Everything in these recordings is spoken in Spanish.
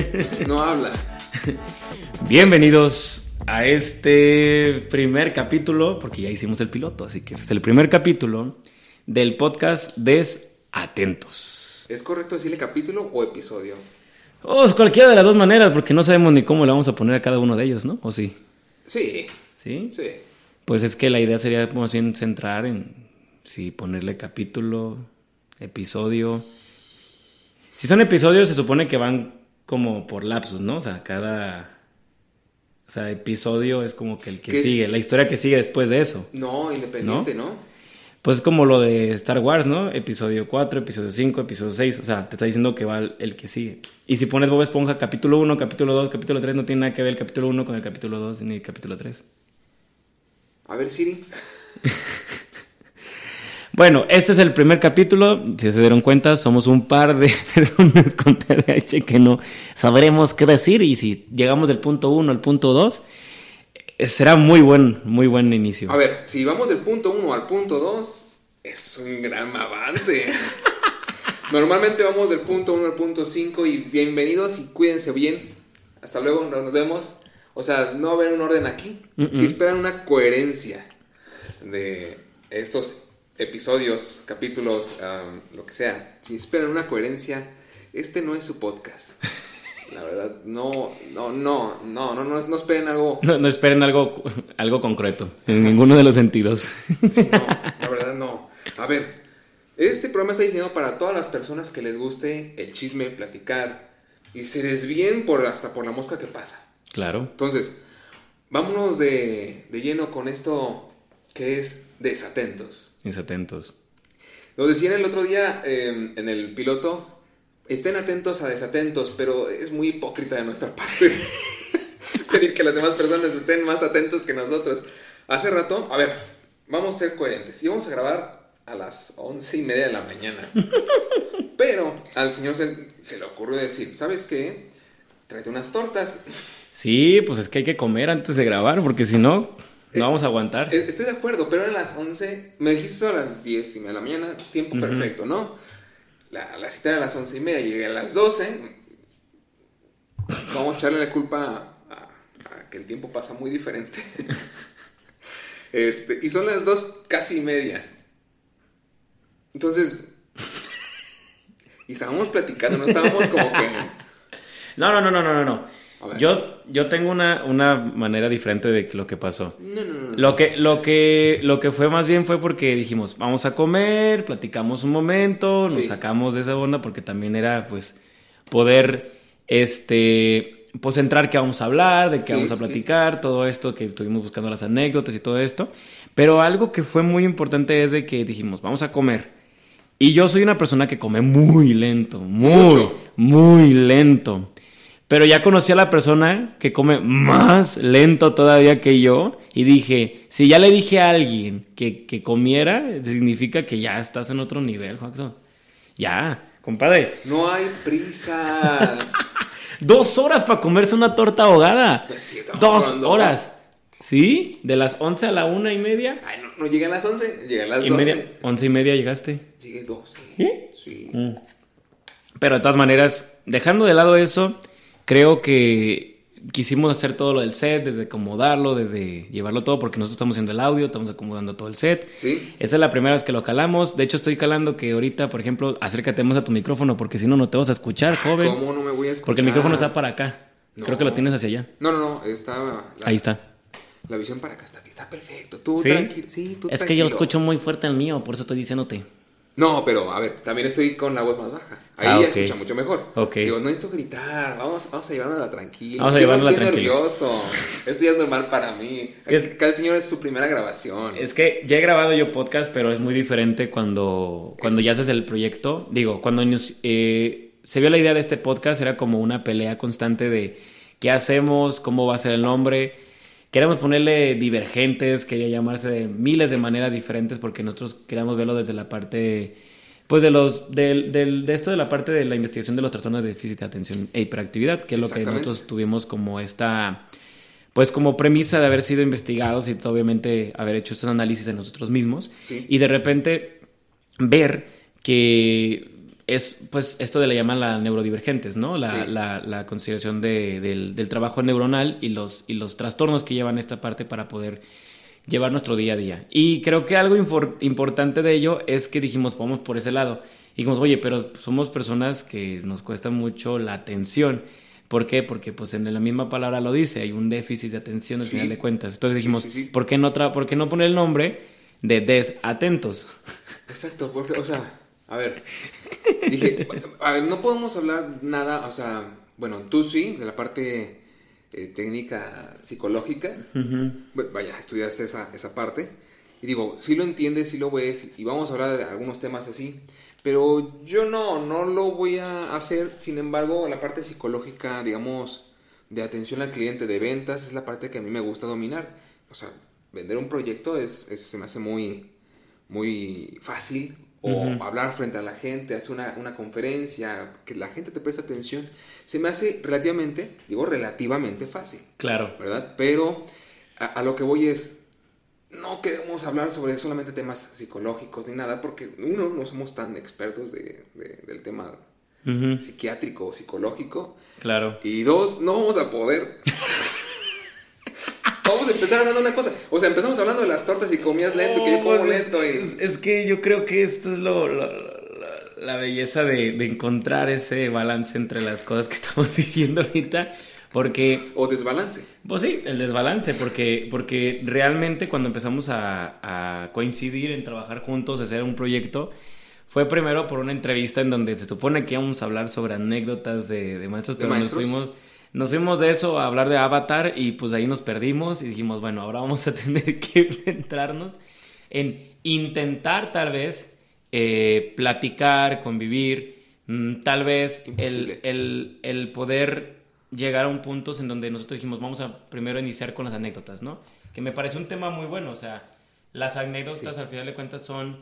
No habla. Bienvenidos a este primer capítulo, porque ya hicimos el piloto, así que este es el primer capítulo del podcast Desatentos. ¿Es correcto decirle capítulo o episodio? O oh, cualquiera de las dos maneras, porque no sabemos ni cómo le vamos a poner a cada uno de ellos, ¿no? ¿O sí? Sí. ¿Sí? Sí. Pues es que la idea sería más bien centrar en si ponerle capítulo, episodio. Si son episodios, se supone que van como por lapsos, ¿no? O sea, cada. O sea, episodio es como que el que sigue, la historia que sigue después de eso. No, independiente, ¿no? Pues es como lo de Star Wars, ¿no? Episodio 4, episodio 5, episodio 6. O sea, te está diciendo que va el, el que sigue. Y si pones Bob Esponja capítulo 1, capítulo 2, capítulo 3, no tiene nada que ver el capítulo 1 con el capítulo 2 ni el capítulo 3. A ver, Siri. Bueno, este es el primer capítulo. Si se dieron cuenta, somos un par de personas con TDAH que no sabremos qué decir. Y si llegamos del punto 1 al punto 2, eh, será muy buen, muy buen inicio. A ver, si vamos del punto 1 al punto 2, es un gran avance. Normalmente vamos del punto 1 al punto 5 y bienvenidos y cuídense bien. Hasta luego, no- nos vemos. O sea, no va a haber un orden aquí. Si esperan una coherencia de estos episodios, capítulos, lo que sea, si esperan una coherencia, este no es su podcast. La verdad, no, no, no, no, no, no, no esperen algo No, no esperen algo, algo concreto, en ninguno de los sentidos. Sí, no, la verdad no. A ver, este programa está diseñado para todas las personas que les guste el chisme, platicar y se desvíen por, hasta por la mosca que pasa. Claro. Entonces, vámonos de, de lleno con esto que es desatentos. Mis atentos. Lo decían el otro día eh, en el piloto, estén atentos a desatentos, pero es muy hipócrita de nuestra parte pedir que las demás personas estén más atentos que nosotros. Hace rato, a ver, vamos a ser coherentes y vamos a grabar a las once y media de la mañana. Pero al señor se, se le ocurrió decir, ¿sabes qué? Tráete unas tortas. Sí, pues es que hay que comer antes de grabar, porque si no, no vamos a aguantar. Eh, Estoy de acuerdo, pero eran las 11, me dijiste eso a las 10 y media de la mañana, tiempo perfecto, ¿no? La, la cita era a las 11 y media, llegué a las 12. Vamos a echarle la culpa a, a- a que el tiempo pasa muy diferente. Este, y son las 2 casi y media. Entonces, y estábamos platicando, no estábamos como que... No, no, no, no, no, no. Yo, yo tengo una, una manera diferente de lo que pasó. No, no, no. Lo que, lo, que, lo que fue más bien fue porque dijimos, vamos a comer, platicamos un momento, nos Sí. sacamos de esa onda porque también era pues poder, este, pues entrar qué vamos a hablar, de qué Sí, vamos a sí. platicar, todo esto que estuvimos buscando las anécdotas y todo esto. Pero algo que fue muy importante es de que dijimos, vamos a comer. Y yo soy una persona que come muy lento, muy, Mucho. muy lento. Pero ya conocí a la persona que come más lento todavía que yo y dije, si ya le dije a alguien que, que comiera, significa que ya estás en otro nivel, Joaquín. Ya, compadre. No hay prisas. Dos horas para comerse una torta ahogada. Pues sí, Dos horas. ¿Sí? De las 11 a la una y media. Ay, no, no llegué a las 11, llegué a las Y 12. media, once y media llegaste. Llegué 12. ¿Sí? Sí. Mm. Pero de todas maneras, dejando de lado eso, creo que quisimos hacer todo lo del set, desde acomodarlo, desde llevarlo todo, porque nosotros estamos haciendo el audio, estamos acomodando todo el set. Sí. Esta es la primera vez que lo calamos. De hecho, estoy calando que ahorita, por ejemplo, acércate más a tu micrófono, porque si no, no te vas a escuchar, joven. ¿Cómo no me voy a escuchar? Porque el micrófono está para acá. No. Creo que lo tienes hacia allá. No, no, no, está... La, Ahí está. La visión para acá está, está perfecto. Tú ¿Sí? tranquilo. Sí, tú Es que yo escucho muy fuerte el mío, por eso estoy diciéndote. No, pero a ver, también estoy con la voz más baja. Ahí Ah, ya escucha mucho mejor. Ok. Digo, no necesito gritar. Vamos, vamos a llevárnosla tranquila. Vamos a llevárnosla estoy tranquila. nervioso. Esto ya es normal para mí. es- Cada señor es su primera grabación. Es que ya he grabado yo podcast, pero es muy diferente cuando, cuando Es- ya haces el proyecto. Digo, cuando eh, se vio la idea de este podcast, era como una pelea constante de qué hacemos, cómo va a ser el nombre. Queremos ponerle divergentes, quería llamarse de miles de maneras diferentes porque nosotros queríamos verlo desde la parte, pues de los, del, del- de esto de la parte de la investigación de los trastornos de déficit de atención e hiperactividad, que es lo que nosotros tuvimos como esta, pues como premisa de haber sido investigados y obviamente haber hecho estos análisis de nosotros mismos Sí. y de repente ver que es pues esto de le llaman la neurodivergentes, ¿no? La, Sí. la, la consideración de- del, del trabajo neuronal y los, y los trastornos que llevan esta parte para poder llevar nuestro día a día. Y creo que algo importante de ello es que dijimos, vamos por ese lado. Y dijimos, oye, pero somos personas que nos cuesta mucho la atención. ¿Por qué? Porque pues en la misma palabra lo dice, hay un déficit de atención al Sí. final de cuentas. Entonces dijimos, sí. ¿por, qué no tra- ¿por qué no poner el nombre de desatentos? Exacto, porque, o sea, a ver, dije, a ver, no podemos hablar nada, o sea, bueno, tú sí, de la parte eh, técnica psicológica, vaya, estudiaste esa, esa parte. Y digo, sí lo entiendes, sí lo ves, y vamos a hablar de algunos temas así. Pero yo no, no lo voy a hacer. Sin embargo, la parte psicológica, digamos, de atención al cliente, de ventas, es la parte que a mí me gusta dominar. O sea, vender un proyecto es, es- se me hace muy, muy fácil. O hablar frente a la gente, hacer una, una conferencia, que la gente te preste atención. Se me hace relativamente, digo relativamente fácil. Claro. ¿verdad? Pero a, a lo que voy es, no queremos hablar sobre solamente temas psicológicos ni nada, porque uno, no somos tan expertos de- de- del tema psiquiátrico o psicológico, Claro. y dos, no vamos a poder. vamos a empezar hablando de una cosa, o sea, empezamos hablando de las tortas y comías lento, que yo como pues, lento, y... Es, es que yo creo que esto es lo, lo- lo- la belleza de, de encontrar ese balance entre las cosas que estamos viviendo ahorita. Porque, o desbalance. pues sí, el desbalance, porque, porque realmente cuando empezamos a, a coincidir en trabajar juntos, hacer un proyecto, fue primero por una entrevista en donde se supone que íbamos a hablar sobre anécdotas de, de maestros, ¿De pero maestros? nos fuimos... Nos fuimos de eso a hablar de Avatar y pues ahí nos perdimos y dijimos, bueno, ahora vamos a tener que centrarnos en intentar tal vez eh, platicar, convivir, mm, tal vez el, el, el poder llegar a un punto en donde nosotros dijimos, vamos a primero iniciar con las anécdotas, ¿no? Que me parece un tema muy bueno, o sea, las anécdotas Sí. al final de cuentas son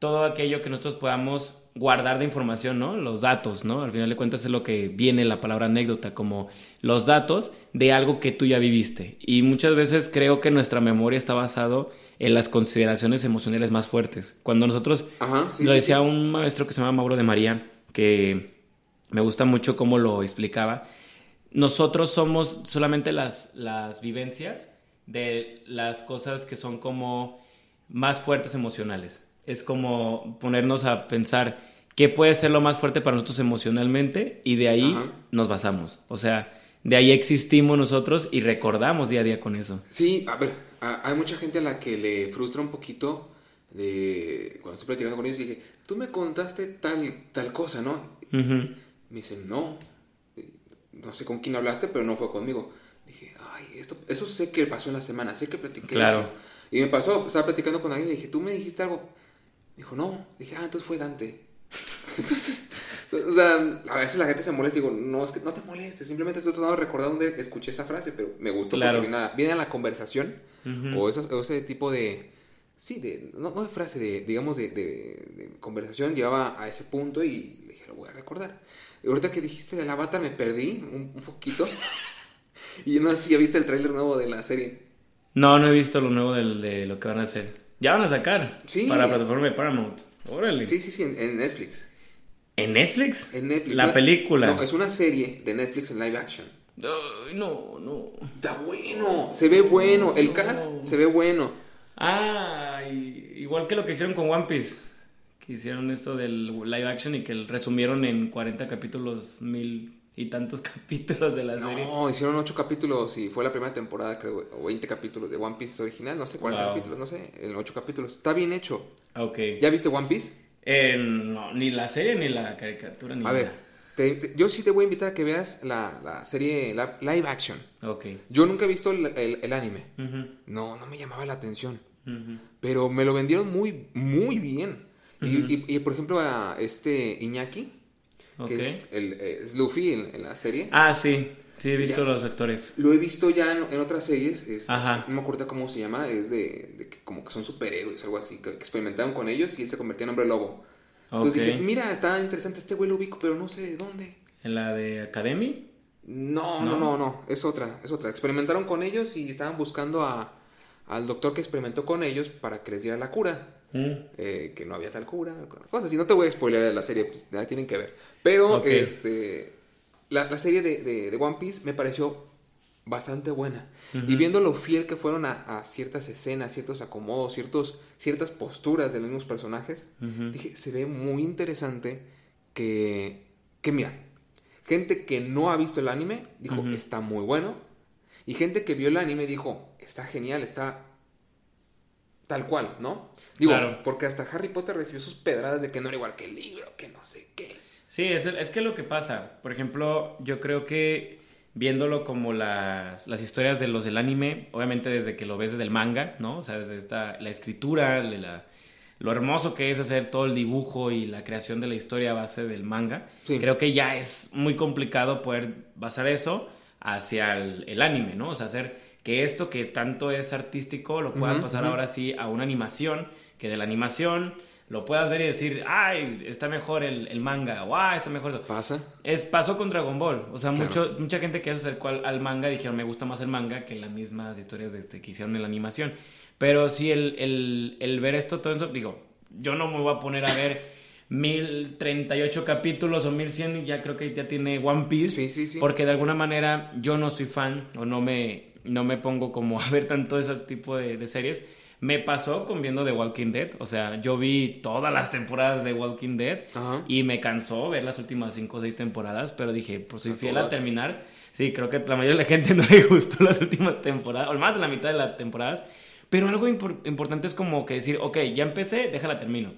todo aquello que nosotros podamos guardar de información, ¿no? Los datos, ¿no? Al final de cuentas es lo que viene la palabra anécdota, como los datos de algo que tú ya viviste. Y muchas veces creo que nuestra memoria está basado en las consideraciones emocionales más fuertes. Cuando nosotros, Ajá, sí, lo sí, decía sí. un maestro que se llama Mauro de María, que me gusta mucho cómo lo explicaba, nosotros somos solamente las, las vivencias de las cosas que son como más fuertes emocionales. Es como ponernos a pensar qué puede ser lo más fuerte para nosotros emocionalmente y de ahí Ajá. nos basamos. O sea, de ahí existimos nosotros y recordamos día a día con eso. Sí, a ver, a- hay mucha gente a la que le frustra un poquito de cuando estoy platicando con ellos y dije, tú me contaste tal, tal cosa, ¿no? Me dicen, no, no sé con quién hablaste, pero no fue conmigo. Dije, ay, esto, eso sé que pasó en la semana, sé que platiqué Claro. eso. Y me pasó, estaba platicando con alguien y le dije, ¿tú me dijiste algo? Dijo, no. Dije, ah, entonces fue Dante. Entonces, o sea, a veces la gente se molesta y digo, no, es que no te molestes, simplemente estoy tratando de recordar dónde escuché esa frase, pero me gustó Claro. porque viene a, viene a la conversación o, esos- o ese tipo de, sí, de, no, no de frase, de, digamos, de, de- de conversación llevaba a ese punto y dije, lo voy a recordar. Y ahorita que dijiste del avatar me perdí un, un poquito y no sé si ya viste el tráiler nuevo de la serie. No, no he visto lo nuevo del- de lo que van a hacer. Ya van a sacar. Sí. Para la plataforma de Paramount. Órale. Sí, sí, sí, en, en Netflix. ¿En Netflix? En Netflix. La Una- película. No, es una serie de Netflix en live action. Ay, no, no. Está bueno, se ve bueno, el No. cast se ve bueno. Ah, y- igual que lo que hicieron con One Piece. Que hicieron esto del live action y que resumieron en 40 capítulos, mil y tantos capítulos de la serie. No, hicieron ocho capítulos y fue la primera temporada, creo, o 20 capítulos de One Piece original, no sé, 40 Wow. capítulos, no sé, en ocho capítulos. Está bien hecho. Ok. ¿Ya viste One Piece? Eh, no, ni la serie ni la caricatura ni A ver, nada. te- te- yo sí te voy a invitar a que veas la, la serie la- live action. Ok. Yo nunca he visto el, el- el anime. No, no me llamaba la atención. Pero me lo vendieron muy, muy bien. Y- y, y, por ejemplo, a este Iñaki, Ok. que es, el, eh, es Luffy en, en la serie. Ah, sí. Sí, he visto Ya. los actores. Lo he visto ya en, en otras series. este, Ajá. No me acuerdo cómo se llama. Es de, de que como que son superhéroes, algo así. Que, experimentaron con ellos y él se convertía en hombre lobo. Entonces dije, mira, está interesante este güey lo ubico, pero no sé de dónde. ¿En la de Academy? No, ¿No? no, no, no. Es otra, es otra. Experimentaron con ellos y estaban buscando a, al doctor que experimentó con ellos para que les diera la cura. Mm. eh, que no había tal cura, cosas así. No te voy a spoiler de la serie, pues la tienen que ver. Pero este, la, la serie de, de- de One Piece me pareció bastante buena. Y viendo lo fiel que fueron a, a ciertas escenas, ciertos acomodos, ciertos, ciertas posturas de los mismos personajes, dije, se ve muy interesante que, que mira, gente que no ha visto el anime dijo, está muy bueno. Y gente que vio el anime dijo, está genial, está tal cual, ¿no? Digo, Claro. porque hasta Harry Potter recibió sus pedradas de que no era igual que el libro, que no sé qué. Sí, es, es que lo que pasa, por ejemplo, yo creo que viéndolo como las, las historias de los del anime, obviamente desde que lo ves desde el manga, ¿no? O sea, desde esta, la escritura, de la, lo hermoso que es hacer todo el dibujo y la creación de la historia a base del manga, Sí. creo que ya es muy complicado poder basar eso hacia el, el anime, ¿no? O sea, hacer que esto que tanto es artístico lo puedas Ujú, pasar ahora sí a una animación, que de la animación lo puedas ver y decir, ay, está mejor el, el manga, o ah, está mejor eso. Pasa. Es, pasó con Dragon Ball. O sea, Claro. mucho, mucha gente que se acercó al, al manga dijeron, me gusta más el manga que las mismas historias de este, que hicieron en la animación. Pero sí, el, el, el ver esto, todo eso, digo, yo no me voy a poner a ver 1038 capítulos o 1100 y ya creo que ya tiene One Piece. Sí, sí, sí. Porque de alguna manera yo no soy fan o no me, no me pongo como a ver tanto ese tipo de, de series. Me pasó con viendo The Walking Dead. O sea, yo vi todas las temporadas de Walking Dead Ajá. y me cansó ver las últimas 5 o 6 temporadas, pero dije, pues soy A fiel a todas. terminar. Sí, creo que a la mayoría de la gente no le gustó las últimas temporadas, o más de la mitad de las temporadas. Pero algo impor- importante es como que decir, ok, ya empecé, déjala termino.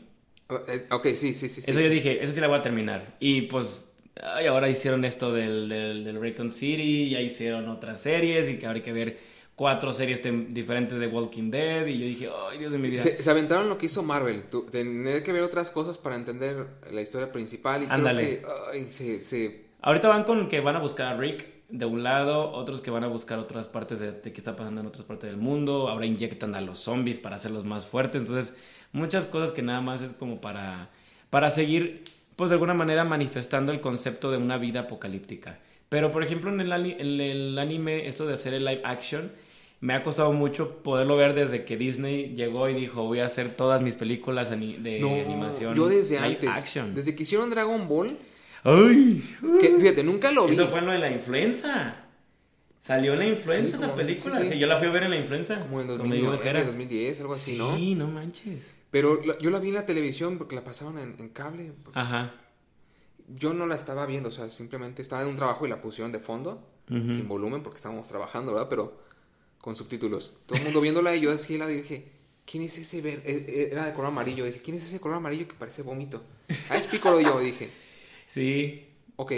Eh, Ok, sí, sí, sí. Eso sí. yo dije, eso sí la voy a terminar. Y pues, ay, ahora hicieron esto del, del, del Raycon City, ya hicieron otras series y que hay que ver cuatro series diferentes de Walking Dead. Y yo dije, ay, Dios de mi vida. Se, se aventaron lo que hizo Marvel. Tener que ver otras cosas para entender la historia principal. Y Ándale. creo que ay, se, se- Ahorita van con que van a buscar a Rick de un lado, otros que van a buscar otras partes de, de qué está pasando en otras partes del mundo. Ahora inyectan a los zombies para hacerlos más fuertes. Entonces, muchas cosas que nada más es como para, para seguir, pues de alguna manera manifestando el concepto de una vida apocalíptica. Pero, por ejemplo, en el, ani- en el anime, esto de hacer el live action, me ha costado mucho poderlo ver desde que Disney llegó y dijo, voy a hacer todas mis películas de No, animación. yo desde antes. action. Desde que hicieron Dragon Ball. ¡Ay! Que, fíjate, nunca lo vi. Eso fue lo de la influenza. Salió en la influenza Sí, esa película. sí, Sí, sí. yo la fui a ver en la influenza. Como en con mi amigo 2009, Jera. 2010, algo así, sí, ¿no? no manches. Pero la- yo la vi en la televisión porque la pasaban en, en cable. Ajá. Yo no la estaba viendo, o sea, simplemente estaba en un trabajo y la pusieron de fondo, sin volumen porque estábamos trabajando, ¿verdad? Pero con subtítulos. Todo el mundo viéndola y yo así y dije, ¿quién es ese ver? eh, eh, Era de color amarillo. Dije, ¿quién es ese color amarillo que parece vómito? Ah, es Piccolo yo, dije. Sí. Ok,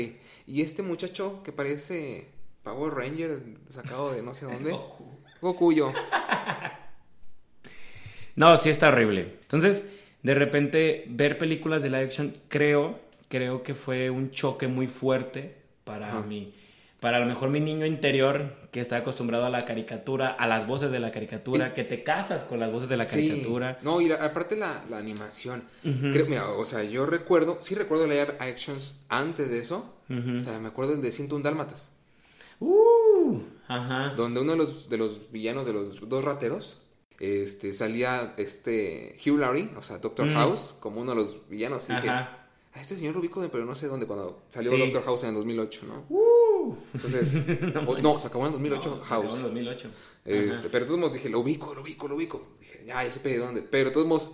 y este muchacho que parece Power Ranger sacado de no sé dónde. Goku yo. No, sí está horrible. Entonces, de repente, ver películas de live action, creo, creo que fue un choque muy fuerte para Ajá. mí. Para a lo mejor mi niño interior, que está acostumbrado a la caricatura, a las voces de la caricatura, Y- que te casas con las voces de la Sí. caricatura. No, y la- aparte la, la animación. Creo- mira, o sea, yo recuerdo, sí recuerdo live actions antes de eso. O sea, me acuerdo de 101 Dálmatas. Uh, ajá. Donde uno de los, de los villanos de los dos rateros este, salía este Hugh Laurie, o sea, Doctor Mm. House, como uno de los villanos. Y dije, a este señor lo ubico, de- pero no sé dónde, cuando salió Sí. Doctor House en el 2008, ¿no? Uh. Entonces, o- no, se acabó en el 2008 No, se acabó House. en 2008. Este, Ajá. pero de todos modos dije, lo ubico, lo ubico, lo ubico. Dije, ya, ya sé de dónde. Pero de todos modos,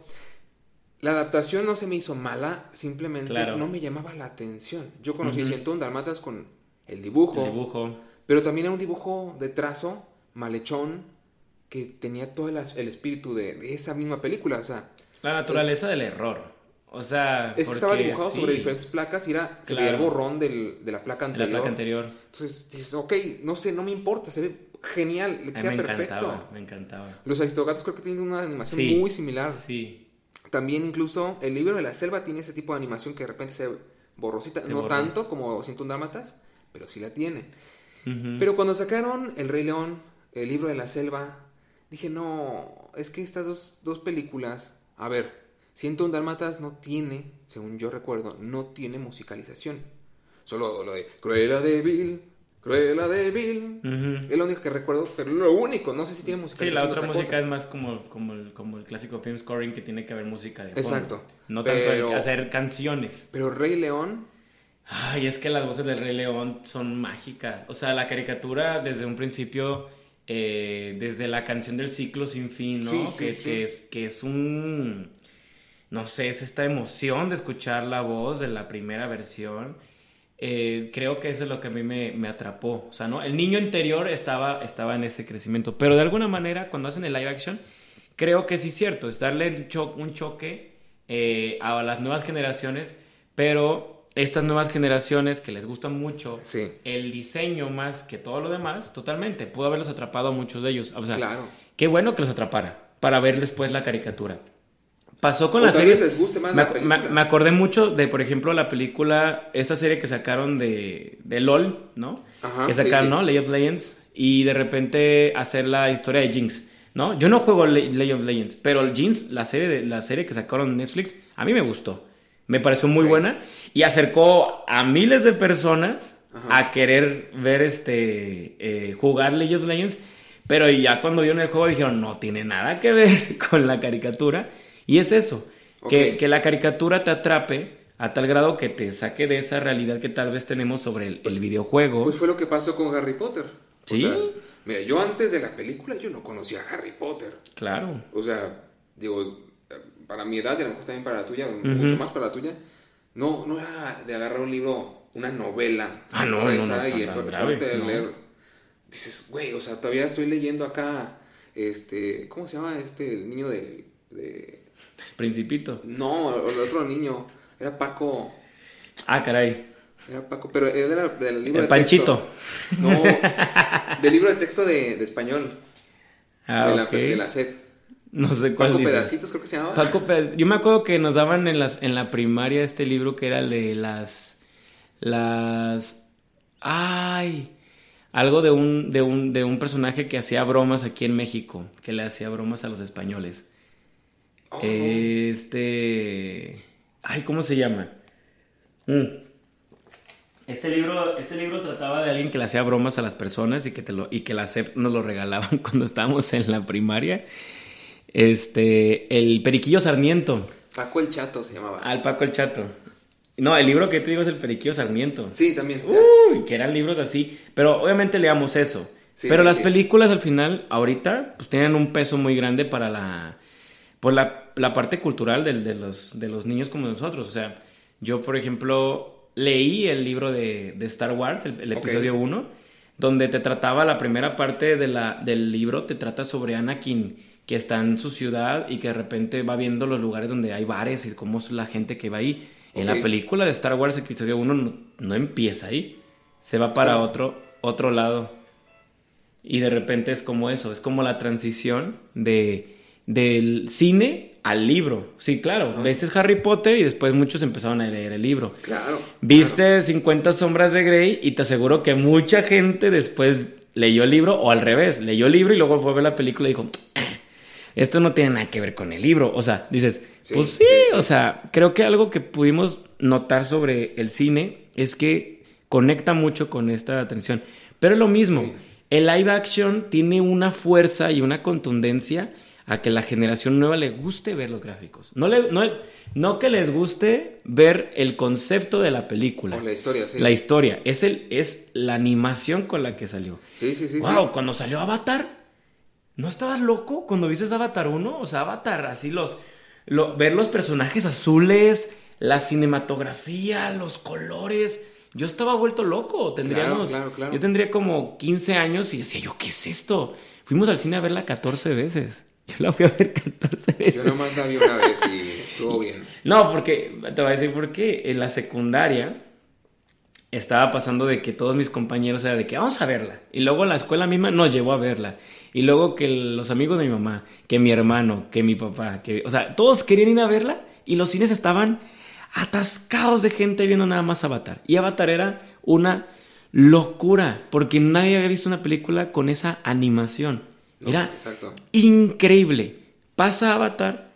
la adaptación no se me hizo mala, simplemente Claro. no me llamaba la atención. Yo conocí Ujú. 101 Dalmatas con el dibujo, El dibujo. pero también era un dibujo de trazo, malhechón, que tenía todo el, espíritu de, de esa misma película. O sea, La naturaleza del error. O sea. es que estaba dibujado sí, sobre diferentes placas y era, se veía el borrón del- de la placa en La anterior. placa anterior. Entonces dices, ok, no sé, no me importa, se ve genial, le queda me perfecto. encantaba. Me encantaba. Los Aristogatos creo que tienen una animación Sí. muy similar. Sí. También incluso el libro de la selva tiene ese tipo de animación que de repente se borrosita. Se no borra. tanto como 101 Dálmatas, pero sí la tiene. Pero cuando sacaron El Rey León, el libro de la selva, dije, no, es que estas dos, dos películas, a ver, 101 Dálmatas no tiene, según yo recuerdo, no tiene musicalización. Solo lo de Cruella de Vil, Cruella. Ujú. Es lo único que recuerdo, pero lo único, no sé si tiene música. Sí, la otra cosa. música es más como, como, el, como el clásico film scoring que tiene que haber música de fondo. Exacto. No tanto el Pero- hacer canciones. Pero Rey León, Ay, es que las voces del Rey León son mágicas. O sea, la caricatura desde un principio, eh, desde la canción del ciclo sin fin, ¿no? Sí, sí, que, sí. que es, que es un... No sé, es esta emoción de escuchar la voz de la primera versión. Eh, creo que eso es lo que a mí me, me atrapó. O sea, ¿no? El niño interior estaba, estaba en ese crecimiento. Pero de alguna manera, cuando hacen el live action, creo que sí es cierto. Es darle un, cho- un choque eh, a las nuevas generaciones. Pero estas nuevas generaciones que les gusta mucho sí, el diseño más que todo lo demás, totalmente. Pudo haberlos atrapado a muchos de ellos. O sea, claro. qué bueno que los atrapara para ver después la caricatura. Pasó con O la tal serie. vez les guste más Me, ac- me- acordé mucho de, por ejemplo, la película, esta serie que sacaron de, de LOL, ¿no? Ajá, que sacaron, sí. ¿no? League of Legends. Y de repente hacer la historia de Jinx, ¿no? Yo no juego Le- League of Legends, pero el Jinx, la serie, de, la serie que sacaron en Netflix, a mí me gustó. Me pareció muy buena y acercó a miles de personas Ajá. a querer ver este eh, jugar League of Legends. Pero ya cuando vieron el juego dijeron, no tiene nada que ver con la caricatura. Y es eso, que, que la caricatura te atrape a tal grado que te saque de esa realidad que tal vez tenemos sobre el, el videojuego. Pues fue lo que pasó con Harry Potter. Sí. O sea, mira, yo antes de la película yo no conocía a Harry Potter. claro. O sea, digo, para mi edad y a lo mejor también para la tuya, mucho más para la tuya, no, no era de agarrar un libro, una novela, Ah, no, no, no, y tan ponerte grave, no. leer. Dices, güey, o sea, todavía estoy leyendo acá, este, ¿cómo se llama este el niño de, de... Principito. No, el otro niño, era Paco, Ah, caray. era Paco, pero era del libro El de Panchito. texto. No, del libro de texto de, de español, Ah, de, la, de la SEP. No sé cuál Paco dice. Pedacitos creo que se llamaba. Paco Ped- Yo me acuerdo que nos daban en las en la primaria este libro que era el de las las ay algo de un de un de un personaje que hacía bromas aquí en México, que le hacía bromas a los españoles. Oh, Este ay, ¿cómo se llama? Mm. Este libro, este libro trataba de alguien que le hacía bromas a las personas y que, te lo, y que la SEP nos lo regalaban cuando estábamos en la primaria. Este, el Periquillo Sarmiento, Paco el Chato se llamaba. al Paco el Chato. No, el libro que te digo es el Periquillo Sarmiento. Sí, también. Uy, que eran libros así. Pero obviamente leamos eso. Sí, pero sí, las sí. películas al final, ahorita, pues tienen un peso muy grande para la, pues, la, la parte cultural del- de, los, de los niños como nosotros. O sea, yo, por ejemplo, leí el libro de, de Star Wars, el, episodio 1, donde te trataba la primera parte de la, del libro, te trata sobre Anakin, que está en su ciudad y que de repente va viendo los lugares donde hay bares y cómo es la gente que va ahí. En la película de Star Wars, episodio 1, no, no empieza ahí. Se va para otro, otro lado. Y de repente es como eso, es como la transición de, del cine al libro. Sí, claro, es Harry Potter y después muchos empezaron a leer el libro. Claro. Viste 50 sombras de Grey y te aseguro que mucha gente después leyó el libro o al revés, leyó el libro y luego fue a ver la película y dijo, "Ah, esto no tiene nada que ver con el libro. O sea, dices, Sí, pues sí, sí, sí. o sea, creo que algo que pudimos notar sobre el cine es que conecta mucho con esta atención. Pero es lo mismo, el live action tiene una fuerza y una contundencia a que la generación nueva le guste ver los gráficos. No, le, no, no que les guste ver el concepto de la película. O la historia, sí. La historia, es, el, es la animación con la que salió. Sí, sí, sí. wow, sí. cuando salió Avatar, ¿no estabas loco cuando viste Avatar 1? O sea, Avatar, así los... lo- ver los personajes azules, la cinematografía, los colores... Yo estaba vuelto loco, tendríamos... claro, claro. Yo tendría como 15 años y decía yo, ¿qué es esto? Fuimos al cine a verla 14 veces. Yo la fui a ver 14 veces. Yo nomás la vi una vez y estuvo bien. No, porque te voy a decir por qué. En la secundaria estaba pasando de que todos mis compañeros era de que vamos a verla. Y luego la escuela misma nos llevó a verla. Y luego que los amigos de mi mamá, que mi hermano, que mi papá, que, o sea, todos querían ir a verla y los cines estaban atascados de gente viendo nada más Avatar. Y Avatar era una locura, porque nadie había visto una película con esa animación. Era Exacto. increíble. Pasa Avatar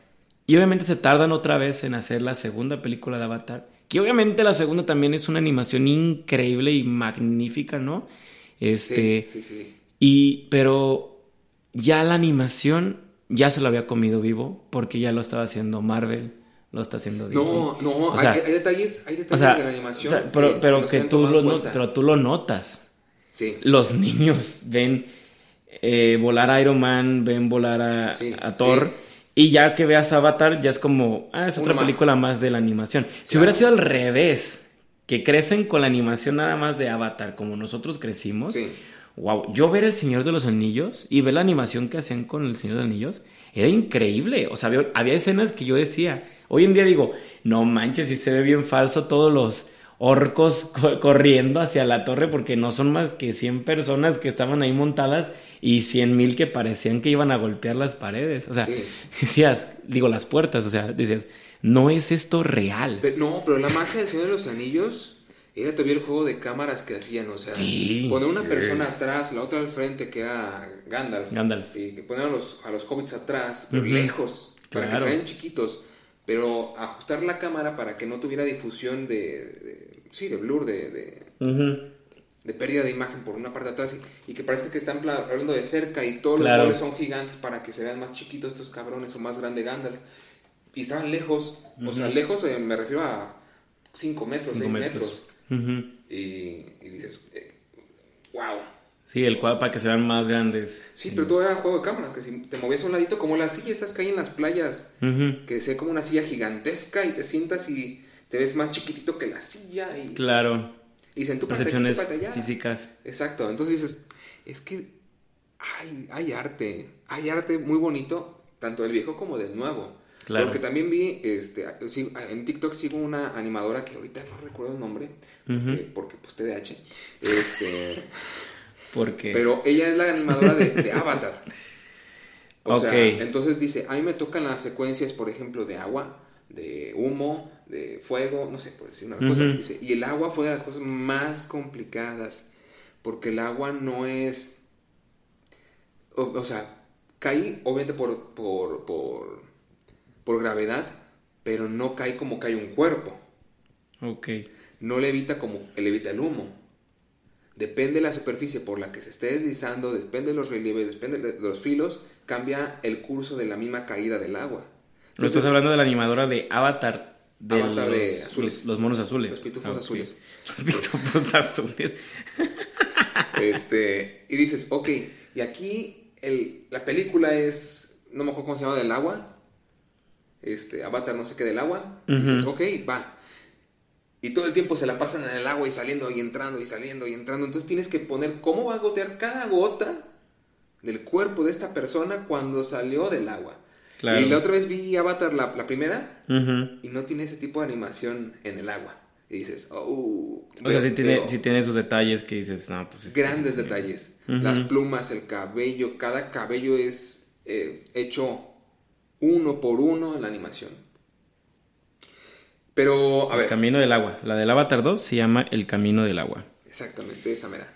y obviamente se tardan otra vez en hacer la segunda película de Avatar. Que obviamente la segunda también es una animación increíble y magnífica, ¿no? Este, Sí, sí, sí. y, pero ya la animación ya se lo había comido vivo porque ya lo estaba haciendo Marvel, lo está haciendo Disney. No, no, O hay, sea, hay detalles, hay O detalles sea, de la animación. o sea, pero, pero no se que tú lo, no- pero tú lo notas. Sí. Los niños ven eh, volar a Iron Man, ven volar a, Sí, a Thor. sí. Y ya que veas Avatar, ya es como, ah, es Uno otra más. película más de la animación. Si Claro. hubiera sido al revés, que crecen con la animación nada más de Avatar, como nosotros crecimos, Sí. wow, yo ver El Señor de los Anillos y ver la animación que hacían con El Señor de los Anillos, era increíble. O sea, había, había escenas que yo decía, hoy en día digo, no manches, si se ve bien falso todos los orcos co- corriendo hacia la torre porque no son más que 100 personas que estaban ahí montadas y 100 mil que parecían que iban a golpear las paredes. O sea, Sí. decías, digo, las puertas, o sea, decías, no es esto real. Pero, no, pero la magia del Señor de los Anillos era todavía el juego de cámaras que hacían, o sea, Sí, poner una sí. persona atrás, la otra al frente, que era Gandalf, Gandalf. y que poner a los, a los hobbits atrás, pero lejos, para que se vean chiquitos, pero ajustar la cámara para que no tuviera difusión de, de- sí, de blur, de, de, de pérdida de imagen por una parte de atrás y, y que parezca que están hablando de cerca y todos Claro. los goles son gigantes para que se vean más chiquitos estos cabrones o más grande Gandalf. Y estaban lejos, o sea, lejos eh, me refiero a 5 metros, 6 Cinco metros. Y, y dices, wow. Sí, el cuadro para que se vean más grandes. Sí, pero todo era juego de cámaras, que si te movías a un ladito, como las sillas estas que hay en las playas, que sea como una silla gigantesca y te sientas y te ves más chiquitito que la silla y, Claro. y dicen, tú párate aquí, tú Percepciones allá. físicas. Exacto, entonces dices, es que hay, hay arte, hay arte muy bonito, tanto del viejo como del nuevo. Claro. Porque también vi, este, en TikTok sigo una animadora que ahorita no recuerdo el nombre, porque, pues TDAH, este, Porque. pero ella es la animadora de, de Avatar. O Ok. sea, entonces dice, a mí me tocan las secuencias, por ejemplo, de agua, de humo, de fuego, no sé, por decir una cosa. Dice, y el agua fue de las cosas más complicadas, porque el agua no es... O, o sea, cae obviamente por, por, por, por gravedad, pero no cae como cae un cuerpo. Ok. No levita como levita el humo. Depende de la superficie por la que se esté deslizando, depende de los relieves, depende de los filos, cambia el curso de la misma caída del agua. No estás hablando de la animadora de Avatar. De Avatar los, de azules. Los, los monos azules. Los pitufos Ah, azules. Los pitufos azules. Este, y dices, ok, y aquí el- la película es, no me acuerdo cómo se llama, del agua. Este, Avatar no sé qué del agua. Dices, ok, va. Y todo el tiempo se la pasan en el agua y saliendo y entrando y saliendo y entrando. Entonces tienes que poner cómo va a gotear cada gota del cuerpo de esta persona cuando salió del agua. Claro. Y la otra vez vi Avatar, la, la primera, y no tiene ese tipo de animación en el agua. Y dices, oh. O sea, sí veo- tiene, veo- sí tiene sus detalles que dices, no, pues. grandes detalles. Las plumas, el cabello, cada cabello es eh, hecho uno por uno en la animación. Pero, a El ver, camino del agua. La del Avatar 2 se llama El camino del agua. exactamente, esa mera.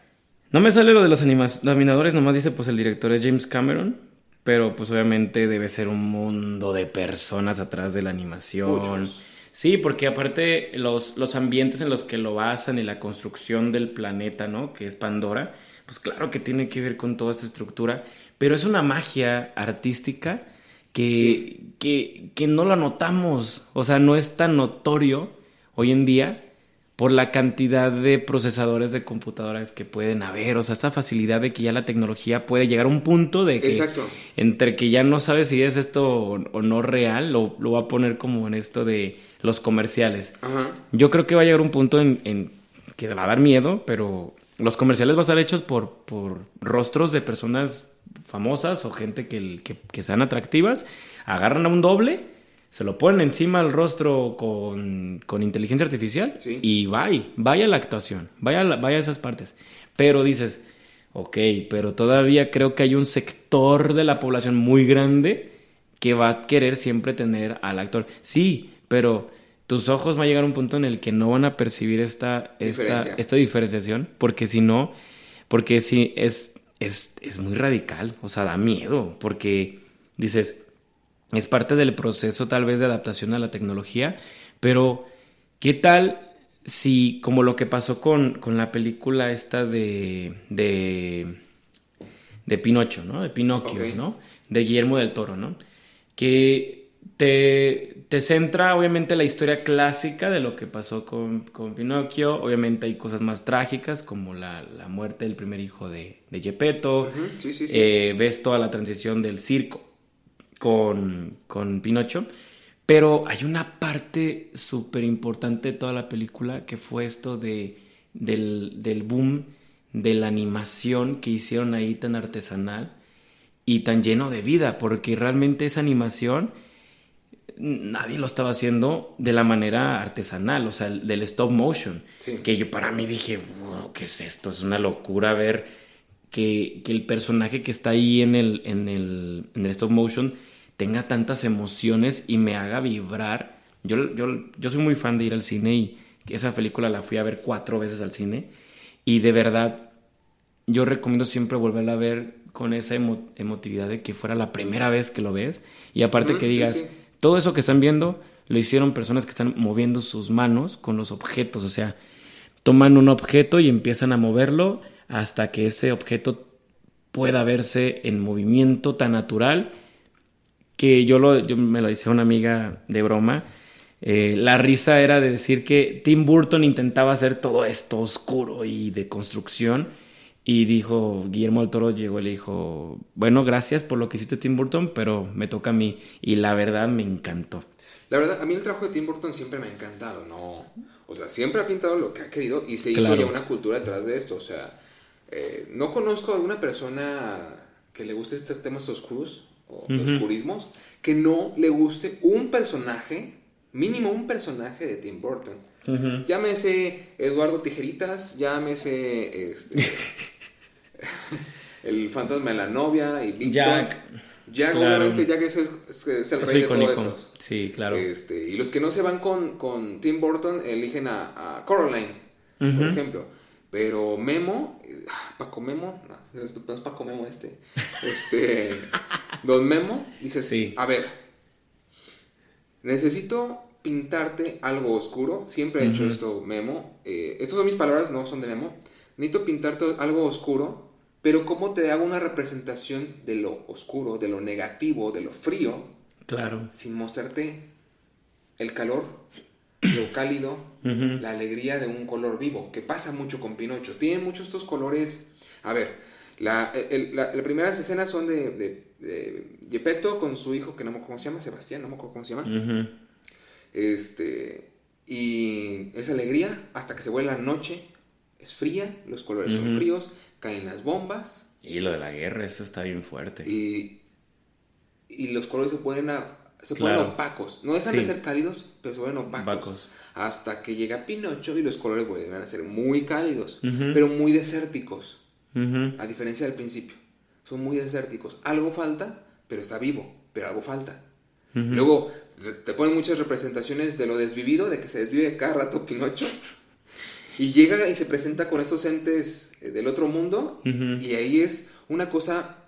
No me sale lo de los animadores, nomás dice pues el director es James Cameron, pero pues obviamente debe ser un mundo de personas atrás de la animación. Muchos. Sí, porque aparte los, los ambientes en los que lo basan y la construcción del planeta, ¿no? Que es Pandora, pues claro que tiene que ver con toda esta estructura, pero es una magia artística que, Sí. que, que no lo notamos, o sea, no es tan notorio hoy en día por la cantidad de procesadores de computadoras que pueden haber, o sea, esa facilidad de que ya la tecnología puede llegar a un punto de que Exacto. entre que ya no sabes si es esto o, no real, lo, lo va a poner como en esto de los comerciales. Ajá. Yo creo que va a llegar un punto en, en que va a dar miedo, pero los comerciales van a estar hechos por, por rostros de personas famosas o gente que, que, que sean atractivas, agarran a un doble, se lo ponen encima al rostro con, con inteligencia artificial Sí. y vaya, vaya la actuación, vaya, la- vaya esas partes. Pero dices, ok, pero todavía creo que hay un sector de la población muy grande que va a querer siempre tener al actor. Sí, pero tus ojos va a llegar a un punto en el que no van a percibir esta, esta, Diferencia. esta diferenciación, porque si no, porque si es, es, es muy radical, o sea, da miedo, porque dices, es parte del proceso tal vez de adaptación a la tecnología, pero ¿qué tal si, como lo que pasó con, con la película esta de, de, de Pinocho, ¿no? De Pinocchio. ¿no? De Guillermo del Toro, ¿no? Que te, te centra, obviamente, la historia clásica de lo que pasó con, con Pinocchio. Obviamente hay cosas más trágicas, como la, la muerte del primer hijo de, de Gepetto. Sí, sí, sí. Eh, ves toda la transición del circo con, con Pinocho. Pero hay una parte súper importante de toda la película que fue esto de, del, del boom de la animación que hicieron ahí tan artesanal y tan lleno de vida, porque realmente esa animación nadie lo estaba haciendo de la manera artesanal, o sea, el- del stop motion. Sí. Que yo para mí dije, wow, ¿qué es esto? Es una locura ver que, que el personaje que está ahí en el, en, el, en el stop motion tenga tantas emociones y me haga vibrar. Yo, yo, yo soy muy fan de ir al cine y esa película la fui a ver cuatro veces al cine y de verdad yo recomiendo siempre volverla a ver con esa emo- emotividad de que fuera la primera vez que lo ves y aparte que sí, digas, sí. todo eso que están viendo lo hicieron personas que están moviendo sus manos con los objetos, o sea, toman un objeto y empiezan a moverlo hasta que ese objeto pueda verse en movimiento tan natural que yo, lo, yo me lo hice a una amiga de broma. eh, la risa era de decir que Tim Burton intentaba hacer todo esto oscuro y de construcción. Y dijo, Guillermo del Toro llegó y le dijo, bueno, gracias por lo que hiciste Tim Burton, pero me toca a mí. Y la verdad me encantó. La verdad, a mí el trabajo de Tim Burton siempre me ha encantado, ¿no? O sea, siempre ha pintado lo que ha querido y se hizo Claro. ya una cultura detrás de esto. O sea, eh, no conozco a alguna persona que le guste estos temas oscuros o oscurismos que no le guste un personaje, mínimo un personaje de Tim Burton. Llámese Eduardo Tijeritas, llámese este, el fantasma de la novia y Victor. Jack. Jack, Claro. obviamente, Jack es el, es- el rey de icónico. todo eso. Sí, claro. Este, y los que no se van con, con Tim Burton eligen a, a Coraline, por ejemplo. Pero Memo, eh, Paco Memo, no, es, no es Paco Memo este. Este, Don Memo, dices, Sí. a ver, necesito pintarte algo oscuro. Siempre he hecho esto, Memo. Eh, estas son mis palabras, no son de Memo. Necesito pintarte algo oscuro, pero ¿cómo te hago una representación de lo oscuro, de lo negativo, de lo frío? Claro. sin mostrarte el calor, lo cálido, la alegría de un color vivo, que pasa mucho con Pinocho. Tiene muchos estos colores. A ver, la, el- la- las primeras escenas son de, de, de Gepetto con su hijo, que no me acuerdo cómo se llama, Sebastián, no me acuerdo cómo se llama. Este, y es alegría hasta que se vuelve la noche, es fría, los colores son fríos, caen las bombas, Y lo de la guerra, eso está bien fuerte. y, y los colores se a- se Claro. ponen opacos. No dejan de Sí. ser cálidos, pero se vuelven opacos. Hasta que llega Pinocho y los colores vuelven a ser muy cálidos, pero muy desérticos, a diferencia del principio. Son muy desérticos. Algo falta, pero está vivo, pero algo falta. Luego te ponen muchas representaciones de lo desvivido, de que se desvive cada rato Pinocho. Y llega y se presenta con estos entes eh, del otro mundo. Y ahí es una cosa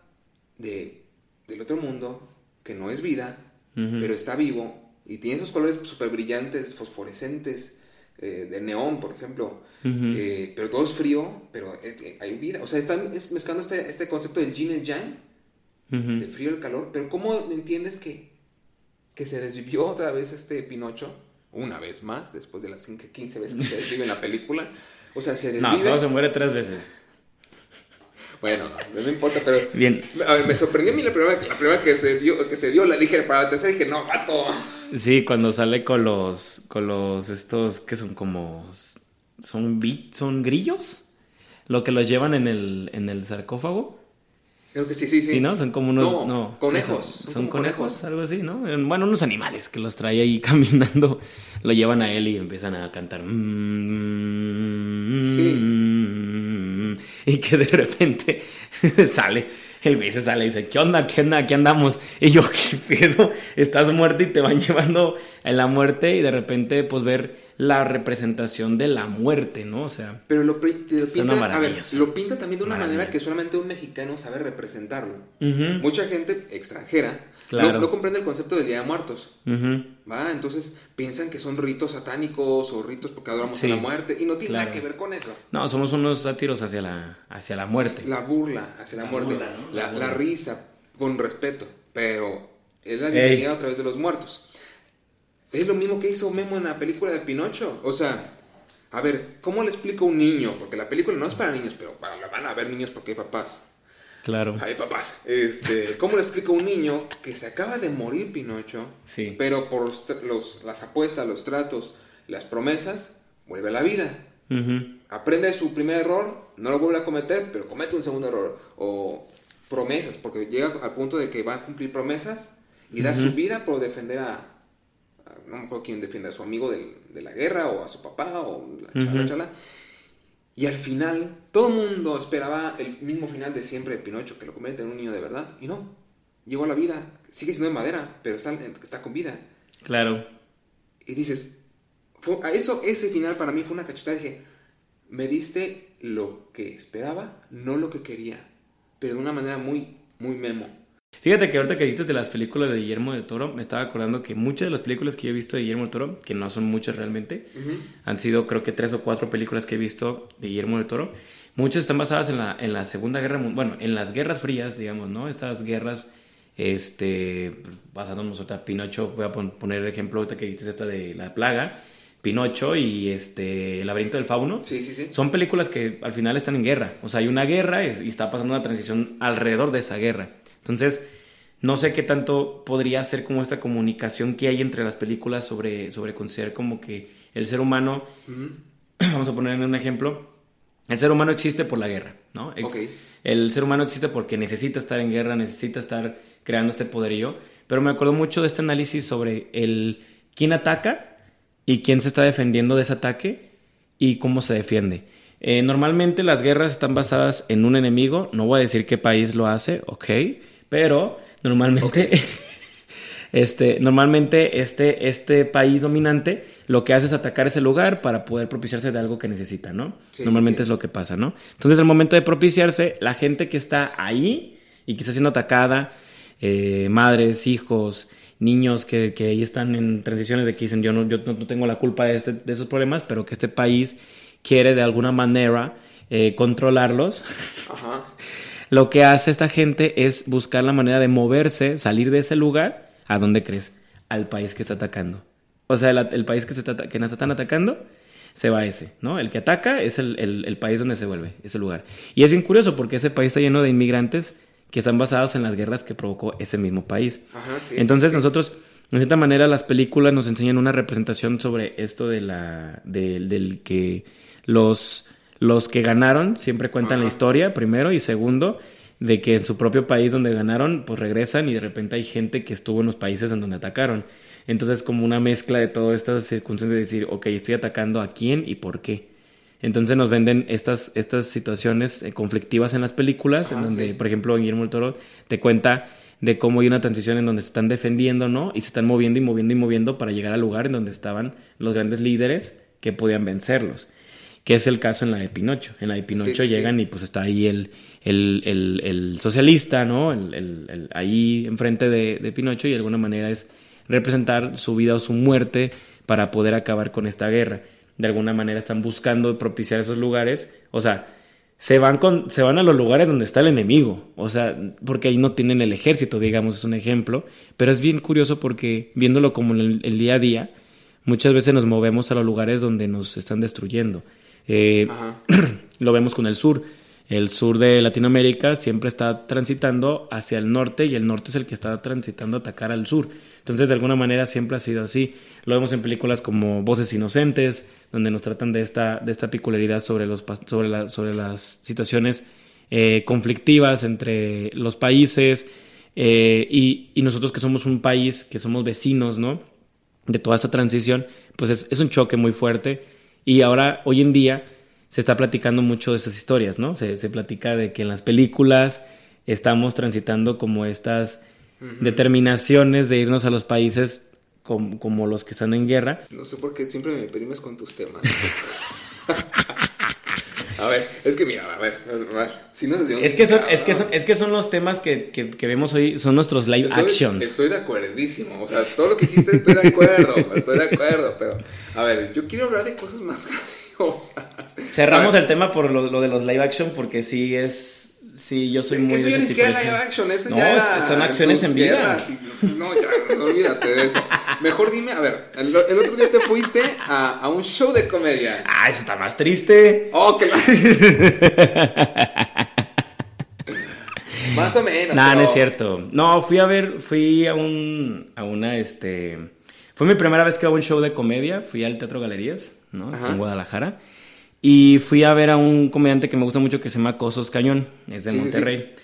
de, del otro mundo que no es vida, Pero está vivo. Y tiene esos colores súper brillantes, fosforescentes, eh, de neón, por ejemplo. Eh, pero todo es frío, pero eh, eh, hay vida. O sea, están es- mezclando este, este concepto del yin y el yang del frío y el calor, pero ¿cómo entiendes que, que se desvivió otra vez este Pinocho? Una vez más, después de las 5, 15 veces que se desvive en la película. O sea, se No, desvive. solo se muere tres veces. Bueno, no, importa, pero... Bien. Me sorprendió a mí la primera, la primera que, se dio, que se dio, la dije, para la tercera dije, no, pato. Sí, cuando sale con los, con los, estos que son como, son, son grillos, lo que los llevan en el, en el sarcófago. Creo que sí, sí, sí. Sí, ¿no? Son como unos, No, no, conejos, Son, conejos, conejos. algo así, ¿no? Bueno, unos animales que los trae ahí caminando, lo llevan a él y empiezan a cantar. Sí. Y que de repente sale, el güey se sale y dice, ¿qué onda? ¿Qué onda? ¿Qué andamos? Y yo, ¿qué pedo? Estás muerto y te van llevando a la muerte y de repente pues ver la representación de la muerte, ¿no? O sea, Pero lo, te lo pinta, a ver, lo pinta también de una manera que solamente un mexicano sabe representarlo. Mucha gente extranjera No, no, comprende el concepto del Día de Muertos. ¿va? Entonces piensan que son ritos satánicos o ritos porque adoramos a la muerte y no tiene nada que ver con eso. No, somos unos sátiros hacia la, hacia la muerte. la burla hacia la, muerte. la, risa con respeto, pero es la bienvenida a través de los muertos. Es lo mismo que hizo Memo en la película de Pinocho. O sea, a ver, ¿cómo le explico a un niño? Porque la película no es para niños, pero la van a ver niños porque hay papás. Claro. Hay papás. Este, ¿Cómo le explico a un niño que se acaba de morir Pinocho? Sí. Pero por los, las apuestas, los tratos, las promesas, vuelve a la vida. Aprende su primer error, no lo vuelve a cometer, pero comete un segundo error. O promesas, porque llega al punto de que va a cumplir promesas y da su vida por defender a, no me acuerdo quién defiende a su amigo de la guerra o a su papá o la chala, chala. Y al final, todo el mundo esperaba el mismo final de siempre de Pinocho, que lo convierte en un niño de verdad. Y no, llegó a la vida, sigue siendo de madera, pero está, está con vida. Claro. Y dices, a eso, ese final para mí fue una cachetada. Dije, me diste lo que esperaba, no lo que quería, pero de una manera muy, muy memo. Fíjate que ahorita que dijiste de las películas de Guillermo del Toro, me estaba acordando que muchas de las películas que yo he visto de Guillermo del Toro, que no son muchas realmente, han sido creo que tres o cuatro películas que he visto de Guillermo del Toro. Muchas están basadas en la, en la Segunda Guerra Mundial, bueno, en las guerras frías, digamos, ¿no? Estas guerras, este, basándonos ahorita Pinocho, voy a poner el ejemplo ahorita que dijiste esta de La Plaga, Pinocho y este El laberinto del fauno. Sí, sí, sí. Son películas que al final están en guerra. O sea, hay una guerra y está pasando una transición alrededor de esa guerra. Entonces, no sé qué tanto podría ser como esta comunicación que hay entre las películas sobre, sobre considerar como que el ser humano, vamos a poner un ejemplo, el ser humano existe por la guerra, ¿no? El ser humano existe porque necesita estar en guerra, necesita estar creando este poderío, pero me acuerdo mucho de este análisis sobre el quién ataca y quién se está defendiendo de ese ataque y cómo se defiende. Eh, normalmente las guerras están basadas en un enemigo, no voy a decir qué país lo hace, ok, pero normalmente, este, normalmente este, este país dominante lo que hace es atacar ese lugar para poder propiciarse de algo que necesita, ¿no? normalmente es lo que pasa, ¿no? Entonces, al momento de propiciarse, la gente que está ahí y que está siendo atacada, eh, madres, hijos, niños que, que, ahí están en transiciones de que dicen yo no, yo no tengo la culpa de, este, de esos problemas, pero que este país quiere de alguna manera eh, controlarlos. Ajá lo que hace esta gente es buscar la manera de moverse, salir de ese lugar. ¿A dónde crees? Al país que está atacando. O sea, el, país que, se está, que nos están atacando se va a ese, ¿no? El que ataca es el, país donde se vuelve, ese lugar. Y es bien curioso porque ese país está lleno de inmigrantes que están basados en las guerras que provocó ese mismo país. Entonces nosotros, de cierta manera, las películas nos enseñan una representación sobre esto de la, del que los los que ganaron siempre cuentan la historia, primero, y segundo, de que en su propio país donde ganaron, pues regresan y de repente hay gente que estuvo en los países en donde atacaron. Entonces, como una mezcla de todas estas circunstancias de decir, ok, estoy atacando a quién y por qué. Entonces nos venden estas, estas situaciones eh, conflictivas en las películas, en donde, por ejemplo, Guillermo del Toro te cuenta de cómo hay una transición en donde se están defendiendo, ¿no? Y se están moviendo y moviendo y moviendo para llegar al lugar en donde estaban los grandes líderes que podían vencerlos que es el caso en la de Pinocho. En la de Pinocho llegan y pues está ahí el, el, socialista, ¿no? El, ahí enfrente de, de, Pinocho y de alguna manera es representar su vida o su muerte para poder acabar con esta guerra. De alguna manera están buscando propiciar esos lugares, o sea, se van, con, se van a los lugares donde está el enemigo, o sea, porque ahí no tienen el ejército, digamos, es un ejemplo, pero es bien curioso porque viéndolo como el, el día a día, muchas veces nos movemos a los lugares donde nos están destruyendo. Eh, lo vemos con el sur. El sur de Latinoamérica siempre está transitando hacia el norte y el norte es el que está transitando a atacar al sur. Entonces, de alguna manera siempre ha sido así. Lo vemos en películas como Voces Inocentes, donde nos tratan de esta, de esta peculiaridad sobre, los, sobre, sobre las situaciones eh, conflictivas entre los países eh, y, y, nosotros que somos un país, que somos vecinos, ¿no? De toda esta transición, pues es, es un choque muy fuerte y ahora, hoy en día, se está platicando mucho de esas historias, ¿no? Se, se platica de que en las películas estamos transitando como estas determinaciones de irnos a los países como, los que están en guerra. No sé por qué siempre me primes con tus temas. A ver, es que mira, a ver, a ver si no se es que son, es que son, es que son los temas que, que, que vemos hoy, son nuestros live actions. Estoy de acuerdísimo, o sea, todo lo que dijiste estoy de acuerdo, estoy de acuerdo, pero a ver, yo quiero hablar de cosas más graciosas. Cerramos el tema por lo, lo de los live action porque sí es Sí, yo soy muy... Eso ya ni siquiera live action, eso ya era... son acciones en vida. no, ya, no, olvídate de eso. Mejor dime, a ver, el, otro día te fuiste a, a, un show de comedia. Ah, eso está más triste. Oh, que Más o menos. No, no es cierto. No, fui a ver, fui a un, a una, este... Fue mi primera vez que hago un show de comedia, fui al Teatro Galerías, ¿no? En Guadalajara. Y fui a ver a un comediante que me gusta mucho que se llama Cosos Cañón, es de Monterrey.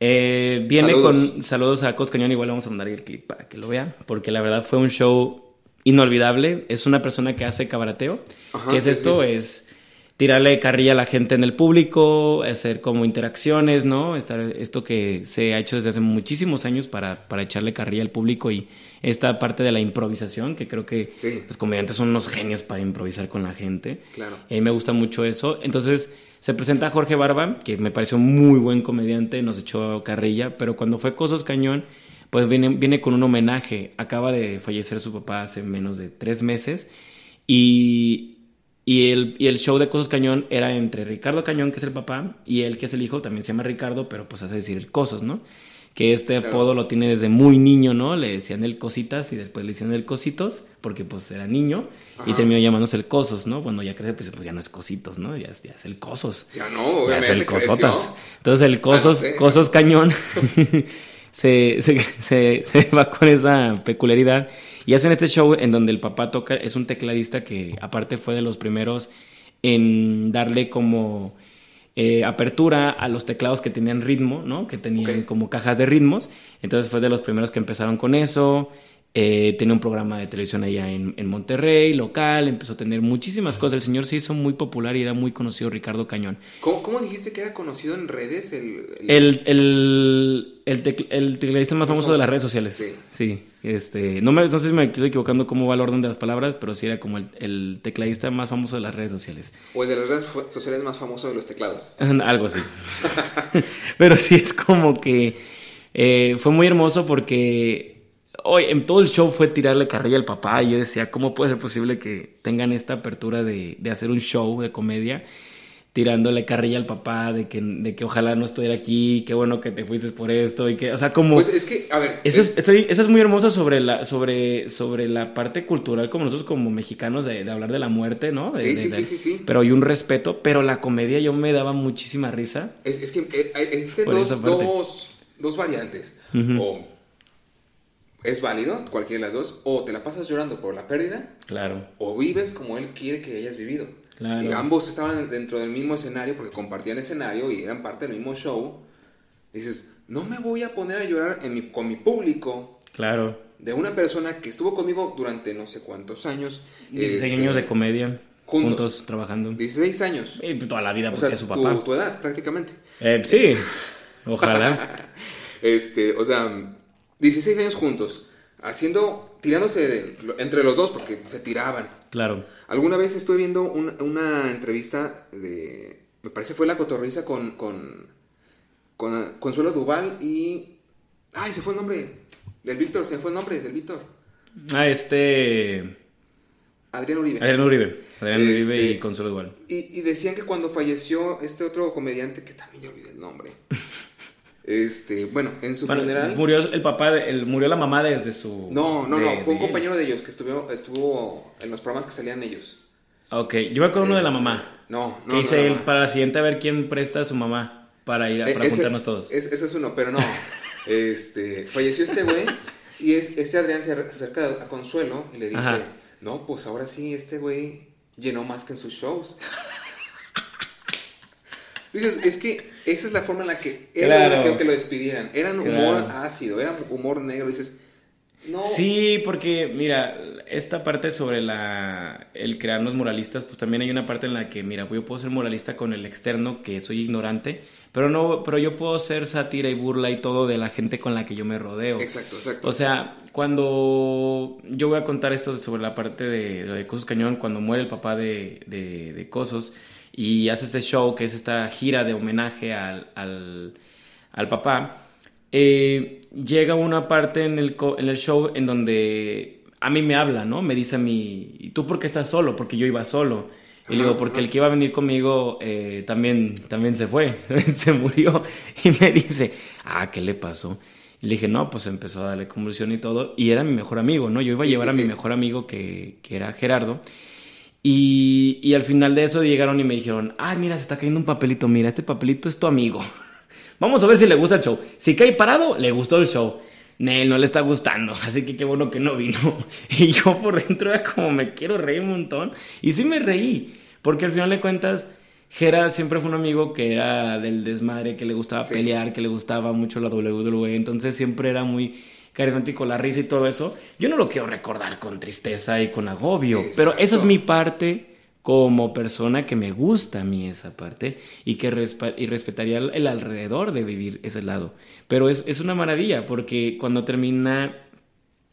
Eh, viene con saludos a Cosos Cañón, igual vamos a mandar el clip para que lo vea, porque la verdad fue un show inolvidable. Es una persona que hace cabareteo. ¿Qué es esto? Es tirarle carrilla a la gente en el público, hacer como interacciones, ¿no? Estar, esto que se ha hecho desde hace muchísimos años para, para echarle carrilla al público y esta parte de la improvisación, que creo que los comediantes son unos genios para improvisar con la gente. Claro. Y a mí me gusta mucho eso. Entonces se presenta Jorge Barba, que me pareció muy buen comediante, nos echó carrilla, pero cuando fue Cosos Cañón, pues viene, viene con un homenaje. Acaba de fallecer su papá hace menos de tres meses y y el, y el show de Cosos Cañón era entre Ricardo Cañón, que es el papá, y él, que es el hijo, también se llama Ricardo, pero pues hace decir Cosos, ¿no? Que este apodo lo tiene desde muy niño, ¿no? Le decían el Cositas y después le decían el Cositos, porque pues era niño, y terminó llamándose el Cosos, ¿no? Cuando ya crece, pues, pues, ya no es Cositos, ¿no? Ya, ya es el Cosos. Ya no, obviamente. Ya es el Cosotas. Entonces el Cosos, Cosos Cañón se, se, se, se va con esa peculiaridad. Y hacen este show en donde el papá toca, es un tecladista que aparte fue de los primeros en darle como eh, apertura a los teclados que tenían ritmo, ¿no? Que tenían como cajas de ritmos. Entonces fue de los primeros que empezaron con eso. Eh, tenía un programa de televisión allá en, Monterrey, local, empezó a tener muchísimas cosas. El señor se hizo muy popular y era muy conocido, Ricardo Cañón. ¿Cómo, dijiste que era conocido en redes? El, el... el, el, tecladista más famoso de las redes sociales. Sí. sí este, no, me, no sé si me estoy equivocando cómo va el orden de las palabras, pero sí era como el, tecladista más famoso de las redes sociales. O el de las redes sociales más famoso de los teclados. Algo así. pero sí es como que eh, fue muy hermoso porque hoy en todo el show fue tirarle carrilla al papá y yo decía, ¿cómo puede ser posible que tengan esta apertura de, de hacer un show de comedia? tirándole carrilla al papá de que, de que ojalá no estuviera aquí, qué bueno que te fuiste por esto y que, o sea, como... Pues es que, a ver... Eso es, eso es muy hermoso sobre la, sobre, sobre la parte cultural como nosotros como mexicanos de, de hablar de la muerte, ¿no? sí, sí, sí, sí, sí. Pero hay un respeto, pero la comedia yo me daba muchísima risa. Es, es que eh, existen dos, dos, dos, variantes. O es válido, cualquiera de las dos, o te la pasas llorando por la pérdida. Claro. O vives como él quiere que hayas vivido. Y ambos estaban dentro del mismo escenario porque compartían escenario y eran parte del mismo show. dices, no me voy a poner a llorar en mi, con mi público. Claro. De una persona que estuvo conmigo durante no sé cuántos años. 16 este, años de comedia. Juntos, trabajando. 16 años. Y toda la vida porque es su papá. Tu, edad, prácticamente. Eh, sí, ojalá. este, o sea, 16 años juntos. Haciendo, tirándose entre los dos porque se tiraban. Claro. Alguna vez estoy viendo una entrevista de. Me parece fue la cotorriza con, con, con Consuelo Duval y. ¡Ay! Se fue el nombre del Víctor, se fue el nombre del Víctor. Ah, este. Adrián Uribe. Adrián Uribe. Adrián Uribe y este, Consuelo Duval. Y, y, decían que cuando falleció este otro comediante, que también yo olvidé el nombre. Este, bueno, en su funeral. Murió el papá, el, murió la mamá desde su. No, no, no, fue un compañero de ellos que estuvo, estuvo en los programas que salían ellos. Ok, yo me acuerdo uno de la mamá. No, no. Que dice para la siguiente a ver quién presta a su mamá para ir a, e, para juntarnos todos. ese es uno, pero no. este, falleció este güey y es, ese Adrián se acerca a Consuelo y le dice: No, pues ahora sí, este güey llenó más que en sus shows. Dices, es que esa es la forma en la que era que, que lo despidieran. Eran humor ácido, era humor negro. Dices, no. Sí, porque mira, esta parte sobre la el crearnos moralistas, pues también hay una parte en la que, mira, yo puedo ser moralista con el externo, que soy ignorante, pero no, pero yo puedo ser sátira y burla y todo de la gente con la que yo me rodeo. Exacto, exacto. O sea, cuando yo voy a contar esto sobre la parte de, de Cosos Cañón, cuando muere el papá de, de, de Cosos, y hace este show, que es esta gira de homenaje al, al, papá, eh, llega una parte en el, en el show en donde a mí me habla, ¿no? Me dice a mí, ¿y tú por qué estás solo? Porque yo iba solo. Y le digo, porque el que iba a venir conmigo eh, también, también se fue, se murió. Y me dice, ah, ¿qué le pasó? Y le dije, no, pues empezó a darle convulsión y todo. Y era mi mejor amigo, ¿no? Yo iba a llevar a mi mejor amigo que, que era Gerardo. Y, y, al final de eso llegaron y me dijeron, ah, mira, se está cayendo un papelito, mira, este papelito es tu amigo. Vamos a ver si le gusta el show. Si cae parado, le gustó el show. Nel, no le está gustando, así que qué bueno que no vino. Y yo por dentro era como me quiero reír un montón. Y sí me reí, porque al final de cuentas Jera siempre fue un amigo que era del desmadre, que le gustaba pelear, que le gustaba mucho la WWE, entonces siempre era muy carismático, la risa y todo eso. Yo no lo quiero recordar con tristeza y con agobio, pero esa es mi parte como persona que me gusta a mí esa parte y que y respetaría el, alrededor de vivir ese lado. Pero es, es una maravilla porque cuando termina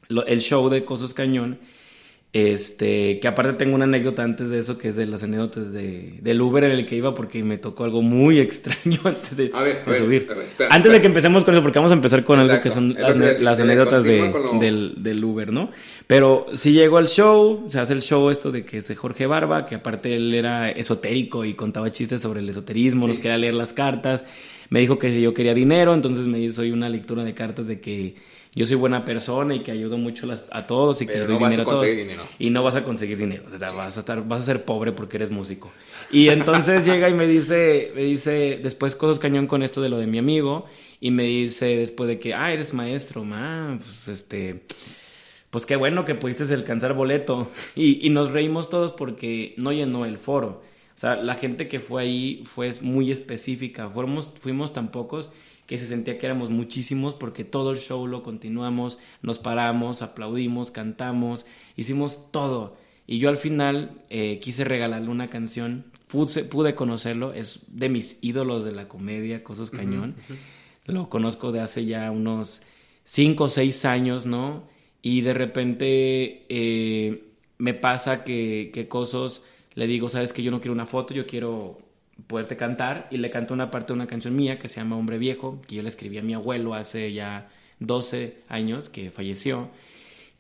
el show de Cosos Cañón, este, que aparte tengo una anécdota antes de eso, que es de las anécdotas de, del Uber en el que iba, porque me tocó algo muy extraño antes de, subir. antes de que empecemos con eso, porque vamos a empezar con algo que son las, anécdotas de, del, del, Uber, ¿no? Pero si llego al show, se hace el show esto de que es Jorge Barba, que aparte él era esotérico y contaba chistes sobre el esoterismo, nos quería leer las cartas, me dijo que si yo quería dinero, entonces me hizo una lectura de cartas de que yo soy buena persona y que ayudo mucho a todos y que doy dinero a, todos. Dinero. Y no vas a conseguir dinero, o sea, vas a estar vas a ser pobre porque eres músico. Y entonces llega y me dice me dice después cosas cañón con esto de lo de mi amigo y me dice después de que, "Ah, eres maestro, ma, pues este pues qué bueno que pudiste alcanzar boleto." Y, y nos reímos todos porque no llenó el foro. O sea, la gente que fue ahí fue muy específica. Fuimos, fuimos tan pocos que se sentía que éramos muchísimos porque todo el show lo continuamos, nos paramos, aplaudimos, cantamos, hicimos todo. Y yo al final eh, quise regalarle una canción, pude, pude, conocerlo, es de mis ídolos de la comedia, Cosos Cañón. Lo conozco de hace ya unos cinco o seis años, ¿no? Y de repente eh, me pasa que, que Cosos le digo, sabes que yo no quiero una foto, yo quiero poderte cantar y le canto una parte de una canción mía que se llama Hombre Viejo, que yo le escribí a mi abuelo hace ya 12 años que falleció.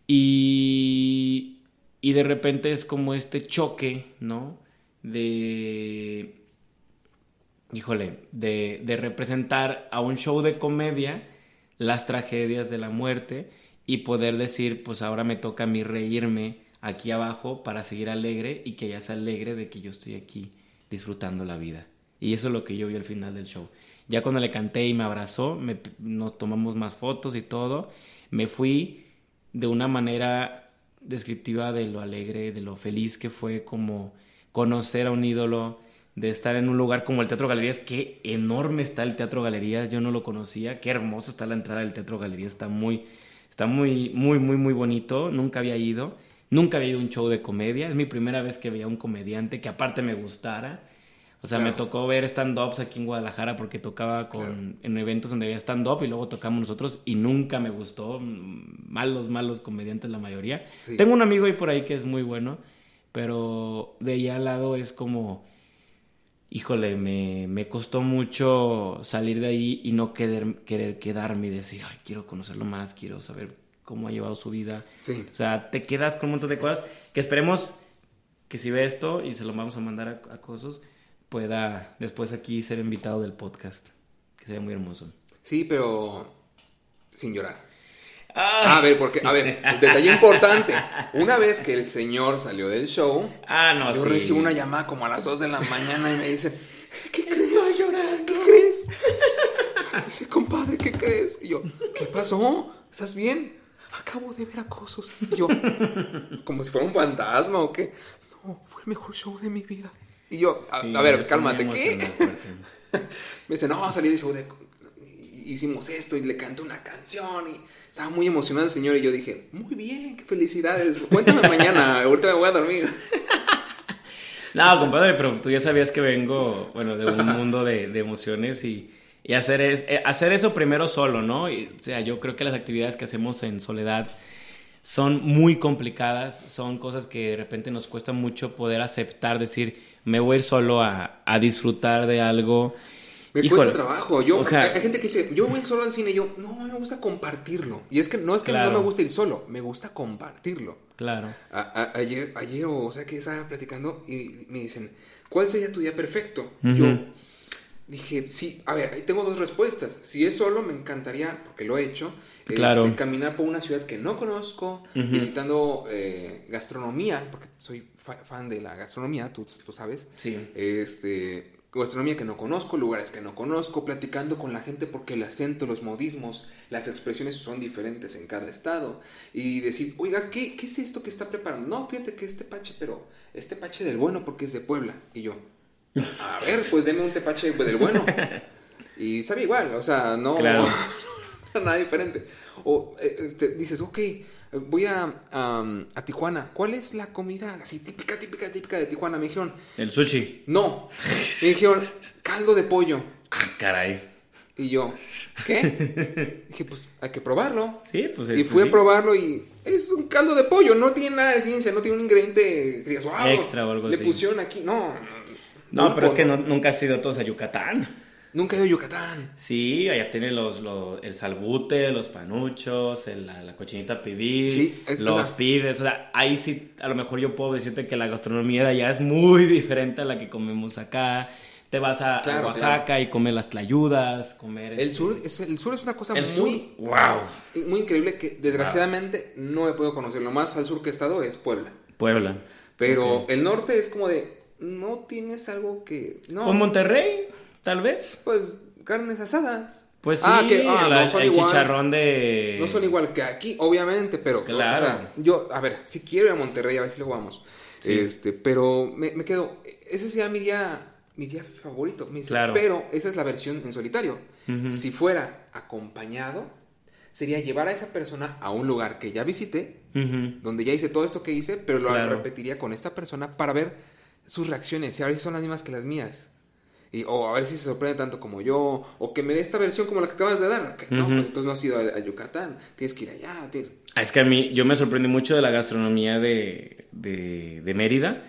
Y, y de repente es como este choque, ¿no? De, híjole, de, de representar a un show de comedia las tragedias de la muerte y poder decir, pues ahora me toca a mí reírme aquí abajo para seguir alegre y que ella se alegre de que yo estoy aquí disfrutando la vida. Y eso es lo que yo vi al final del show. Ya cuando le canté y me abrazó, nos tomamos más fotos y todo, me fui de una manera descriptiva de lo alegre, de lo feliz que fue como conocer a un ídolo, de estar en un lugar como el Teatro Galerías. Qué enorme está el Teatro Galerías, yo no lo conocía. Qué hermoso está la entrada del Teatro Galerías, está muy, está muy, muy, muy, muy bonito. Nunca había ido. Nunca había ido a un show de comedia. Es mi primera vez que veía a un comediante que aparte me gustara. O sea, me tocó ver stand-ups aquí en Guadalajara porque tocaba con, en eventos donde había stand-up y luego tocamos nosotros y nunca me gustó. Malos, malos comediantes la mayoría. Tengo un amigo ahí por ahí que es muy bueno, pero de ahí al lado es como, híjole, me, me costó mucho salir de ahí y no querer, querer quedarme y decir, ay, quiero conocerlo más, quiero saber cómo ha llevado su vida. Sí. O sea, te quedas con un montón de cosas que esperemos que si ve esto y se lo vamos a mandar a, a Cosos, pueda después aquí ser invitado del podcast. Que sería muy hermoso. Sí, pero sin llorar. Ah. A ver, porque, a ver, detalle importante. Una vez que el señor salió del show, ah, no, yo recibo una llamada como a las 2 de la mañana y me dicen, ¿qué crees? Llorando. ¿Qué crees? Dice, compadre, ¿qué crees? Y yo, ¿qué pasó? ¿Estás bien? Acabo de ver acosos. Y yo, como si fuera un fantasma o qué. No, fue el mejor show de mi vida. Y yo, a, ver, cálmate, ¿qué? Me dice, no, salí del show de... Hicimos esto y le canté una canción y estaba muy emocionado el señor y yo dije, muy bien, qué felicidades. Cuéntame mañana, ahorita me voy a dormir. No, compadre, pero tú ya sabías que vengo, bueno, de un mundo de, de emociones y y hacer, es, eh, hacer eso primero solo, ¿no? o sea, yo creo que las actividades que hacemos en soledad son muy complicadas, son cosas que de repente nos cuesta mucho poder aceptar, decir, me voy a ir solo a, a disfrutar de algo. Me Híjole. cuesta trabajo. Yo, O sea- hay hay gente que dice, yo voy solo al cine y yo, no, me gusta compartirlo. Y es que no es que Claro. no me gusta ir solo, me gusta compartirlo. Claro. A- a- ayer, ayer, o sea, que estaba platicando y me dicen, ¿cuál sería tu día perfecto? Yo dije, sí, a ver, ahí tengo dos respuestas. Si es solo, me encantaría, porque lo he hecho, este, Claro. caminar por una ciudad que no conozco, visitando eh, gastronomía, porque soy fa- fan de la gastronomía, tú lo sabes. Sí. Este, gastronomía que no conozco, lugares que no conozco, platicando con la gente porque el acento, los modismos, las expresiones son diferentes en cada estado. Y decir, oiga, ¿qué, qué es esto que está preparando? No, fíjate que este pache, pero este pache del bueno porque es de Puebla. Y yo, a ver, pues deme un tepache del bueno. Y sabe igual, o sea, no, Claro. nada diferente. O eh, este, dices, ok, voy a, a Tijuana. ¿Cuál es la comida así típica, típica, típica de Tijuana? Me dijeron, El sushi. no. Me dijeron, caldo de pollo. Ah, caray. Y yo, ¿qué? Dije, pues hay que probarlo. Sí, pues Y fui sí. a probarlo y es un caldo de pollo, no tiene nada de ciencia, no tiene un ingrediente que digas, wow, Extra o algo le así. pusieron aquí. No, No, pero es que no- nunca has ido todos a Yucatán. Nunca he ido a Yucatán. Sí, allá tiene los, los- el salbute, los panuchos, el- la, la cochinita pibil, Sí, es- los o sea- pibes. O sea, ahí sí, a lo mejor yo puedo decirte que la gastronomía de allá es muy diferente a la que comemos acá. Te vas a, a Claro, Oaxaca y comer las tlayudas, comer... El este- sur, es, el sur es una cosa El muy, sur, wow. muy increíble que desgraciadamente no he podido conocer. Lo más al sur que he estado es Puebla. Puebla. Pero el norte es como de, no tienes algo que... No, ¿O Monterrey? Tal vez. pues carnes asadas. Pues sí, Ah, que- ah, la- no son el igual. chicharrón de... No son igual que aquí, obviamente, pero Claro. o sea, yo, a ver, si quiero ir a Monterrey, a ver si luego vamos. Sí. Este, pero me, me quedo, ese sería mi día, mi día favorito. Claro. Pero esa es la versión en solitario. Si fuera acompañado, sería llevar a esa persona a un lugar que ya visité, donde ya hice todo esto que hice, pero lo Claro. repetiría con esta persona para ver sus reacciones y a ver si son las mismas que las mías. Y, o a ver si se sorprende tanto como yo, o que me dé esta versión como la que acabas de dar. Que, No, pues entonces no has ido a, a Yucatán, tienes que ir allá. tienes- Ah, Es que a mí, yo me sorprendí mucho de la gastronomía de, de, de Mérida,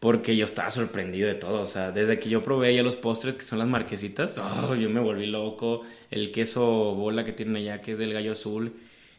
porque yo estaba sorprendido de todo. O sea, desde que yo probé ya los postres, que son las marquesitas, oh, yo me volví loco. El queso bola que tienen allá, que es del gallo azul,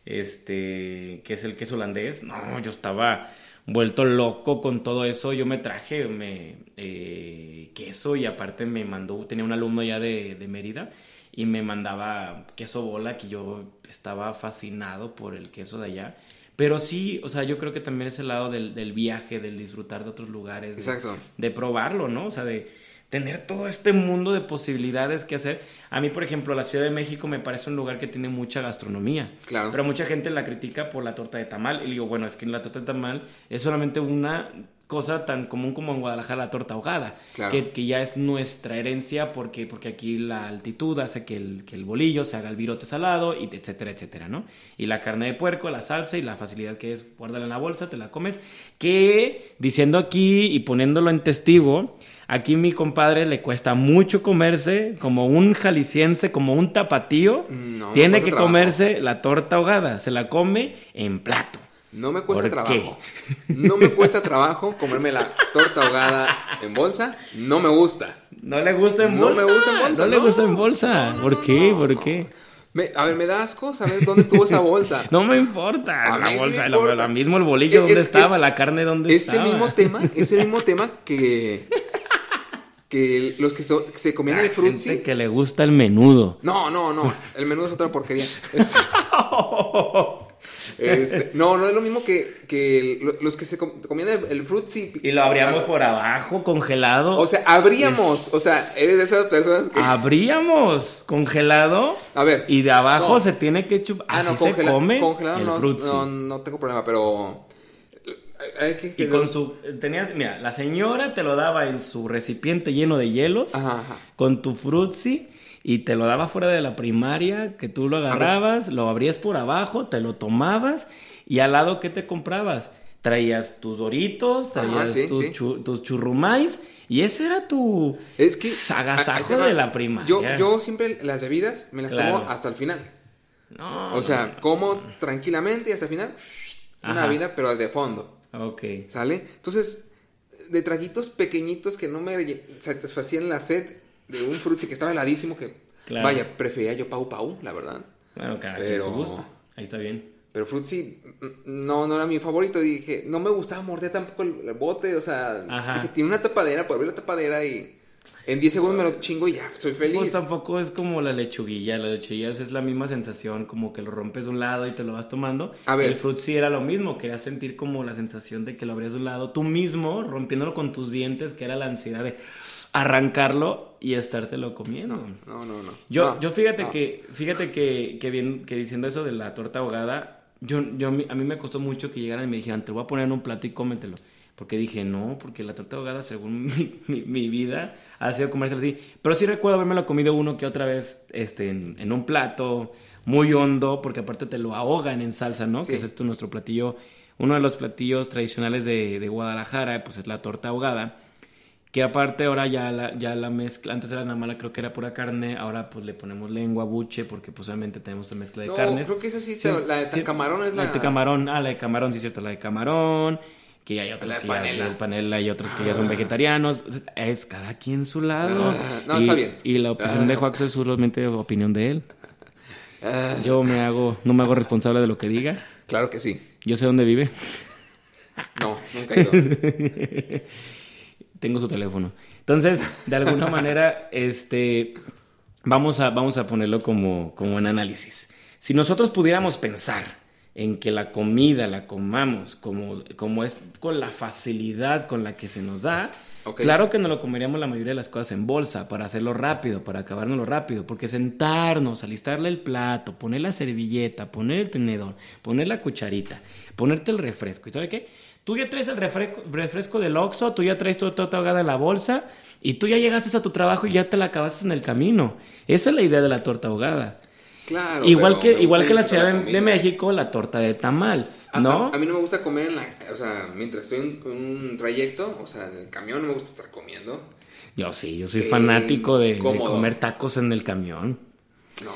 este, que es el queso holandés. No, yo estaba vuelto loco con todo eso. Yo me traje me, eh, queso y aparte me mandó, tenía un alumno ya de, de Mérida y me mandaba queso bola que yo estaba fascinado por el queso de allá. Pero sí, o sea, yo creo que también es el lado del, del viaje, del disfrutar de otros lugares. de- Exacto. De, probarlo, ¿no? O sea, de tener todo este mundo de posibilidades que hacer. A mí, por ejemplo, la Ciudad de México me parece un lugar que tiene mucha gastronomía. Claro. Pero mucha gente la critica por la torta de tamal. Y digo, bueno, es que la torta de tamal es solamente una cosa tan común como en Guadalajara la torta ahogada, Claro. que, que ya es nuestra herencia porque, porque aquí la altitud hace que el, que el bolillo se haga el virote salado, y etcétera, etcétera, ¿no? Y la carne de puerco, la salsa y la facilidad que es guardarla en la bolsa, te la comes, que diciendo aquí y poniéndolo en testigo, aquí mi compadre le cuesta mucho comerse como un jalisciense, como un tapatío, No, me tiene que trabajo. comerse la torta ahogada, se la come en plato. No me cuesta ¿Por qué? trabajo. No me cuesta trabajo comerme la torta ahogada en bolsa. No me gusta. No le gusta en No bolsa. me gusta en bolsa. No le gusta en bolsa. No, no, ¿Por no, qué? no, ¿Por no. qué? Me- a ver, me da asco saber dónde estuvo esa bolsa. No me importa. A la me bolsa, la- la mismo el bolillo, Es- ¿dónde es- estaba? es- la carne, ¿dónde Es el estaba? mismo tema, es el mismo tema que, que los que, so- se comían La el frutzi. gente que le gusta el menudo. No, no, no. El menudo es otra porquería. Es- este, no, no es lo mismo que, que los que se com- comían el, el frutzi. Y lo abríamos por abajo, congelado. O sea, abríamos. O sea, eres de esas personas que. Abríamos congelado. A ver. Y de abajo No. se tiene que chupar. Ah, Así no, se come congelado el no, no, no tengo problema, pero. Hay que- Y con su... Tenías... Mira, la señora te lo daba en su recipiente lleno de hielos. Ajá, ajá. con tu frutzi y te lo daba fuera de la primaria, que tú lo agarrabas, lo abrías por abajo, te lo tomabas y al lado, ¿qué te comprabas? Traías tus doritos, traías sí, tus, sí. chu- tus churrumais y ese era tu Es que. agasajo ahí te va. de la primaria. Yo, yo siempre las bebidas me las Claro. tomo hasta el final. No, O sea, no, como tranquilamente y hasta el final. una bebida, pero de fondo, Ok. ¿sale? Entonces, de traguitos pequeñitos que no me satisfacían la sed de un frutzi que estaba heladísimo, que Claro. vaya, prefería yo Pau Pau, la verdad. Bueno, cada quien su gusto. Ahí está bien. Pero Fruitsy mm, no, no era mi favorito. Dije, no me gustaba morder tampoco el, el bote. O sea, dije, tiene una tapadera, por abrir la tapadera y en 10 segundos me lo chingo y ya, soy feliz. Pues tampoco es como la lechuguilla. La lechuguilla es la misma sensación, como que lo rompes de un lado y te lo vas tomando. A ver. El fruit sí era lo mismo. Querías sentir como la sensación de que lo abrías de un lado. Tú mismo, rompiéndolo con tus dientes, que era la ansiedad de arrancarlo y estártelo comiendo. No, no, no. Yo, No, yo fíjate no. que, fíjate que, que bien, que diciendo eso de la torta ahogada, yo, yo, a mí me costó mucho que llegaran y me dijeran, te voy a poner en un plato y cómetelo. Porque dije, no, porque la torta ahogada, según mi, mi- mi vida, ha sido comercial así. Pero sí recuerdo haberme comido uno que otra vez este, en, en un plato muy hondo, porque aparte te lo ahogan en salsa, ¿no? Sí. Que es esto nuestro platillo, uno de los platillos tradicionales de, de Guadalajara, pues es la torta ahogada. Que aparte ahora ya la, ya la mezcla, antes era nada mala, creo que era pura carne, ahora pues le ponemos lengua, buche, porque pues obviamente tenemos la mezcla de No, carnes. creo que esa sí, se- la de camarón es la... de camarón, ah, la de camarón, sí es cierto, la de camarón, que hay otros La que ya, panela. la de panela y otros que ya son vegetarianos, es cada quien su lado. Ah, no, y, está bien. Y la opinión de Juaxo es solamente opinión de él. Ah, Yo me hago, no me hago responsable de lo que diga. claro que sí. Yo sé dónde vive, No, nunca he ido. tengo su teléfono. Entonces, de alguna manera, este, vamos a, vamos a ponerlo como, como en análisis. Si nosotros pudiéramos pensar en que la comida la comamos como, como es con la facilidad con la que se nos da, claro que nos lo comeríamos la mayoría de las cosas en bolsa para hacerlo rápido, para acabárnoslo rápido, porque sentarnos, alistarle el plato, poner la servilleta, poner el tenedor, poner la cucharita, ponerte el refresco, ¿y sabe qué? Tú ya traes el refresco, refresco del Oxxo, tú ya traes tu torta ahogada en la bolsa y tú ya llegaste a tu trabajo y ya te la acabaste en el camino. Esa es la idea de la torta ahogada. Claro. igual que, igual que la Ciudad de, México, la torta de tamal, ¿no? A, a mí no me gusta comer en la... O sea, mientras estoy en, un trayecto, o sea, en el camión no me gusta estar comiendo. Yo sí, yo soy fanático de, comer tacos en el camión. No,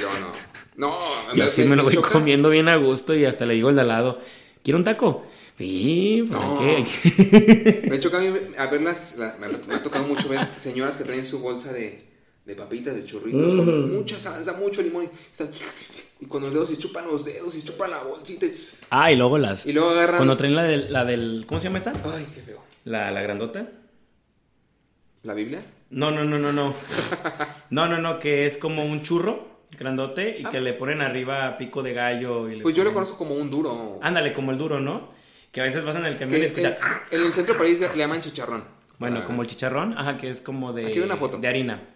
yo no. No, Yo sí me lo voy choca. comiendo bien a gusto y hasta le digo al de al lado, ¿quiere un taco? Sí, pues No. hay que... Me choca a mí a ver las, la- me, me ha tocado mucho ver señoras que traen su bolsa de, de papitas, de churritos, con mucha salsa, mucho limón, y, están- y con los dedos se chupan los dedos y chupan la bolsita. Y, Ah, y luego las... y luego agarran... Cuando traen la del, la del... ¿Cómo se llama esta? Ay, qué feo. La, la grandota. ¿La Biblia? No, no, no, no, no. No, no, no, que es como un churro grandote y que le ponen arriba pico de gallo. Y le Ah. Pues yo lo ponen- conozco como un duro. Ándale, como el duro, ¿no? Que a veces vas en el camión y Que escuchas... en, en el centro del país le llaman chicharrón. Bueno, Ah, como el chicharrón, ajá, que es como de, Aquí hay una foto. de harina.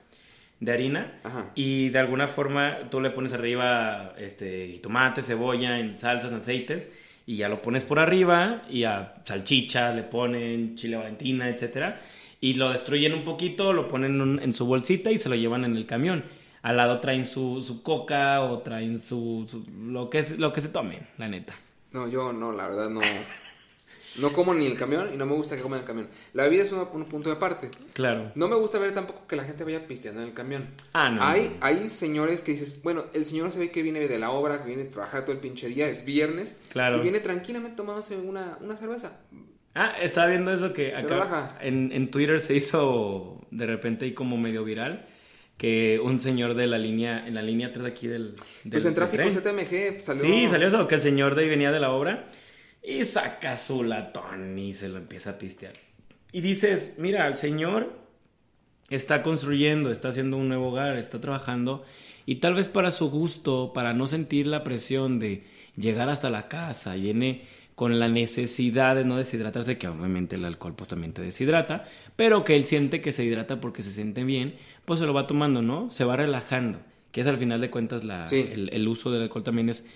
De harina. Ajá. Y de alguna forma tú le pones arriba este, tomate, cebolla, en salsas, en aceites. Y ya lo pones por arriba. Y a salchichas le ponen chile valentina, etcétera. Y lo destruyen un poquito, lo ponen en, un- en su bolsita y se lo llevan en el camión. Al lado traen su, su coca o traen su, su- lo, que es, lo que se tome, la neta. No, yo no, la verdad no. No como ni en el camión y no me gusta que coman en el camión. La bebida es una- un punto de aparte. Claro. No me gusta ver tampoco que la gente vaya pisteando en el camión. Ah, no. Hay, hay señores que dices, bueno, el señor se ve que viene de la obra, que viene a trabajar todo el pinche día, es viernes. Claro. Y viene tranquilamente tomándose una, una cerveza. Ah, estaba viendo eso que acá en, en Twitter se hizo de repente y como medio viral que un señor de la línea, en la línea 3 de aquí del, del Pues en tráfico tren. ZMG salió. Sí, salió eso, que el señor de ahí venía de la obra y saca su latón y se lo empieza a pistear. Y dices, mira, el señor está construyendo, está haciendo un nuevo hogar, está trabajando y tal vez para su gusto, para no sentir la presión de llegar hasta la casa, viene con la necesidad de no deshidratarse, que obviamente el alcohol pues también te deshidrata, pero que él siente que se hidrata porque se siente bien, pues se lo va tomando, ¿no? Se va relajando, que es al final de cuentas la, Sí. el, el uso del alcohol también es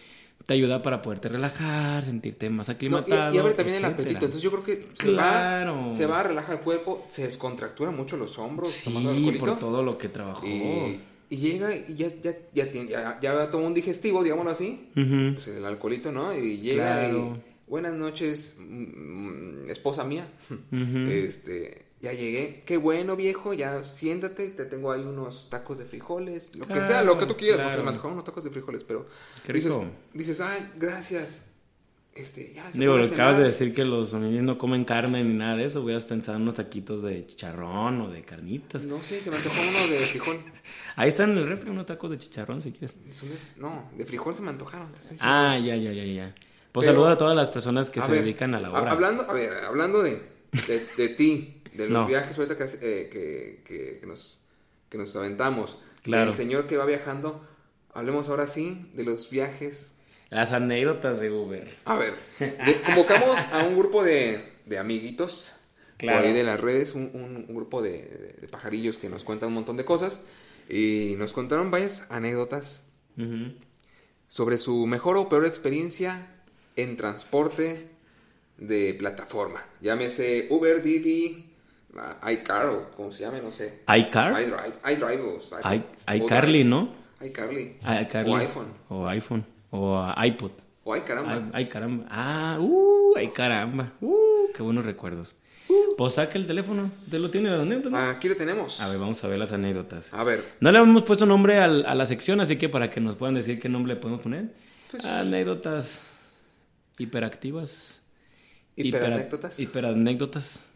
te ayuda para poderte relajar, sentirte más No, aclimatado. y, y abre también el etcétera. apetito. Entonces yo creo que se Claro. va, se va a relajar el cuerpo, se descontractura mucho los hombros tomando Sí, alcoholito. por todo lo que trabajó. Y, y llega y ya, ya, ya, tiene- ya, ya tomó un digestivo, digámoslo así. Ujú. Pues el alcoholito, ¿no? Y llega Claro. y... Buenas noches, mm, esposa mía. Ujú. Este, ya llegué. Qué bueno, viejo. Ya siéntate. Te tengo ahí unos tacos de frijoles. Lo que sea, lo que tú quieras. claro. Porque me antojaron unos tacos de frijoles. Pero Qué dices, rico. dices, ay, gracias. este, ya se Digo, acabas de decir que los niños no comen carne ni nada de eso. Hubieras pensado en unos taquitos de chicharrón o de carnitas. No sé, se me antojó uno de frijol. Ahí están en el refri unos tacos de chicharrón si quieres. De- No, de frijol se me antojaron. Ah, ya, ya, ya, ya. Pues saludo a todas las personas que se ver, dedican a la obra. Hablando, a ver, hablando de, de, de ti, de los No. viajes ahorita que, eh, que, que- que nos, que nos aventamos, Claro. el señor que va viajando, hablemos ahora sí de los viajes. Las anécdotas de Uber. A ver, de- convocamos a un grupo de, de amiguitos Claro. por ahí de las redes, un, un- un grupo de, pajarillos que nos cuentan un montón de cosas y nos contaron varias anécdotas sobre su mejor o peor experiencia en transporte de plataforma. Llámese Uber, Didi, ah, iCar o como se llame, no sé. iCar. iDrive, o iCarly. ¿no? iCarly. iCarly. O iPhone. O iPhone. O iPod. O ay caramba. Ay, caramba. Ah, uh, ay, caramba. Uh, qué buenos recuerdos. Pues saca el teléfono. ¿Te lo tiene la anécdota? Aquí lo tenemos. A ver, vamos a ver las anécdotas. A ver. No le hemos puesto nombre al- a la sección, así que para que nos puedan decir qué nombre le podemos poner. Pues- anécdotas hiperactivas. Hipera- Hiperanécdotas. Hiperanécdotas.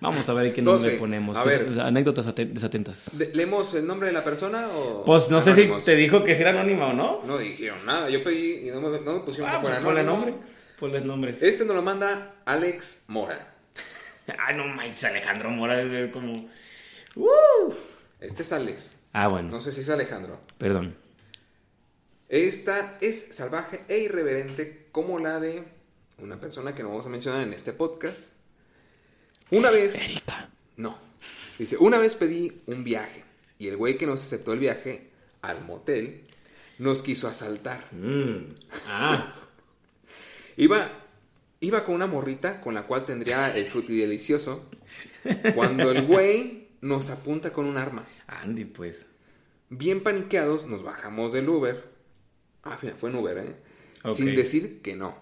Vamos a ver qué No nombre ponemos. A ver. Anécdotas aten- desatentas. De- ¿Leemos el nombre de la persona o.? Pues no sé si te dijo que si era anónima o no. No dijeron nada. Yo pedí y no me, no me pusieron Ah, que fuera pues ponle anónimo. nombre. Ponle nombres. Este nos lo manda Alex Mora. Ay, no manches, Alejandro Mora ser como. ¡Uh! Este es Alex. Ah, bueno. No sé si es Alejandro. Perdón. Esta es salvaje e irreverente como la de una persona que no vamos a mencionar en este podcast. Una vez... Erika. No. Dice, una vez pedí un viaje y el güey que nos aceptó el viaje al motel nos quiso asaltar. Mm. Ah. Iba, iba con una morrita con la cual tendría el frutidelicioso cuando el güey nos apunta con un arma. Andy, pues. Bien paniqueados nos bajamos del Uber. Ah, fíjate, fue en Uber, ¿eh? Sin decir que no.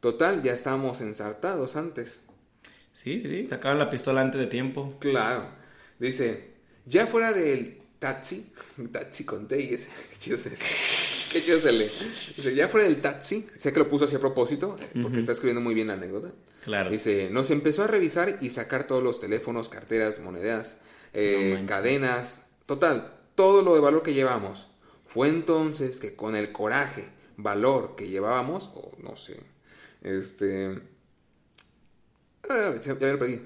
Total, ya estábamos ensartados antes. Sí, sí, sacaron la pistola antes de tiempo. Claro. Dice, ya fuera del taxi, taxi con T y ese, qué chido se, qué chido se lee. Dice, ya fuera del taxi, sé que lo puso así a propósito, eh, porque está escribiendo muy bien la anécdota. Claro. Dice, nos empezó a revisar y sacar todos los teléfonos, carteras, monedas, eh, No cadenas, total, todo lo de valor que llevamos. Fue entonces que con el coraje, valor que llevábamos, o no sé, este... Ah, ya, lo perdí.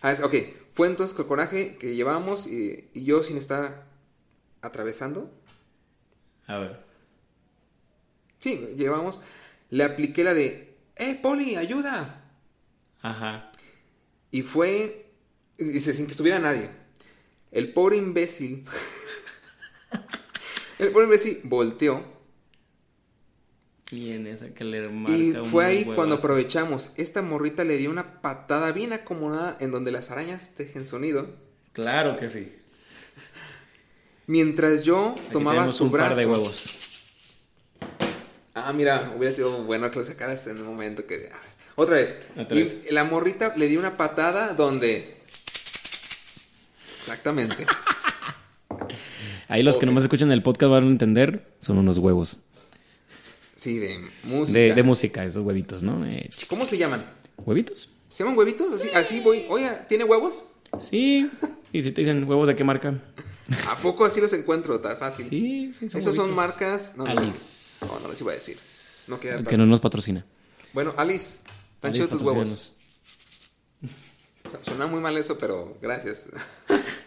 Ah, es- ok, fue entonces con coraje que llevábamos y, y yo sin estar atravesando, A ver. sí, llevamos, le apliqué la de, ¡eh, Poli, ayuda! Ajá. Y fue, dice, sin que estuviera nadie. El pobre imbécil, el pobre imbécil volteó Y en esa que le marca y fue ahí cuando aprovechamos. Esta morrita le dio una patada bien acomodada en donde las arañas tejen sonido. Claro que sí. Mientras yo Aquí tomaba tenemos su un brazo. par de huevos. Ah, mira, hubiera sido bueno que lo sacaras en el momento que... Otra vez. Otra Y vez. la morrita le dio una patada donde... Exactamente. Ahí los que Ok. nomás escuchan el podcast van a entender, son unos huevos. Sí, de música. De, de música, esos huevitos, ¿no? Eh, ¿Cómo se llaman? ¿Huevitos? ¿Se llaman huevitos? Así, así voy. Oye, ¿tiene huevos? Sí. ¿Y si te dicen huevos de qué marca? ¿A poco así los encuentro tan fácil? Sí, sí, son Esos son marcas... No, no, Alice. no, no les iba a decir. No queda Que no nos patrocina. Bueno, Alice, tan chidos tus huevos. Suena muy mal eso, pero gracias.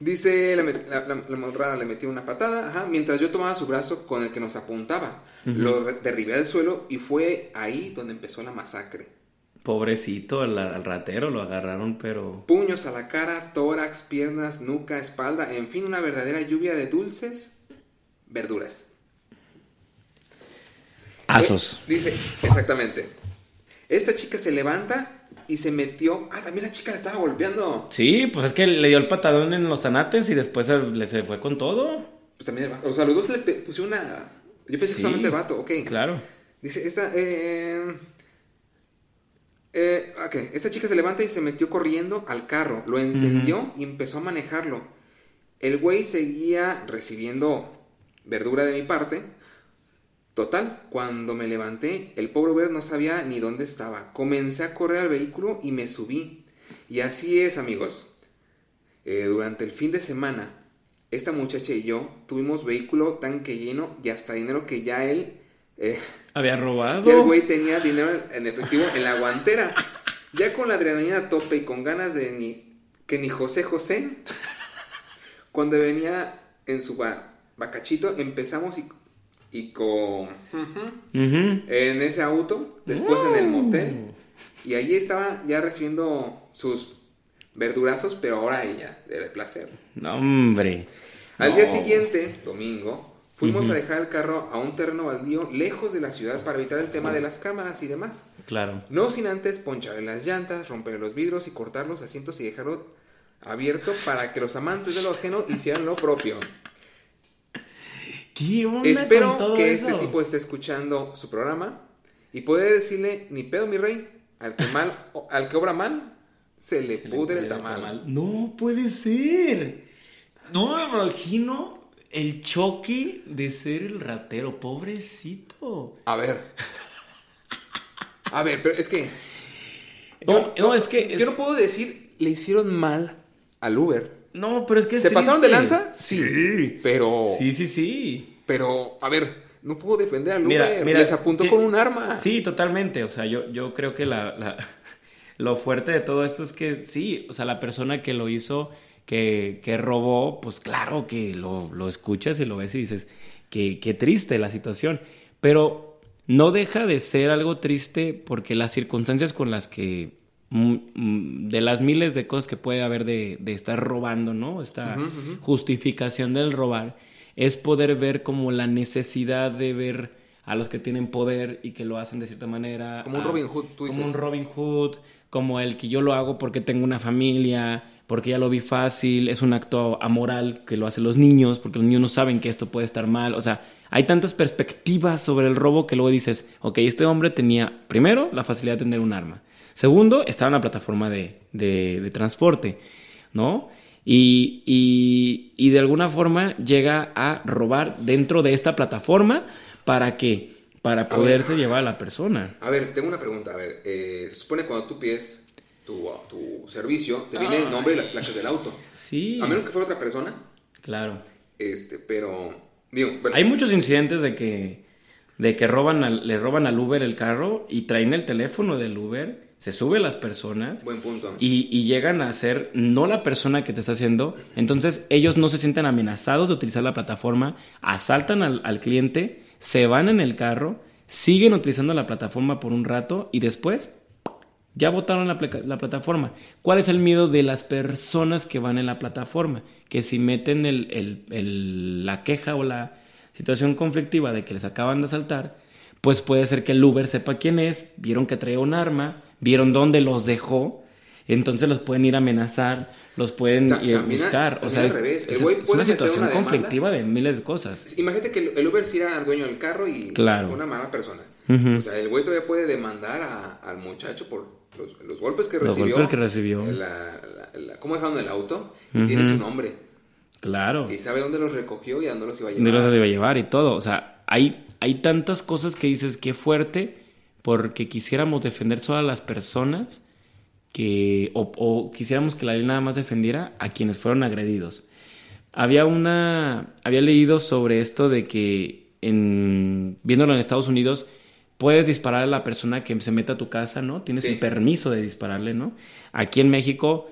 Dice, la, la, la- la morrada le metió una patada, ajá, mientras yo tomaba su brazo con el que nos apuntaba. Lo derribé al suelo y fue ahí donde empezó la masacre. Pobrecito, al, al ratero lo agarraron, pero... Puños a la cara, tórax, piernas, nuca, espalda, en fin, una verdadera lluvia de dulces verduras. Asos. Eh, dice, exactamente. Esta chica se levanta y se metió. Ah, también la chica la estaba golpeando. Sí, pues es que le dio el patadón en los tanates y después se, le se fue con todo. Pues también el. O sea, los dos se le pusieron una. Yo pensé que solamente el vato, ok. Claro. Dice, esta. Eh, eh, ok, esta chica se levanta y se metió corriendo al carro. Lo encendió y empezó a manejarlo. El güey seguía recibiendo verdura de mi parte. Total, cuando me levanté, el pobre Uber no sabía ni dónde estaba. Comencé a correr al vehículo y me subí. Y así es, amigos. Eh, durante el fin de semana, esta muchacha y yo tuvimos vehículo tanque lleno y hasta dinero que ya él... eh, Había y el robado. güey tenía dinero en- en efectivo en la guantera. Ya con la adrenalina a tope y con ganas de ni, que ni José José, cuando venía en su ba- bacachito, empezamos y, y con... En ese auto, después en el motel, y allí estaba ya recibiendo sus verdurazos, pero ahora ella, de placer. No, hombre. Al No. día siguiente, domingo, fuimos a dejar el carro a un terreno baldío lejos de la ciudad para evitar el tema de las cámaras y demás. Claro. No sin antes poncharle las llantas, romper los vidrios y cortar los asientos y dejarlo abierto para que los amantes de lo ajeno hicieran lo propio. ¿Qué onda con Espero todo que eso? este tipo esté escuchando su programa y poder decirle, ni pedo mi rey, al que mal, al que obra mal, se le Se le pudre el tamal. No puede ser. No me imagino el choque de ser el ratero. Pobrecito. A ver. A ver, pero es que... No, no, es que. Yo no puedo decir, le hicieron mal al Uber. No, pero es que es ¿Se pasaron de lanza? Sí. Pero... Sí, sí, sí. Pero, a ver, no puedo defender al Mira, Uber. mira, Les apuntó que- con un arma. Sí, totalmente. O sea, yo, yo creo que la, la- lo fuerte de todo esto es que sí, o sea, la persona que lo hizo, que, que robó, pues claro que lo, lo escuchas y lo ves y dices, que, qué triste la situación. Pero no deja de ser algo triste porque las circunstancias con las que, de las miles de cosas que puede haber de, de estar robando, ¿no? Esta justificación del robar es poder ver como la necesidad de ver a los que tienen poder y que lo hacen de cierta manera. Como un a- Robin Hood, tú Como dices. un Robin Hood, como el que yo lo hago porque tengo una familia, porque ya lo vi fácil, es un acto amoral que lo hacen los niños, porque los niños no saben que esto puede estar mal. O sea, hay tantas perspectivas sobre el robo que luego dices, ok, este hombre tenía, primero, la facilidad de tener un arma. Segundo, estaba en la plataforma de, de- de transporte, ¿no? Y, y- y de alguna forma llega a robar dentro de esta plataforma para que para poderse llevar a la persona. A ver, tengo una pregunta. A ver, eh, se supone cuando tú pides tu, tu servicio, te viene el nombre y las placas del auto. Sí. A menos que fuera otra persona. Claro. Este, pero. Digo, bueno, Hay muchos incidentes de que, de que roban al- le roban al Uber el carro y traen el teléfono del Uber, se suben las personas buen punto. y, y llegan a ser no la persona que te está haciendo. Entonces ellos no se sienten amenazados de utilizar la plataforma, asaltan al, al cliente, se van en el carro, siguen utilizando la plataforma por un rato y después ya votaron la, plataforma. ¿Cuál es el miedo de las personas que van en la plataforma? Que si meten el- el- el- la queja o la situación conflictiva de que les acaban de asaltar, pues puede ser que el Uber sepa quién es, vieron que traía un arma, vieron dónde los dejó, entonces los pueden ir a amenazar, los pueden Ta- también a- buscar. O sea, al es, revés. Es- es una situación una conflictiva de miles de cosas. Imagínate que el- Uber sí era el dueño del carro y Claro. una mala persona. Ujú. O sea, el güey todavía puede demandar a- al muchacho por los, los golpes que Los recibió. golpes que recibió. La, la- la- ¿Cómo dejaron el auto? Y Ujú. tiene su nombre. Claro. Y sabe dónde los recogió y a dónde los iba a dónde llevar. los debe llevar y todo. O sea, hay, hay tantas cosas que dices que fuerte porque quisiéramos defender solo a las personas que, o, o quisiéramos que la ley nada más defendiera a quienes fueron agredidos. Había una, había leído sobre esto de que en, viéndolo en Estados Unidos, puedes disparar a la persona que se meta a tu casa, ¿no? Tienes Sí. el permiso de dispararle, ¿no? Aquí en México,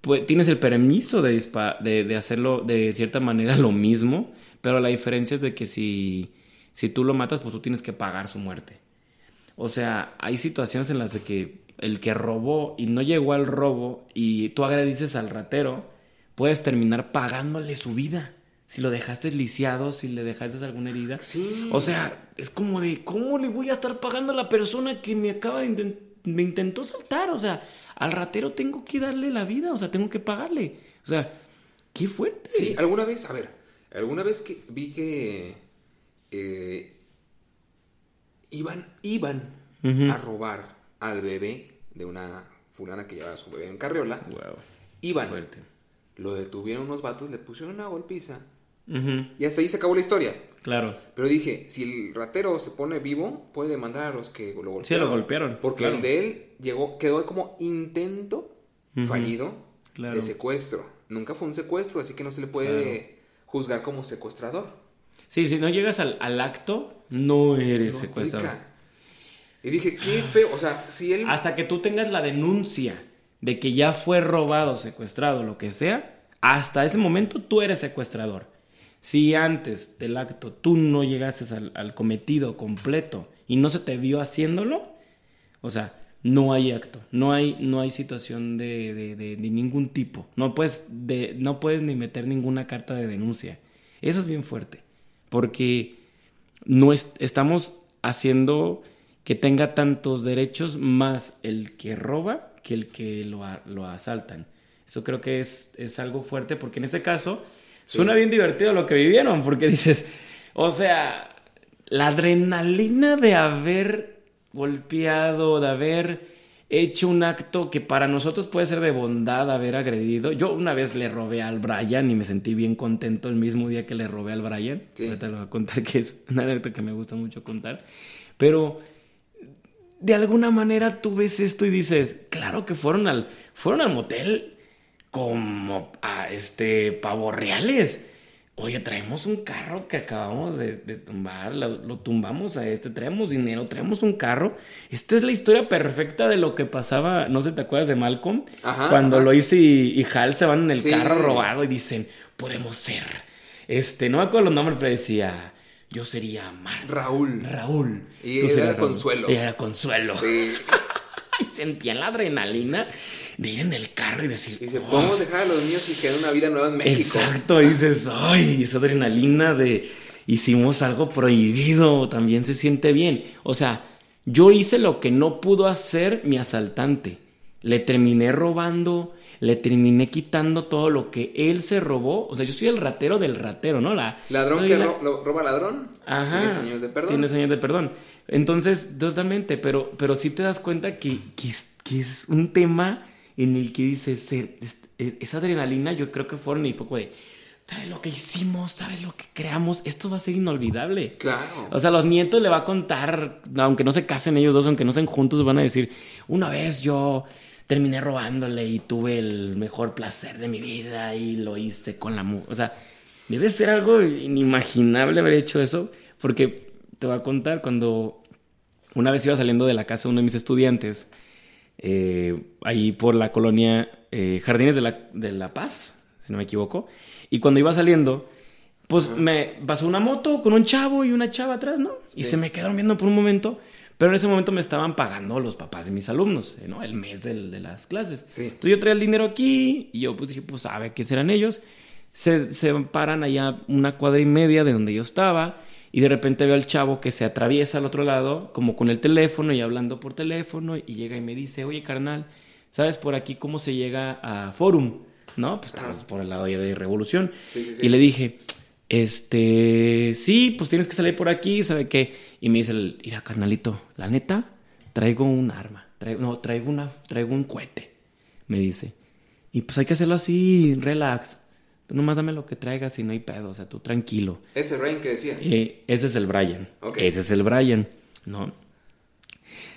pues, tienes el permiso de, de hacerlo de cierta manera lo mismo, pero la diferencia es de que si, si tú lo matas, pues tú tienes que pagar su muerte. O sea, hay situaciones en las que el que robó y no llegó al robo y tú agradece al ratero, puedes terminar pagándole su vida. Si lo dejaste lisiado, si le dejaste alguna herida. Sí. O sea, es como de, ¿cómo le voy a estar pagando a la persona que me acaba de me intentó saltar? O sea, al ratero tengo que darle la vida, o sea, tengo que pagarle. O sea, qué fuerte. Sí, alguna vez, a ver, alguna vez que vi que eh, iban, iban a robar al bebé de una fulana que llevaba a su bebé en carriola. Wow, Iban. fuerte. Lo detuvieron unos vatos, le pusieron una golpiza Y hasta ahí se acabó la historia. Claro. Pero dije, si el ratero se pone vivo, puede demandar a los que lo golpearon. Sí, lo golpearon, Porque claro. el de él llegó, quedó como intento fallido claro. de secuestro. Nunca fue un secuestro, así que no se le puede juzgar como secuestrador. Sí, si no llegas al, al acto, no eres No secuestrador. aplica. Y dije, qué feo. O sea, si él. Hasta que tú tengas la denuncia de que ya fue robado, secuestrado, lo que sea, hasta ese momento tú eres secuestrador. Si antes del acto tú no llegaste al, al cometido completo y no se te vio haciéndolo, o sea, no hay acto, no hay, no hay situación de, de- de- de ningún tipo. No puedes, de, no puedes ni meter ninguna carta de denuncia. Eso es bien fuerte, porque no es- estamos haciendo que tenga tantos derechos más el que roba que el que lo, a- lo asaltan. Eso creo que es, es algo fuerte porque en este caso Sí. suena bien divertido lo que vivieron porque dices, o sea, la adrenalina de haber golpeado, de haber hecho un acto que para nosotros puede ser de bondad haber agredido. Yo una vez le robé al Brian y me sentí bien contento el mismo día que le robé al Brian. Sí. Ahorita lo voy a contar que es una anécdota que me gusta mucho contar. Pero de alguna manera tú ves esto y dices, claro que fueron al, fueron al motel como a este pavos reales. Oye, traemos un carro que acabamos de, de tumbar, lo, lo tumbamos a este, traemos dinero, traemos un carro. Esta es la historia perfecta de lo que pasaba, no sé, ¿te acuerdas de Malcolm? Ajá, Cuando ajá. Lois y, y Hal se van en el Sí. carro robado y dicen, podemos ser. Este, no me acuerdo los nombres, pero decía, yo sería Mark. Raúl. Raúl. Y Tú era. Consuelo. Y era Consuelo. Sí. Y sentían la adrenalina de ir en el carro y decir. Dice, "Oh". podemos dejar a los niños y crear una vida nueva en México. Exacto, y dices, ay, esa adrenalina de hicimos algo prohibido, también se siente bien. O sea, yo hice lo que no pudo hacer mi asaltante. Le terminé robando, le terminé quitando todo lo que él se robó. O sea, yo soy el ratero del ratero, ¿no? La, Ladrón que la- ro- lo- roba ladrón. Ajá. Tienes años de perdón. Tienes años de perdón. Entonces, totalmente, pero, pero sí te das cuenta que, que es un tema en el que dices, "Se- es- es- esa adrenalina yo creo que fueron y fue como de, ¿sabes lo que hicimos? ¿Sabes lo que creamos? Esto va a ser inolvidable. Claro. O sea, los nietos le va a contar, aunque no se casen ellos dos, aunque no estén juntos, van a decir, una vez yo terminé robándole y tuve el mejor placer de mi vida y lo hice con la mu... O sea, debe ser algo inimaginable haber hecho eso, porque te voy a contar, cuando una vez iba saliendo de la casa de uno de mis estudiantes, eh, ahí por la colonia eh, Jardines de la, de la Paz, si no me equivoco, y cuando iba saliendo, pues me pasó una moto con un chavo y una chava atrás, ¿no? Y Sí. se me quedaron viendo por un momento, pero en ese momento me estaban pagando los papás de mis alumnos, eh, ¿no? El mes del- de las clases. Sí. Entonces yo traía el dinero aquí y yo pues dije, pues sabe qué serán ellos. Se, se paran allá una cuadra y media de donde yo estaba y de repente veo al chavo que se atraviesa al otro lado, como con el teléfono y hablando por teléfono y llega y me dice, oye carnal, ¿sabes por aquí cómo se llega a Forum? ¿No? Pues estamos por el lado ya de Revolución. Sí, sí, sí. Y le dije, este, sí, pues tienes que salir por aquí, ¿sabe qué? Y me dice, el, mira, carnalito, la neta, traigo un arma, traigo, no, traigo, una, traigo un cohete, me dice. Y pues hay que hacerlo así, relax. Tú nomás dame lo que traigas y no hay pedo, o sea, tú tranquilo. Ese Rain que decías. Eh, ese es el Brian. Ok. Ese es el Brian, ¿no?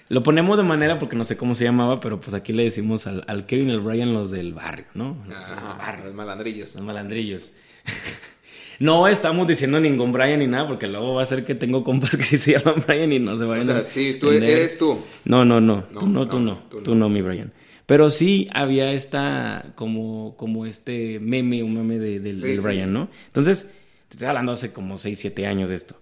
Lo ponemos de manera porque no sé cómo se llamaba, pero pues aquí le decimos al, al Kevin y al Brian los del barrio, ¿no? Los Ajá, barrio. los malandrillos. Los malandrillos. no estamos diciendo ningún Brian ni nada, porque luego va a ser que tengo compas que sí se llaman Brian y no se O vayan sea, a sí, tú entender. eres tú. No, no, no. No, tú no, tú no, no. tú Tú no. no, mi Brian. Pero sí había esta, como, como este meme, un meme de- del, Sí, del sí. Brian, ¿no? Entonces, te estoy hablando hace como 6, 7 años de esto.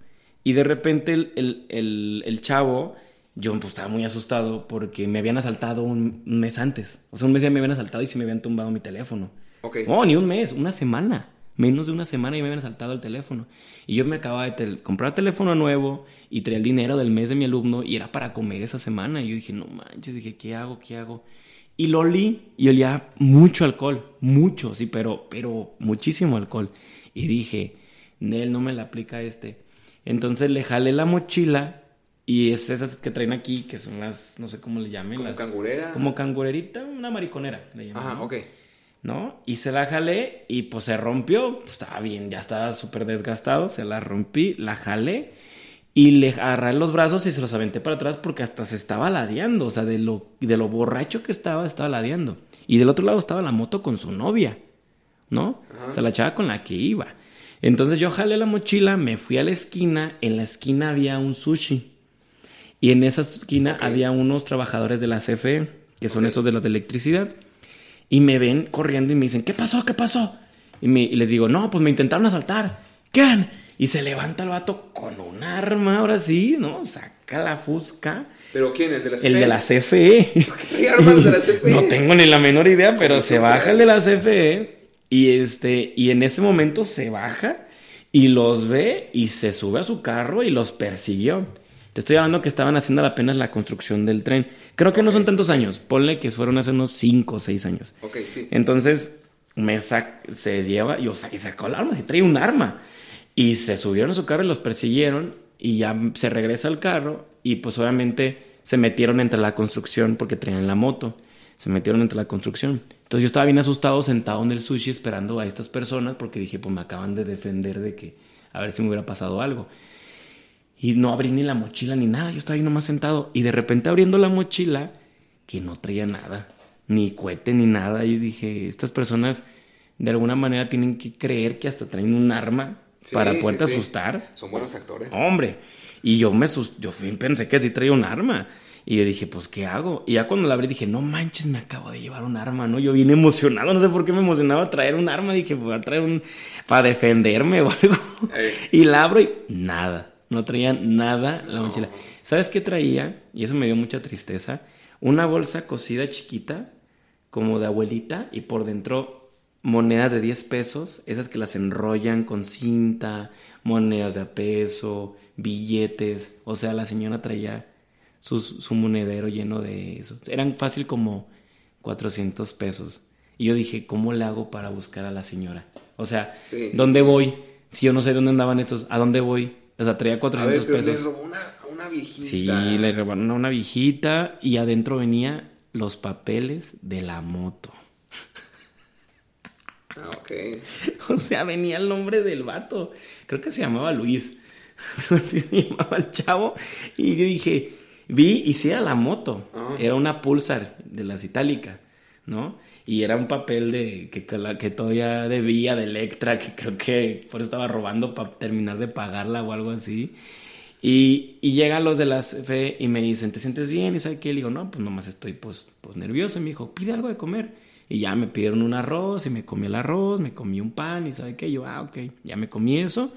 Y de repente el, el, el, el chavo, yo pues estaba muy asustado porque me habían asaltado un, un mes antes. O sea, un mes ya me habían asaltado y se me habían tumbado mi teléfono. Ok. No, ni un mes, una semana. Menos de una semana y me habían asaltado el teléfono. Y yo me acababa de tel- comprar teléfono nuevo y traía el dinero del mes de mi alumno y era para comer esa semana. Y yo dije, no manches, dije, ¿qué hago? ¿Qué hago? Y lo olí y olía mucho alcohol, mucho, sí, pero, pero muchísimo alcohol. Y dije, Nel, no me la aplica este. Entonces le jalé la mochila y es esas que traen aquí, que son las, no sé cómo le llamen. Como las- cangurera. Como cangurerita, una mariconera, le llaman. Ajá, ¿no? ok. ¿no? Y se la jalé y pues se rompió, pues, estaba bien, ya estaba súper desgastado, se la rompí, la jalé y le agarré los brazos y se los aventé para atrás porque hasta se estaba ladeando, o sea, de lo, de lo borracho que estaba, estaba ladeando. Y del otro lado estaba la moto con su novia, ¿no? O sea, la chava con la que iba. Entonces yo jalé la mochila, me fui a la esquina, en la esquina había un sushi. Y en esa esquina había unos trabajadores de la CFE, que son estos de los de electricidad. Y me ven corriendo y me dicen, ¿qué pasó? ¿Qué pasó? Y, me, y les digo, no, pues me intentaron asaltar. ¿Quién? Y se levanta el vato con un arma, ahora sí, ¿no? Saca la fusca. ¿Pero quién? ¿El de la CFE? El de la CFE. ¿Por qué armas de la CFE? no tengo ni la menor idea, pero ¿Cómo se baja el de la CFE y este y en ese momento se baja y los ve y se sube a su carro y los persiguió. Te estoy hablando que estaban haciendo apenas la construcción del tren. Creo que no son tantos años. Ponle que fueron hace unos 5 o 6 años. Ok, sí. Entonces me se lleva y, o sea, y sacó el arma, se trae un arma. Y se subieron a su carro y los persiguieron y ya se regresa al carro y pues obviamente se metieron entre la construcción porque traían la moto. Se metieron entre la construcción. Entonces yo estaba bien asustado sentado en el sushi esperando a estas personas porque dije, pues me acaban de defender de que a ver si me hubiera pasado algo. Y no abrí ni la mochila ni nada, yo estaba ahí nomás sentado. Y de repente abriendo la mochila, que no traía nada, ni cohete ni nada. Y dije, estas personas de alguna manera tienen que creer que hasta traen un arma Sí, para poderte sí. asustar. Son buenos actores. Hombre, y yo me asus- yo pensé que sí traía un arma. Y yo dije, pues, ¿qué hago? Y ya cuando la abrí dije, no manches, me acabo de llevar un arma, ¿no? Yo vine emocionado, no sé por qué me emocionaba traer un arma. Dije, voy a traer un... para defenderme o algo. Y la abro y nada, no traía nada la No. mochila. ¿Sabes qué traía? Y eso me dio mucha tristeza. Una bolsa cosida chiquita, como de abuelita, y por dentro monedas de 10 pesos, esas que las enrollan con cinta, monedas de a peso, billetes. O sea, la señora traía sus- su monedero lleno de eso. Eran fácil como 400 pesos. Y yo dije, ¿cómo le hago para buscar a la señora? O sea, Sí, ¿dónde sí. voy? Si yo no sé dónde andaban estos, ¿a dónde voy? O sea, traía A 400 ver, pero le pesos. robó una, una viejita. Sí, le robaron a una viejita y adentro venía los papeles de la moto. Ah, ok. O sea, venía el nombre del vato. Creo que se llamaba Luis. Así se llamaba el chavo. Y dije, vi y sí era la moto. Ah. Era una Pulsar de las itálicas, ¿no? Y era un papel de que, que la- todavía debía de Electra, que creo que por eso estaba robando para terminar de pagarla o algo así. Y, y llegan los de las fe y me dicen, ¿te sientes bien? Y sabe qué, le digo, no, pues nomás estoy pues, pues nervioso. Y me dijo, pide algo de comer. Y ya me pidieron un arroz y me comí el arroz, me comí un pan y sabe qué, yo, ah, ok, ya me comí eso.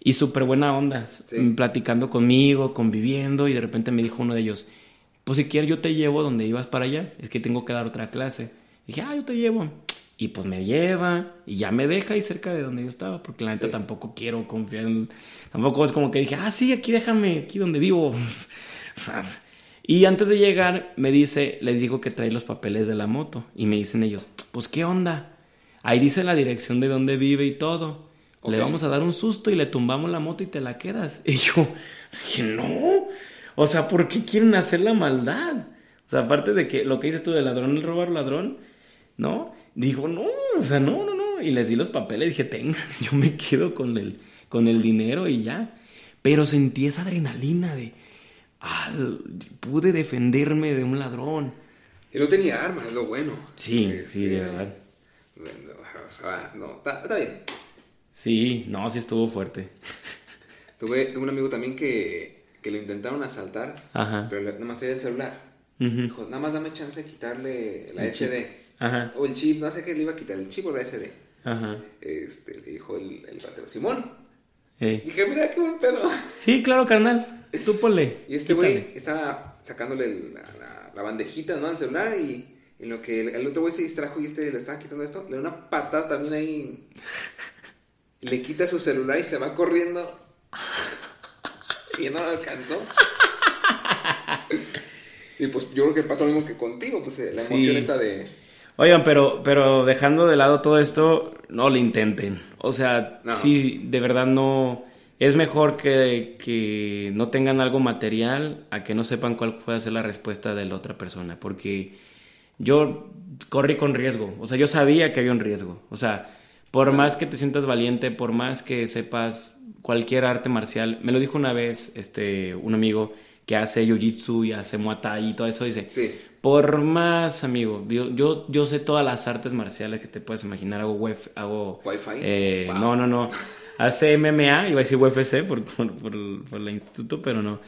Y súper buena onda, Sí. platicando conmigo, conviviendo. Y de repente me dijo uno de ellos, pues si quieres yo te llevo donde ibas para allá, es que tengo que dar otra clase. dije, ah, yo te llevo. Y pues me lleva y ya me deja ahí cerca de donde yo estaba, porque la neta Sí. tampoco quiero confiar en... Tampoco es como que dije, ah, sí, aquí déjame, aquí donde vivo. y antes de llegar me dice, les digo que trae los papeles de la moto. Y me dicen ellos, pues qué onda. Ahí dice la dirección de donde vive y todo. Le vamos a dar un susto y le tumbamos la moto y te la quedas. Y yo dije, no. O sea, ¿por qué quieren hacer la maldad? O sea, aparte de que lo que dices tú de ladrón, el robar ladrón, ¿no? Digo, no, o sea, no, no, no. Y les di los papeles y dije, tenga, yo me quedo con el, con el dinero y ya. Pero sentí esa adrenalina de, ah, pude defenderme de un ladrón. Y no tenía armas, es lo bueno. Sí, Este, sí, de verdad. bueno, o sea, no, está, está bien. Sí, no, sí estuvo fuerte. Tuve, tuve un amigo también que, que lo intentaron asaltar, Ajá. pero nada más traía el celular. Ujú. Dijo, nada más dame chance de quitarle la El. SD. Ajá, O el chip, no sé qué le iba a quitar, el chip o la SD. ajá. Este, le dijo el, el Simón. Ey. Dije, mira qué buen pedo. Sí, claro, carnal. Tú ponle. Y este güey estaba sacándole la, la- la bandejita, ¿no? Al celular y en lo que el, el otro güey se distrajo y este le estaba quitando esto, le da una patada también ahí. Le quita su celular y se va corriendo. Y no lo alcanzó. Y pues yo creo que pasa lo mismo que contigo, pues eh, la Sí. emoción está de... Oigan, pero, pero dejando de lado todo esto, no lo intenten. O sea, No. sí, de verdad no. Es mejor que, que no tengan algo material a que no sepan cuál puede ser la respuesta de la otra persona. Porque yo corrí con riesgo. O sea, yo sabía que había un riesgo. O sea, por más que te sientas valiente, por más que sepas cualquier arte marcial, me lo dijo una vez este, un amigo que hace jiu-jitsu y hace muay thai y todo eso, dice, Sí. por más, amigo, yo, yo, yo sé todas las artes marciales que te puedes imaginar, hago web, hago... Wi-Fi. eh, Wow. No, no, no. Hace MMA, iba a decir UFC por, por, por por el instituto, pero no.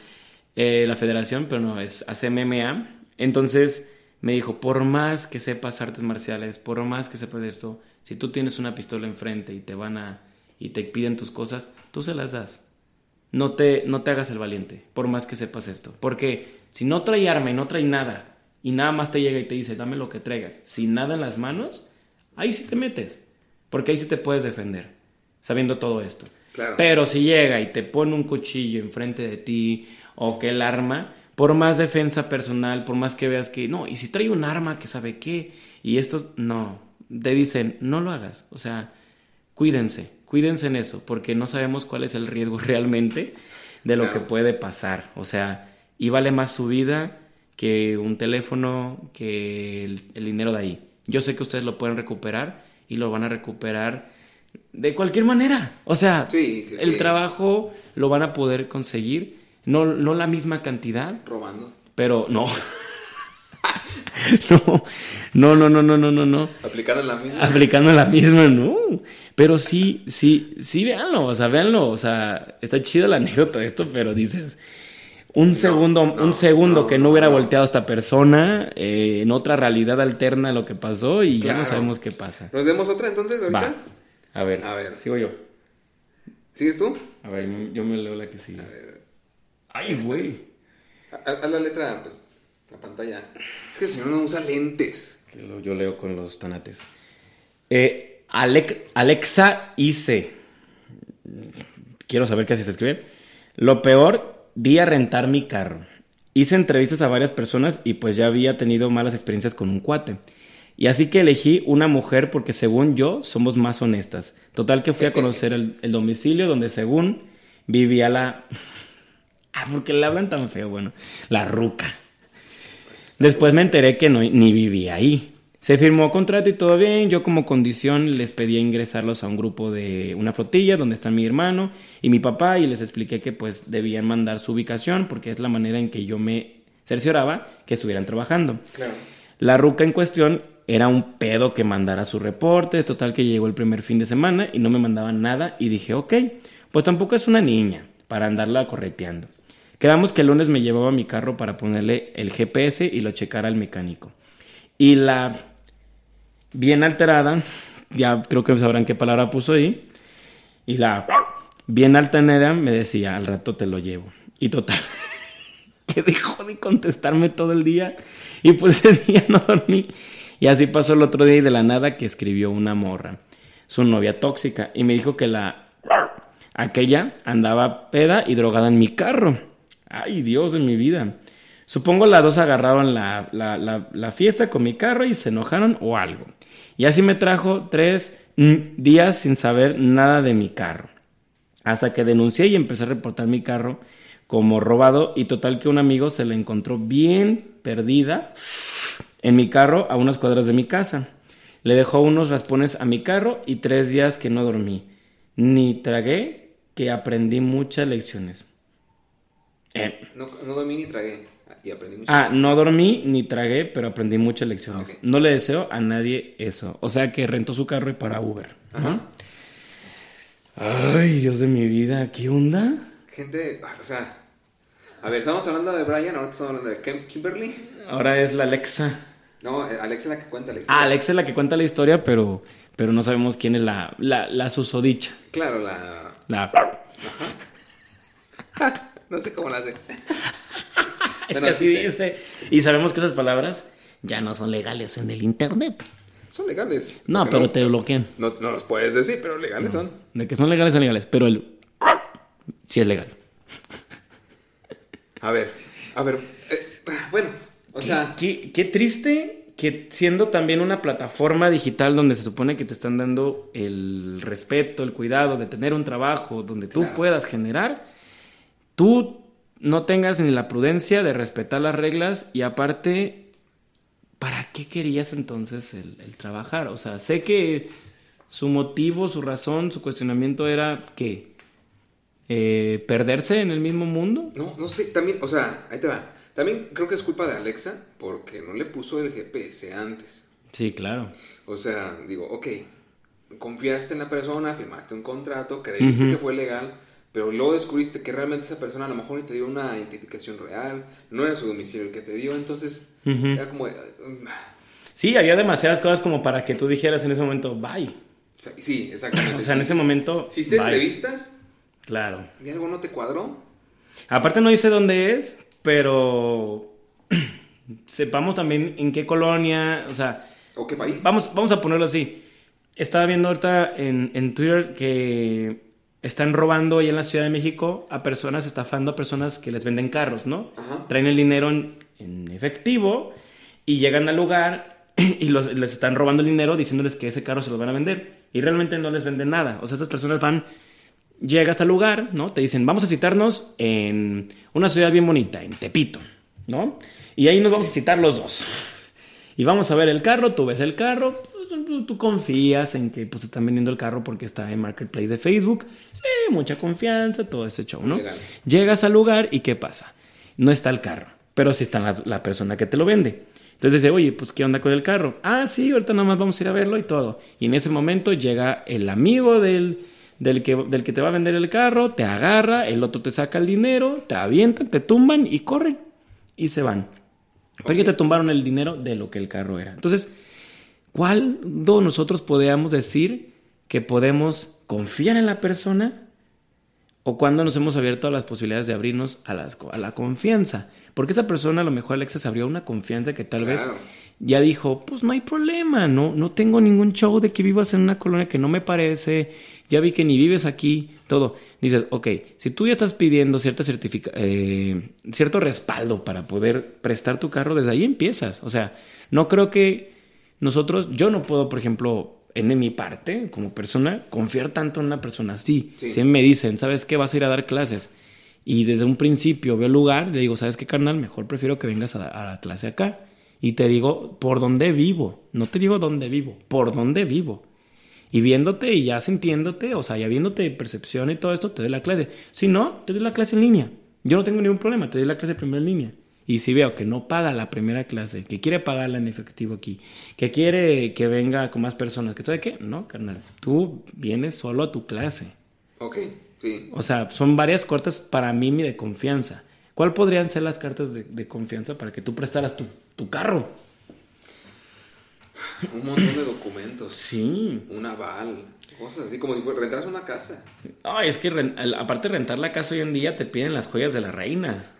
Eh, la federación, pero no, es hace MMA. Entonces me dijo, por más que sepas artes marciales, por más que sepas esto, si tú tienes una pistola enfrente y te van a... y te piden tus cosas, tú se las das. No te, no te hagas el valiente, por más que sepas esto. Porque si no trae arma y no trae nada, y nada más te llega y te dice, dame lo que traigas, sin nada en las manos, ahí sí te metes. Porque ahí sí te puedes defender, sabiendo todo esto. Claro. Pero si llega y te pone un cuchillo enfrente de ti, o que el arma, por más defensa personal, por más que veas que, no, y si trae un arma que sabe qué, y estos, no, te dicen, no lo hagas. O sea, cuídense, cuídense en eso, porque no sabemos cuál es el riesgo realmente de lo Claro. que puede pasar. O sea, y vale más su vida que un teléfono, que el, el dinero de ahí. Yo sé que ustedes lo pueden recuperar y lo van a recuperar de cualquier manera. O sea, Sí, sí, el sí. trabajo lo van a poder conseguir, no, no la misma cantidad, Robando. pero no. no, no, no, no, no, no, no. Aplicando la misma. Aplicando la misma, no. Pero sí, sí, sí, véanlo, o sea, véanlo, o sea, está chida la anécdota de esto, pero dices, un segundo, no, un segundo no, que no, hubiera volteado a esta persona, eh, en otra realidad alterna a lo que pasó y ya no sabemos qué pasa. ¿Nos demos otra entonces ahorita? Va, a ver, A ver. sigo yo. ¿Sigues tú? A ver, yo me leo la que sigue. Ay, güey. Haz haz la letra, pues, la pantalla. Es que el señor no usa lentes. Que lo- yo leo con los tanates. Eh, Alec- Alexa Ice. Quiero saber qué así se escribe. Lo peor, di a rentar mi carro. Hice entrevistas a varias personas y pues ya había tenido malas experiencias con un cuate. Y así que elegí una mujer porque según yo somos más honestas. Total que fui a conocer el, el domicilio donde según vivía la... ah, porque le hablan tan feo, bueno. La ruca. Después me enteré que no, ni vivía ahí. Se firmó contrato y todo bien. Yo como condición les pedí ingresarlos a un grupo de una flotilla donde está mi hermano y mi papá y les expliqué que pues debían mandar su ubicación porque es la manera en que yo me cercioraba que estuvieran trabajando. Claro. La ruca en cuestión era un pedo que mandara sus reportes, total que llegó el primer fin de semana y no me mandaban nada y dije, ok, pues tampoco es una niña para andarla correteando. Quedamos que el lunes me llevaba mi carro para ponerle el GPS y lo checara al mecánico. Y la bien alterada, ya creo que sabrán qué palabra puso ahí, y la bien altanera me decía, al rato te lo llevo. Y total, que dejó de contestarme todo el día y pues ese día no dormí. Y así pasó el otro día y de la nada que escribió una morra, su novia tóxica, y me dijo que la aquella andaba peda y drogada en mi carro. Ay, Dios de mi vida. Supongo las dos agarraron la, la- la- fiesta con mi carro y se enojaron o algo. Y así me trajo tres mm, días sin saber nada de mi carro. Hasta que denuncié y empecé a reportar mi carro como robado y total que un amigo se la encontró bien perdida en mi carro a unas cuadras de mi casa. Le dejó unos raspones a mi carro y tres días que no dormí. Ni tragué, que aprendí muchas lecciones. Eh, No, no dormí ni tragué. Y aprendí mucho. ah, no dormí ni tragué, pero aprendí muchas lecciones. No le deseo a nadie eso. O sea que rentó su carro y para Uber. ¿no? Ay, Dios de mi vida, ¿qué onda? Gente, ah, o sea. A ver, estamos hablando de Brian, ahora estamos hablando de Kim- Kimberly. Ahora es la Alexa. No, eh, Alexa es la que cuenta la Ah, historia. Alexa es la que cuenta la historia, pero, pero no sabemos quién es la, la, la susodicha. Claro, la. La... No sé cómo la hace. Es Bueno, que así sí sé. dice. Y sabemos que esas palabras ya no son legales en el internet. Son legales. No, pero te bloquean. No, no los puedes decir, pero legales son. De que son legales, son legales. Pero el... Sí es legal. A ver, a ver. eh, bueno, o sea. Qué, qué triste que siendo también una plataforma digital donde se supone que te están dando el respeto, el cuidado de tener un trabajo donde tú Claro. puedas generar, tú no tengas ni la prudencia de respetar las reglas y aparte, ¿para qué querías entonces el, el trabajar? O sea, sé que su motivo, su razón, su cuestionamiento era que eh, perderse en el mismo mundo. No, no sé, también, o sea, ahí te va. También creo que es culpa de Alexa porque no le puso el GPS antes. Sí, claro. O sea, digo, ok, confiaste en la persona, firmaste un contrato, creíste que fue legal, pero luego descubriste que realmente esa persona a lo mejor ni te dio una identificación real, no era su domicilio el que te dio, entonces era como... mm, Sí, había demasiadas cosas como para que tú dijeras en ese momento, bye. sí, exactamente. O sea, en ese momento. Si hiciste entrevistas Claro. y algo no te cuadró, Aparte no dice dónde es, pero sepamos también en qué colonia, o sea, ¿o qué país? vamos, vamos a ponerlo así. Estaba viendo ahorita en, en Twitter que están robando ahí en la Ciudad de México a personas, estafando a personas que les venden carros, ¿no? Ajá. Traen el dinero en, en efectivo y llegan al lugar y los- les están robando el dinero diciéndoles que ese carro se lo van a vender y realmente no les venden nada. O sea, esas personas van, llegas al lugar, ¿no? Te dicen, vamos a citarnos en una ciudad bien bonita, en Tepito, ¿no? Y ahí nos vamos a citar los dos. Y vamos a ver el carro, tú ves el carro, pues, tú- confías en que pues están vendiendo el carro porque está en Marketplace de Facebook. Sí, mucha confianza, todo ese show, ¿no? Legal. Llegas al lugar y ¿qué pasa? No está el carro, pero sí está la, la persona que te lo vende. Entonces dice, oye, pues ¿qué onda con el carro? Ah, sí, ahorita nada más vamos a ir a verlo y todo. Y en ese momento llega el amigo del, del, que, del que te va a vender el carro, te agarra, el otro te saca el dinero, te avientan, te tumban y corren y se van. Pero ya Ok. te tumbaron el dinero de lo que el carro era. Entonces, ¿cuándo nosotros podríamos decir que podemos confiar en la persona o cuando nos hemos abierto a las posibilidades de abrirnos a, las, a la confianza? Porque esa persona, a lo mejor Alexa, se abrió una confianza que tal vez ya dijo, pues no hay problema, no, no tengo ningún show de que vivas en una colonia que no me parece, ya vi que ni vives aquí, todo. Dices, ok, si tú ya estás pidiendo cierta certifica eh, cierto respaldo para poder prestar tu carro, desde ahí empiezas. O sea, no creo que nosotros, yo no puedo, por ejemplo, en mi parte, como persona, confiar tanto en una persona así. Sí. Si me dicen, ¿sabes qué? Vas a ir a dar clases. Y desde un principio veo el lugar, le digo, ¿sabes qué, carnal? Mejor prefiero que vengas a la, a la clase acá. Y te digo, ¿por dónde vivo? No te digo dónde vivo, ¿por dónde vivo? Y viéndote y ya sintiéndote, o sea, ya viéndote percepción y todo esto, te doy la clase. Si no, te doy la clase en línea. Yo no tengo ningún problema, te doy la clase primero en línea. Y si veo que no paga la primera clase, que quiere pagarla en efectivo aquí, que quiere que venga con más personas, que sabe qué, no, carnal, tú vienes solo a tu clase. Ok, sí. O sea, son varias cartas para mí de confianza. ¿Cuál podrían ser las cartas de, de confianza para que tú prestaras tu, tu carro? Un montón de documentos, Sí. un aval, cosas así como si rentas una casa. No, es que aparte de rentar la casa hoy en día te piden las joyas de la reina.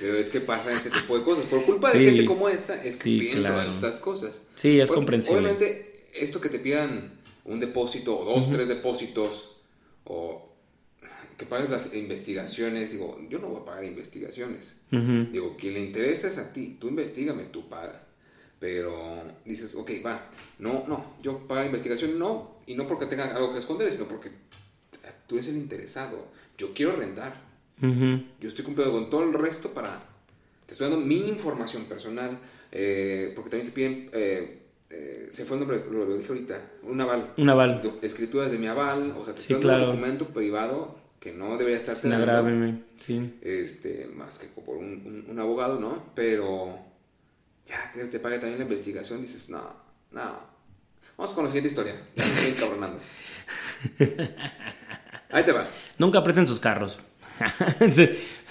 Pero es que pasa este tipo de cosas. Por culpa de gente como esta, es que Sí, piden claro. todas estas cosas. Sí, es comprensible. Obviamente, esto que te pidan un depósito o dos, tres depósitos o que pagues las investigaciones, digo, yo no voy a pagar investigaciones. Digo, quien le interesa es a ti, tú investigame, tú paga. Pero dices, ok, va, no, no, yo pagar investigación no, y no porque tenga algo que esconder, sino porque tú eres el interesado. Yo quiero rentar. Yo estoy cumpliendo con todo el resto para... Te estoy dando mi información personal, eh, porque también te piden... eh, eh, se fue el nombre, lo, lo dije ahorita, un aval. Un aval. Escrituras de mi aval, o sea, te Sí, estoy dando claro. un documento privado que no debería estar agrábeme. Sí. este, más que por un, un- un abogado, ¿no? Pero ya que te pague también la investigación, dices, no, no. Vamos con la siguiente historia. Ya me estoy encabronando. Ahí te va. Nunca presten sus carros.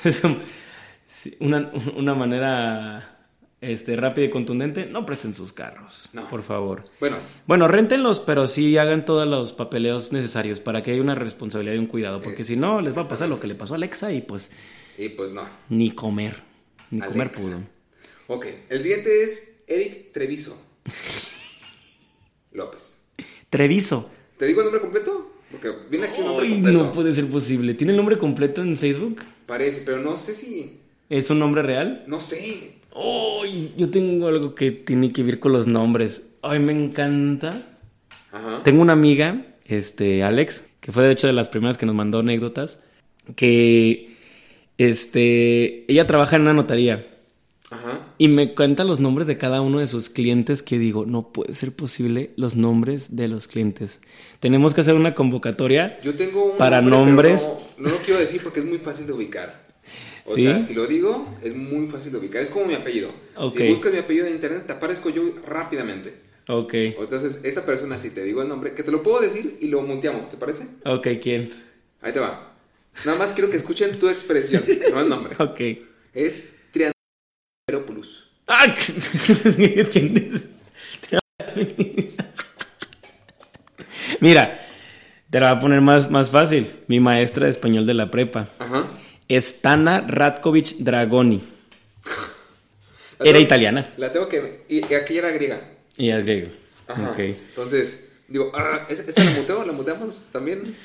Es una, una manera este, rápida y contundente, no presten sus carros. No. Por favor. Bueno, Bueno, réntenlos, pero sí hagan todos los papeleos necesarios para que haya una responsabilidad y un cuidado, porque Eh, si no, les va a pasar lo que le pasó a Alexa y pues y pues no. ni comer, ni comer pudo. Ok, el siguiente es Eric Treviso López. Treviso. ¿Te digo el nombre completo? Porque viene aquí un nombre Ay, completo. no puede ser posible. ¿Tiene el nombre completo en Facebook? Parece, pero no sé si... ¿Es un nombre real? No sé. Ay, yo tengo algo que tiene que ver con los nombres. Ay, me encanta. Ajá. Tengo una amiga, este, Alex, que fue de hecho de las primeras que nos mandó anécdotas, que, este, ella trabaja en una notaría. Ajá. y me cuenta los nombres de cada uno de sus clientes que digo, no puede ser posible los nombres de los clientes. Tenemos que hacer una convocatoria. Yo tengo un Para nombre, nombres. No, no lo quiero decir porque es muy fácil de ubicar. O ¿Sí? sea, si lo digo, es muy fácil de ubicar. Es como mi apellido. Si buscas mi apellido en internet, te aparezco yo rápidamente. Ok. Entonces, esta persona, si te digo el nombre, que te lo puedo decir y lo muteamos, ¿te parece? Ok, ¿quién? Ahí te va. Nada más quiero que escuchen tu expresión, no el nombre. Ok. Es Trianteropoulos. ¡Ah! Mira, te la voy a poner más, más fácil. Mi maestra de español de la prepa. Ajá. Stana Ratkovic Dragoni. Era tengo- italiana. La tengo que... Y, y aquí era griega. Y es griego. Ajá. Entonces, digo, ah, ¿esa, esa la muteo? ¿La muteamos también?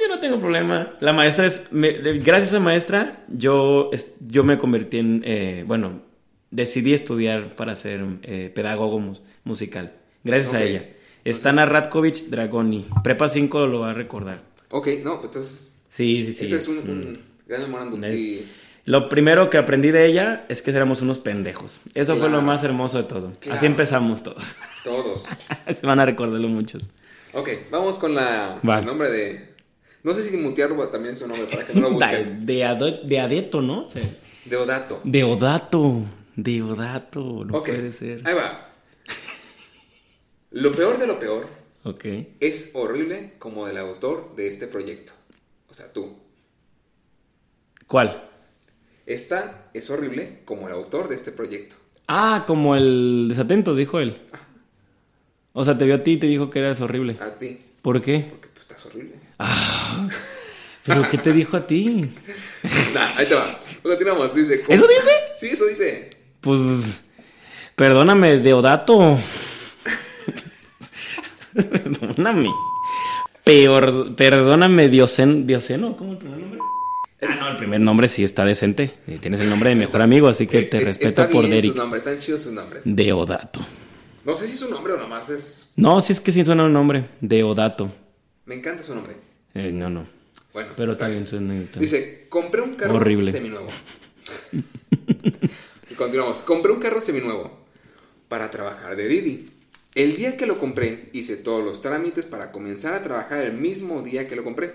Yo no tengo problema. La maestra es. me- gracias a maestra, yo, yo me convertí en. eh, bueno, decidí estudiar para ser eh, pedagogo mus- musical. Gracias a ella. Stana Ratkovic Dragoni. Prepa 5 lo va a recordar. Ok, no, entonces... Sí, sí, sí. ese es un, gran memorándum. Y Lo primero que aprendí de ella es que éramos unos pendejos. Eso fue lo más hermoso de todo. Claro. Así empezamos todos. todos. Se van a recordarlo muchos. Ok, vamos con la, Va. el nombre de... No sé si mutearlo también es su nombre para que no lo busquen. de, de adeto, ¿no? Sea, Deodato. Deodato. Deodato. No ok, puede ser. ahí va. Lo peor de lo peor Ok. es horrible como el autor de este proyecto. O sea, tú. ¿Cuál? Esta es horrible como el autor de este proyecto. Ah, como el desatento, dijo él. O sea, te vio a ti y te dijo que eras horrible. A ti. ¿Por qué? Porque pues estás horrible. Ah, ¿Pero qué te dijo a ti? Nah, ahí te va. Continuamos. Dice... ¿Eso dice? Sí, eso dice. Pues, perdóname, Deodato. perdóname. Peor, perdóname, Diocen, Dioceno, ¿cómo el primer nombre? Ah, no, el primer nombre sí está decente. Eh, Tienes el nombre de mejor amigo, así que Eh, te eh, respeto está por bien Derek. sus nombres, están chidos sus nombres. Deodato. No sé si es su nombre o nomás es... No, si es que sí suena un nombre. Deodato. Me encanta su nombre. Eh, no, no. Bueno, Pero está también bien. Dice, compré un carro Horrible. seminuevo. y continuamos. Compré un carro seminuevo para trabajar de Didi. El día que lo compré, hice todos los trámites para comenzar a trabajar el mismo día que lo compré.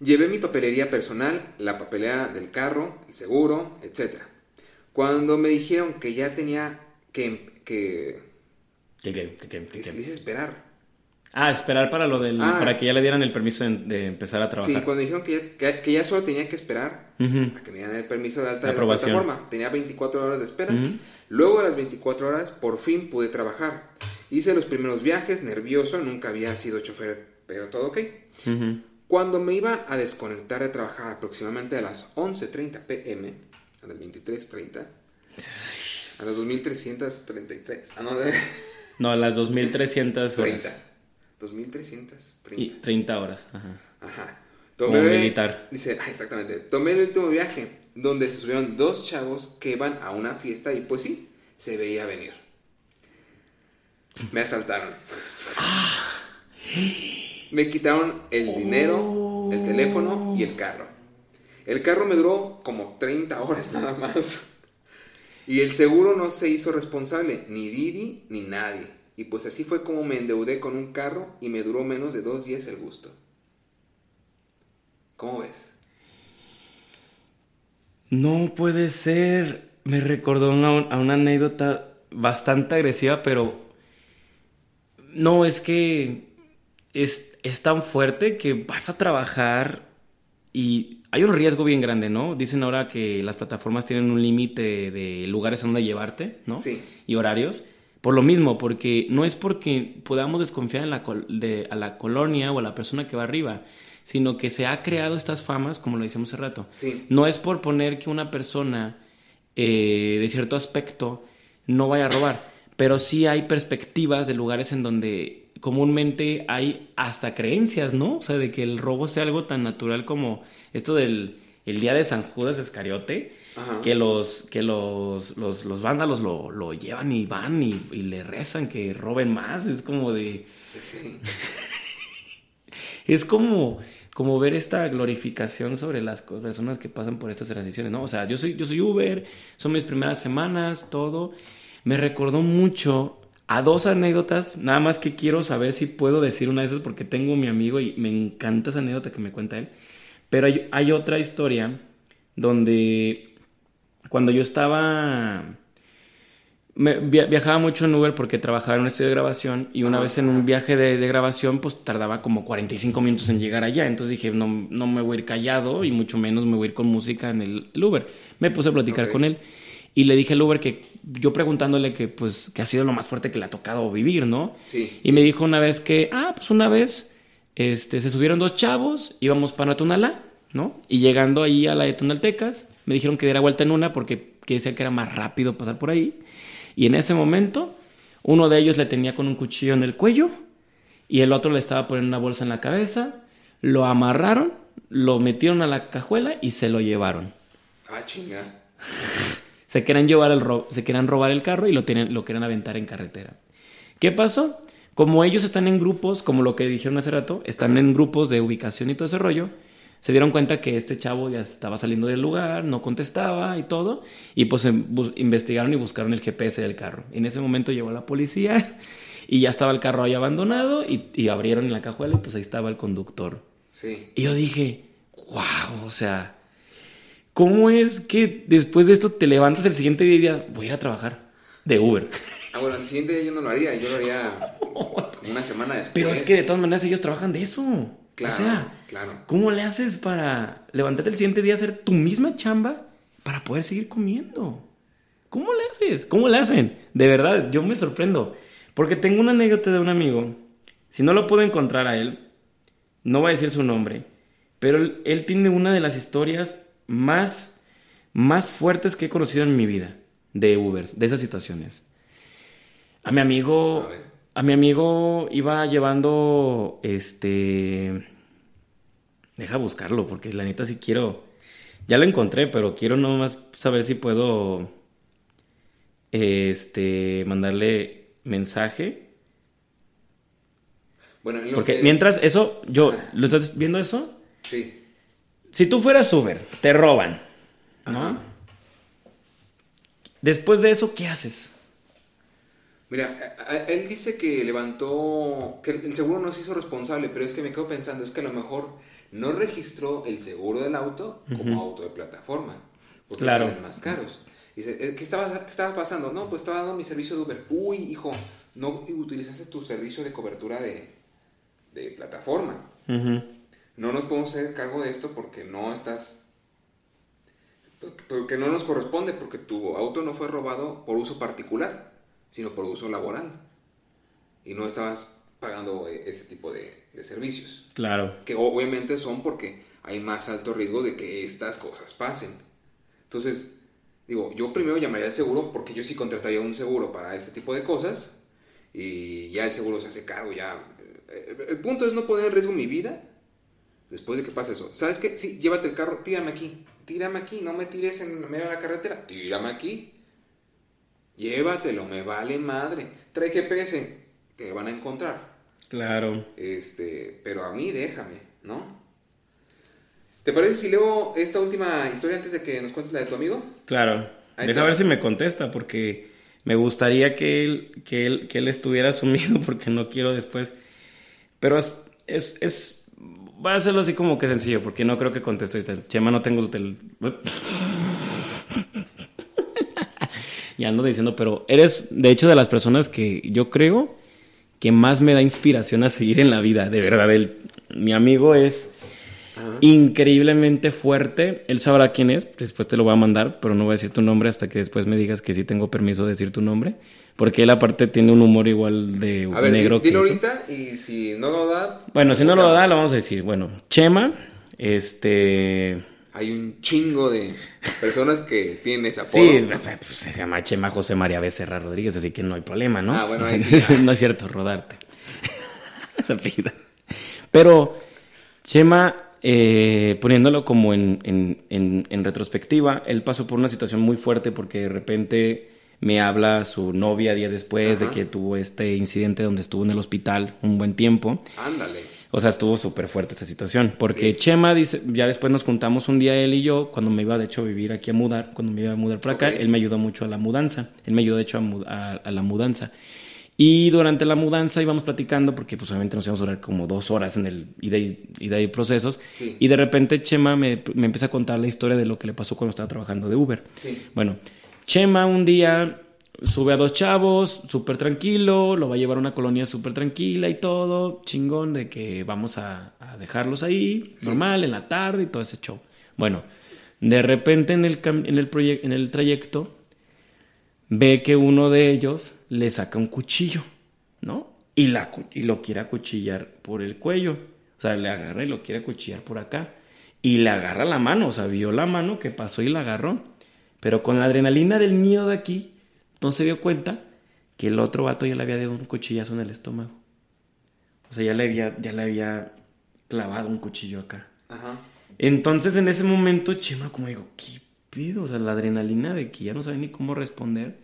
Llevé mi papelería personal, la papelera del carro, el seguro, etc. Cuando me dijeron que ya tenía que... que, ¿Qué, qué, qué, qué, qué, que qué? dice esperar. Ah, esperar para lo del. Ah. para que ya le dieran el permiso de, de empezar a trabajar. Sí, cuando dijeron que ya, que- que ya solo tenía que esperar Ujú. a que me dieran el permiso de alta de la plataforma. Tenía 24 horas de espera. Ujú. Luego de las 24 horas, por fin pude trabajar. Hice los primeros viajes, nervioso, nunca había sido chofer, pero todo ok. Ujú. Cuando me iba a desconectar de trabajar aproximadamente a las 11.30 pm, a las 23.30, a las 2.333, ah, no, de No, las 2300 30. horas. 2.330. Y 30 horas. Ajá. Ajá. Como militar. Dice, ah, exactamente. Tomé el último viaje, donde se subieron dos chavos que iban a una fiesta y pues sí, se veía venir. Me asaltaron. Me quitaron el dinero, el teléfono y el carro. El carro me duró como 30 horas nada más. Y el seguro no se hizo responsable, ni Didi ni nadie. Y pues así fue como me endeudé con un carro y me duró menos de dos días el gusto. ¿Cómo ves? No puede ser. Me recordó una- a una anécdota bastante agresiva, pero. No, es que. Es, es tan fuerte que vas a trabajar y hay un riesgo bien grande, ¿no? Dicen ahora que las plataformas tienen un límite de lugares a donde llevarte, ¿no? Sí. Y horarios. Por lo mismo, porque no es porque podamos desconfiar en la col- de- a la colonia o a la persona que va arriba, sino que se ha creado estas famas, como lo decíamos hace rato. Sí. No es por poner que una persona eh, de cierto aspecto no vaya a robar, pero sí hay perspectivas de lugares en donde comúnmente hay hasta creencias, ¿no? O sea, de que el robo sea algo tan natural como esto del el día de San Judas Escariote, Ajá. que los que los, los, los vándalos lo, lo llevan y van y, y le rezan que roben más, es como de... Sí. Es como, como ver esta glorificación sobre las personas que pasan por estas transiciones, ¿no? O sea, yo soy, yo soy Uber, son mis primeras semanas, todo. Me recordó mucho a dos anécdotas, nada más que quiero saber si puedo decir una de esas porque tengo mi amigo y me encanta esa anécdota que me cuenta él. Pero hay, hay otra historia donde cuando yo estaba... me- viajaba mucho en Uber porque trabajaba en un estudio de grabación y una vez en un viaje de, de grabación pues tardaba como 45 minutos en llegar allá. Entonces dije, no, no me voy a ir callado y mucho menos me voy a ir con música en el, el Uber. Me puse a platicar Ok. con él y le dije al Uber que yo preguntándole que pues que ha sido lo más fuerte que le ha tocado vivir, ¿no? Sí. Y me dijo una vez que, ah, pues una vez este, se subieron dos chavos, íbamos para Tonalá, ¿no? Y llegando ahí a la de Tonaltecas, me dijeron que diera vuelta en una porque que decía que era más rápido pasar por ahí. Y en ese momento, uno de ellos le tenía con un cuchillo en el cuello y el otro le estaba poniendo una bolsa en la cabeza. Lo amarraron, lo metieron a la cajuela y se lo llevaron. Ah, chinga. Se querían llevar el se querían robar el carro y lo tienen, lo querían aventar en carretera. ¿Qué pasó? Como ellos están en grupos, como lo que dijeron hace rato, están en grupos de ubicación y todo ese rollo, se dieron cuenta que este chavo ya estaba saliendo del lugar, no contestaba y todo, y pues em- investigaron y buscaron el GPS del carro. En ese momento llegó la policía y ya estaba el carro ahí abandonado y, y abrieron la cajuela y pues ahí estaba el conductor. Sí. Y yo dije, wow, o sea, ¿cómo es que después de esto te levantas el siguiente día y digas, voy a ir a trabajar de Uber? Ah, bueno, el siguiente día yo no lo haría, yo lo haría una semana después. Pero es que de todas maneras ellos trabajan de eso. Claro, o sea, claro. ¿cómo le haces para levantarte el siguiente día a hacer tu misma chamba para poder seguir comiendo? ¿Cómo le haces? ¿Cómo le hacen? De verdad, yo me sorprendo. Porque tengo una anécdota de un amigo. Si no lo puedo encontrar a él, no voy a decir su nombre, pero él, él tiene una de las historias más, más fuertes que he conocido en mi vida de Ubers, de esas situaciones. A mi amigo, A ver. A mi amigo iba llevando, este, deja buscarlo porque la neta sí quiero, ya lo encontré, pero quiero nomás saber si puedo, este, mandarle mensaje. Bueno, lo Porque que- mientras eso, yo, Ajá. ¿lo estás viendo eso? Sí. Si tú fueras Uber, te roban, ¿no? Ajá. Después de eso, ¿qué haces? Mira, a- a- él dice que levantó, que el seguro no se hizo responsable, pero es que me quedo pensando, es que a lo mejor no registró el seguro del auto como auto de plataforma, porque Claro. salen más caros. Dice, "Eh, ¿qué estaba, ¿qué estaba pasando? No, pues estaba dando mi servicio de Uber. Uy, hijo, no utilizaste tu servicio de cobertura de, de plataforma. No nos podemos hacer cargo de esto porque no estás... Porque no nos corresponde, porque tu auto no fue robado por uso particular, sino por uso laboral. Y no estabas pagando eh, ese tipo de, de servicios. Claro. Que obviamente son porque hay más alto riesgo de que estas cosas pasen. Entonces, digo, yo primero llamaría al seguro porque yo sí contrataría un seguro para este tipo de cosas y ya el seguro se hace cargo, ya. El, el punto es no poner en riesgo mi vida después de que pase eso. ¿Sabes qué? Sí, llévate el carro, tírame aquí, tírame aquí, no me tires en medio de la carretera, tírame aquí. Llévatelo, me vale madre. Trae GPS, te van a encontrar. Claro. Este, pero a mí déjame, ¿no? ¿Te parece si leo esta última historia antes de que nos cuentes la de tu amigo? Claro. Ahí Deja te- ver si me contesta, porque me gustaría que él, que él, que él estuviera sumido, porque no quiero después. Pero es, es, es, va a hacerlo así como que sencillo, porque no creo que conteste ahorita. Chema, no tengo tel... ya ando diciendo, pero eres, de hecho, de las personas que yo creo que más me da inspiración a seguir en la vida, de verdad. Él, mi amigo es Ajá. increíblemente fuerte. Él sabrá quién es, después te lo voy a mandar, pero no voy a decir tu nombre hasta que después me digas que sí tengo permiso de decir tu nombre. Porque él aparte tiene un humor igual de A ver, negro que eso. ahorita y si no lo da... Bueno, si no lo da, lo vamos a decir. Bueno, Chema, este... Hay un chingo de personas que tienen ese apodo. Sí, pues, se llama Chema José María Becerra Rodríguez, así que no hay problema, ¿no? Ah, bueno, ahí sí, no es cierto, rodarte. Esa apellido. Pero Chema, eh, poniéndolo como en, en- en- en retrospectiva, él pasó por una situación muy fuerte porque de repente me habla su novia días después Ajá. de que tuvo este incidente donde estuvo en el hospital un buen tiempo. Ándale. O sea, estuvo súper fuerte esta situación. Porque Chema dice, ya después nos juntamos un día él y yo, cuando me iba de hecho a vivir aquí a mudar, cuando me iba a mudar para acá, él me ayudó mucho a la mudanza. Él me ayudó de hecho a, la mudanza. Y durante la mudanza íbamos platicando, porque pues obviamente nos íbamos a durar como dos horas en el ida y, ida procesos. Y de repente Chema me, me, empieza a contar la historia de lo que le pasó cuando estaba trabajando de Uber. Bueno, Chema un día sube a dos chavos, súper tranquilo, lo va a llevar a una colonia súper tranquila y todo, chingón, de que vamos a, dejarlos ahí, normal, en la tarde y todo ese show. Bueno, de repente en el, en el, en el trayecto ve que uno de ellos le saca un cuchillo, ¿no? Y, la, y lo quiere acuchillar por el cuello. O sea, le agarra y lo quiere acuchillar por acá. Y le agarra la mano, o sea, vio la mano que pasó y la agarró. Pero con la adrenalina del miedo de aquí, no se dio cuenta que el otro vato ya le había dado un cuchillazo en el estómago. O sea, ya le había, ya le había clavado un cuchillo acá. Ajá. Entonces en ese momento Chema como digo, ¿qué pido? O sea, la adrenalina de que ya no sabe ni cómo responder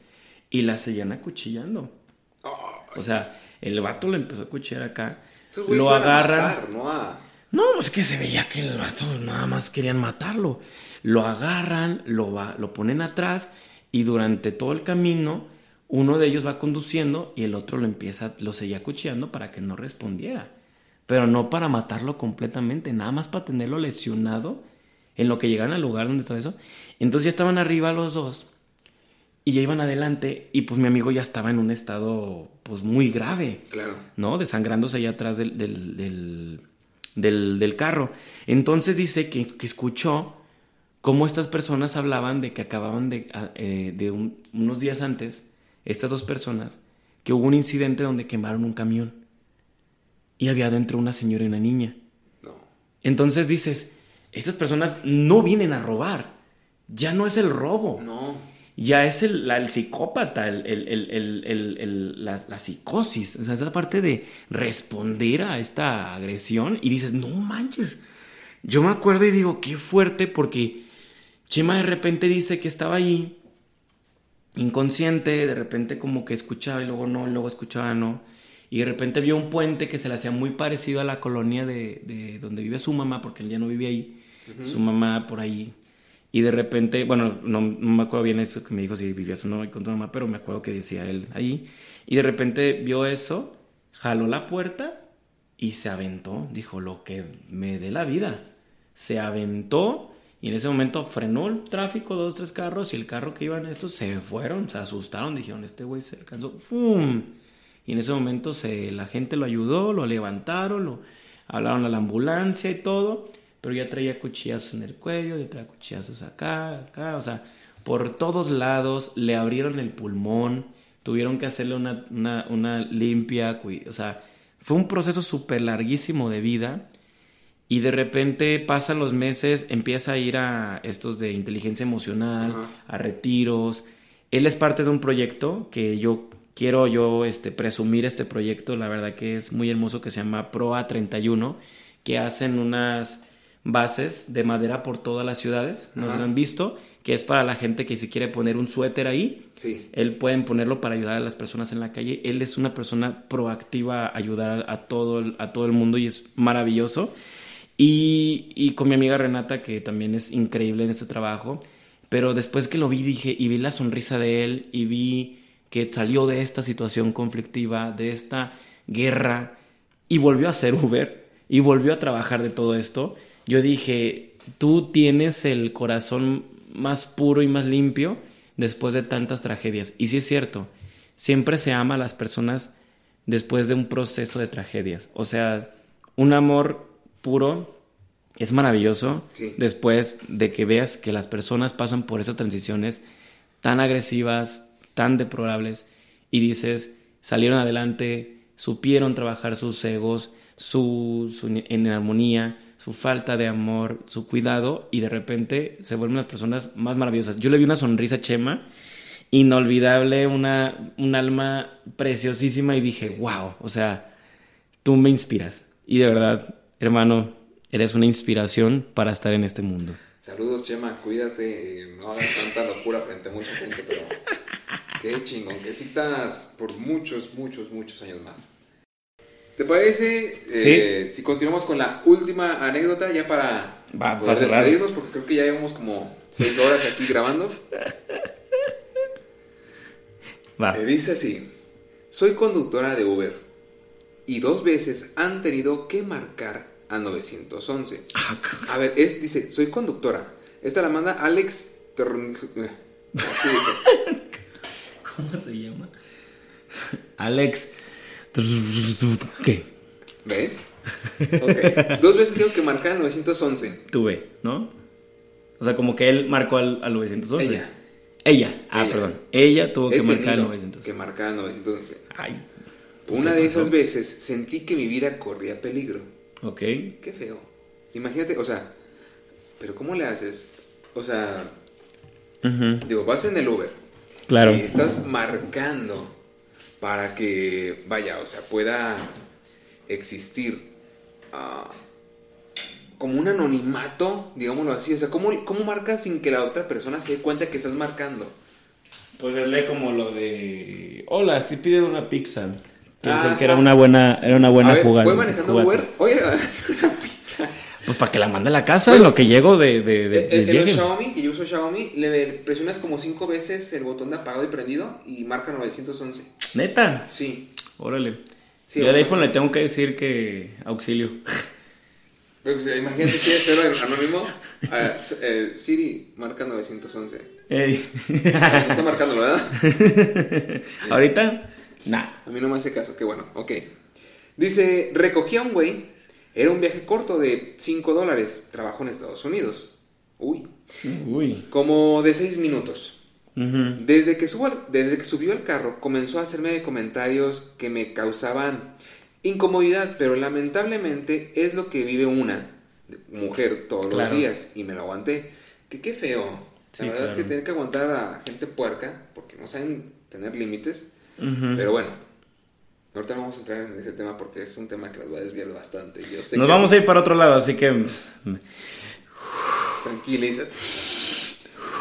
y la seguían acuchillando. O sea, el vato le empezó a cuchillar acá. Lo agarran. ¿no? no, es que se veía que el vato nada más querían matarlo. Lo agarran, lo, va, lo ponen atrás y durante todo el camino uno de ellos va conduciendo y el otro lo empieza, lo seguía cuchillando para que no respondiera. Pero no para matarlo completamente, nada más para tenerlo lesionado en lo que llegan al lugar donde todo eso. Entonces ya estaban arriba los dos y ya iban adelante y pues mi amigo ya estaba en un estado pues muy grave. Claro. ¿No? Desangrándose allá atrás del, del, del, carro. Entonces dice que, que escuchó cómo estas personas hablaban de que acababan de, ah, eh, de unos días antes, estas dos personas, que hubo un incidente donde quemaron un camión y había dentro una señora y una niña. Entonces dices, estas personas no vienen a robar, ya no es el robo. No. Ya es el, el psicópata, el, la, la, psicosis, o sea, esa parte de responder a esta agresión y dices, no manches. Yo me acuerdo y digo, qué fuerte porque Chema de repente dice que estaba ahí, inconsciente, de repente como que escuchaba y luego no, y luego escuchaba no. Y de repente vio un puente que se le hacía muy parecido a la colonia de, donde vive su mamá, porque él ya no vive ahí, su mamá por ahí. Y de repente, bueno, no, me acuerdo bien eso que me dijo si vivías o no con tu mamá, pero me acuerdo que decía él ahí. Y de repente vio eso, jaló la puerta y se aventó. Dijo, lo que me dé la vida. Se aventó y en ese momento frenó el tráfico, dos, tres carros, y el carro que iban estos se fueron, se asustaron, dijeron, este güey se alcanzó, ¡fum! Y en ese momento se, la gente lo ayudó, lo levantaron, lo hablaron a la ambulancia y todo, pero ya traía cuchillazos en el cuello, ya traía cuchillazos acá, acá, o sea, por todos lados, le abrieron el pulmón, tuvieron que hacerle una, una, una limpia, o sea, fue un proceso súper larguísimo de vida y de repente pasan los meses, empieza a ir a estos de inteligencia emocional, a retiros. Él es parte de un proyecto que yo quiero yo este, presumir este proyecto, la verdad que es muy hermoso, que se llama PROA 31, que hacen unas bases de madera por todas las ciudades, ¿no lo han visto? Que es para la gente que si quiere poner un suéter ahí, sí. él pueden ponerlo para ayudar a las personas en la calle. Él es una persona proactiva a ayudar a todo, a todo el mundo y es maravilloso. Y, con mi amiga Renata, que también es increíble en este trabajo. Pero después que lo vi, dije, y vi la sonrisa de él, y vi que salió de esta situación conflictiva, de esta guerra, y volvió a ser Uber, y volvió a trabajar de todo esto. Yo dije, tú tienes el corazón más puro y más limpio después de tantas tragedias. Y sí es cierto, siempre se ama a las personas después de un proceso de tragedias. O sea, un amor puro es maravilloso después de que veas que las personas pasan por esas transiciones tan agresivas, tan deplorables, y dices, salieron adelante, supieron trabajar sus egos, su, en armonía, su falta de amor, su cuidado, y de repente se vuelven las personas más maravillosas. Yo le vi una sonrisa Chema, inolvidable, una, un alma preciosísima, y dije, wow, o sea, tú me inspiras. Y de verdad, Hermano, eres una inspiración para estar en este mundo. Saludos, Chema, cuídate, no hagas tanta locura frente a mucha gente, pero qué chingón, que estás por muchos, muchos, muchos años más. ¿Te parece eh, si continuamos con la última anécdota ya para, Va, poder para despedirnos? Porque creo que ya llevamos como seis horas aquí grabando. Va. Me dice así, soy conductora de Uber y dos veces han tenido que marcar a 911. Ah, A ver, es, dice, soy conductora. Esta la manda Alex... Así dice. ¿Cómo se llama? Alex. ¿Qué? ¿Ves? Dos veces tengo que marcar a 911. Tuve, ¿no? O sea, como que él marcó al, al 911. Ella. Ella. Ah, Ella. perdón. Ella tuvo He que marcar al tenido 911. que marcar a 911. Ay. Una ¿qué de esas veces sentí que mi vida corría peligro. Ok. Qué feo. Imagínate, o sea, pero ¿cómo le haces? O sea, digo, vas en el Uber. Claro. Y estás marcando para que, vaya, o sea, pueda existir ah, como un anonimato, digámoslo así. O sea, ¿cómo, ¿cómo marcas sin que la otra persona se dé cuenta que estás marcando? Pues lee como lo de. Hola, estoy pidiendo una pizza. Pensé Ah, que era una buena, era una buena ver, jugada. voy manejando. Uber. Oye, una pizza. Pues para que la mande a la casa Bueno, en lo que llego de, de, de- del en los viaje. Xiaomi, que yo uso Xiaomi, le presionas como cinco veces el botón de apagado y prendido y marca 911. Neta. Sí. Órale. Sí, Yo al iPhone le tengo que decir que auxilio. Pues, imagínate que es cero anónimo. Eh, Siri marca 911. Ey. Está marcando, ¿verdad? Ahorita, nah. A mí no me hace caso, qué bueno, ok. Dice, recogí a un güey, era un viaje corto de 5 dólares, trabajo en Estados Unidos. Uy, Uy. como de 6 minutos. Desde que, subo desde que subió al carro, comenzó a hacerme comentarios que me causaban incomodidad, pero lamentablemente es lo que vive una mujer todos los días y me lo aguanté. Que qué feo. La Sí, verdad es que tener que aguantar a gente puerca porque no saben tener límites. Pero bueno, ahorita no vamos a entrar en ese tema porque es un tema que nos va a desviar bastante. Yo sé Nos que vamos a ir para otro lado, así que. Tranquilízate.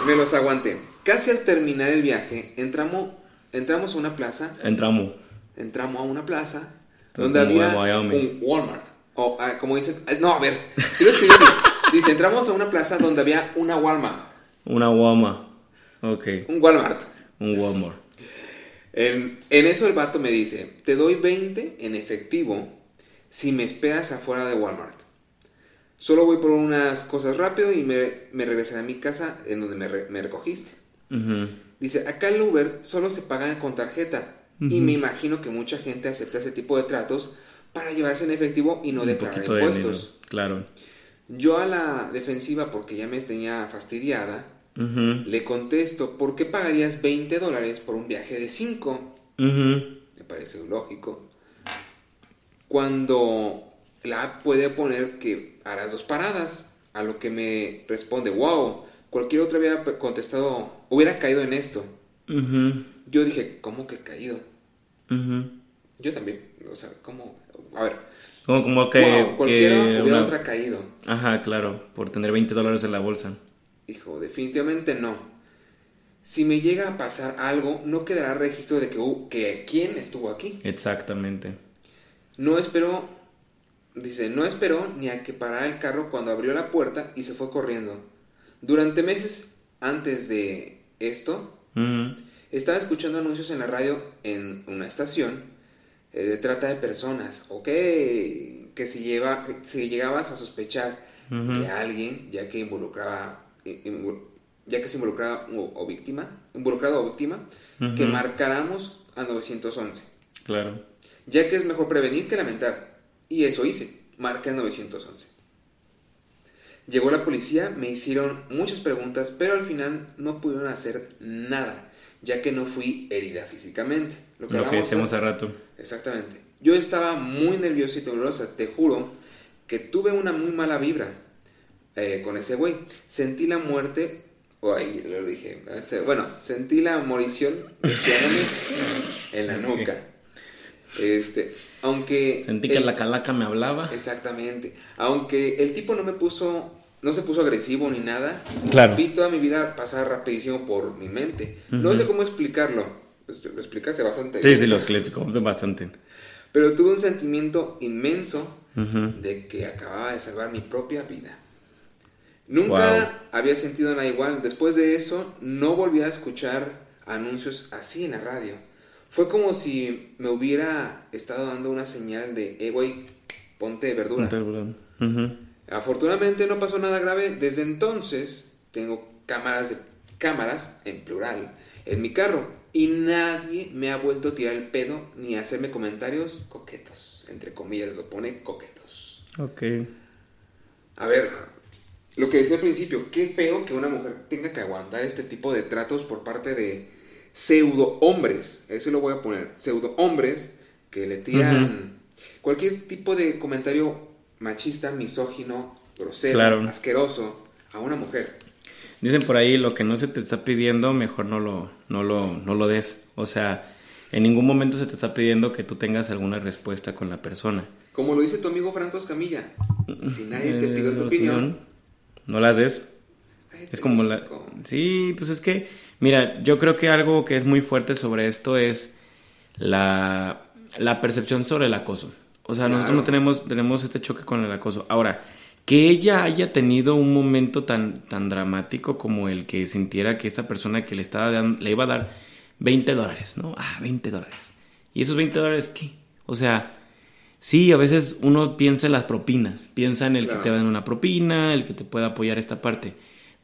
Me los aguanté. Casi al terminar el viaje, entramos, entramos a una plaza Entramos. entramos a una plaza donde había un Walmart. O, ah, como dicen, ah, no, a ver, si lo escribí así. Dice, entramos a una plaza donde había una Walmart. Una Walmart. Ok. Un Walmart. Un Walmart. En, en eso el vato me dice, te doy 20 en efectivo si me esperas afuera de Walmart. Solo voy por unas cosas rápido y me, me regresaré a mi casa en donde me, re- me recogiste. Dice, acá el Uber solo se pagan con tarjeta. Y me imagino que mucha gente acepta ese tipo de tratos para llevarse en efectivo y no Un declarar de impuestos. Claro. Yo a la defensiva, porque ya me tenía fastidiada, Le contesto, ¿por qué pagarías 20 dólares por un viaje de 5? Ujú. Me parece lógico. Cuando la app puede poner que harás dos paradas, a lo que me responde, wow, cualquier otro hubiera contestado, hubiera caído en esto. Yo dije, ¿cómo que caído? Ujú. Yo también, o sea, ¿cómo? A ver, Como, como que. wow, cualquiera que hubiera una- otra caído. Ajá, claro. Por tener 20 dólares en la bolsa. Hijo, definitivamente no. Si me llega a pasar algo, no quedará registro de que, hu- que quién estuvo aquí. Exactamente. No esperó, dice, no esperó ni a que parara el carro cuando abrió la puerta y se fue corriendo. Durante meses antes de esto, estaba escuchando anuncios en la radio en una estación eh, de trata de personas, ok, que si, lleva, si llegabas a sospechar Ujú. de alguien, ya que involucraba, ya que se involucraba o, o víctima, involucrado o víctima, que marcáramos a 911 Claro. ya que es mejor prevenir que lamentar. Y eso hice, marqué al 911. Llegó la policía, me hicieron muchas preguntas, pero al final no pudieron hacer nada, ya que no fui herida físicamente. Lo que decíamos hace- hace rato. Exactamente. Yo estaba muy nerviosa y temblorosa, te juro que tuve una muy mala vibra eh, con ese güey. Sentí la muerte, o ahí lo dije, ese- bueno, sentí la morición espiándome en la nuca. Este, aunque... Sentí que el- la calaca me hablaba. Exactamente. Aunque el tipo no me puso, no se puso agresivo ni nada. Claro. Vi toda mi vida pasar rapidísimo por mi mente. No sé cómo explicarlo. Lo expl- lo explicaste bastante Sí, bien. sí, lo explico bastante. pero tuve un sentimiento inmenso de que acababa de salvar mi propia vida. Nunca había sentido nada igual. Después de eso, no volví a escuchar anuncios así en la radio. Fue como si me hubiera estado dando una señal de, eh, güey, ponte verdura. Ujú. Afortunadamente no pasó nada grave. Desde entonces tengo cámaras de cámaras en plural en mi carro y nadie me ha vuelto a tirar el pedo ni a hacerme comentarios coquetos, entre comillas lo pone coquetos. Ok. A ver, lo que decía al principio, qué feo que una mujer tenga que aguantar este tipo de tratos por parte de pseudo hombres, eso lo voy a poner, pseudo hombres que le tiran cualquier tipo de comentario machista, misógino, grosero, Claro. asqueroso a una mujer. Dicen por ahí, lo que no se te está pidiendo, mejor no lo, no lo, no lo des. O sea, en ningún momento se te está pidiendo que tú tengas alguna respuesta con la persona. Como lo dice tu amigo Franco Escamilla, si nadie te Eh, pide tu la opinión, no las des. Es como la... Sí, pues es que, mira, yo creo que algo que es muy fuerte sobre esto es la, la percepción sobre el acoso. O sea, nosotros no tenemos, tenemos este choque con el acoso. Ahora, que ella haya tenido un momento tan, tan dramático como el que sintiera que esta persona que le estaba dando, le iba a dar 20 dólares, ¿no? Ah, 20 dólares. ¿Y esos 20 dólares qué? O sea, sí, a veces uno piensa en las propinas, piensa en el Claro. que te dan una propina, el que te pueda apoyar esta parte.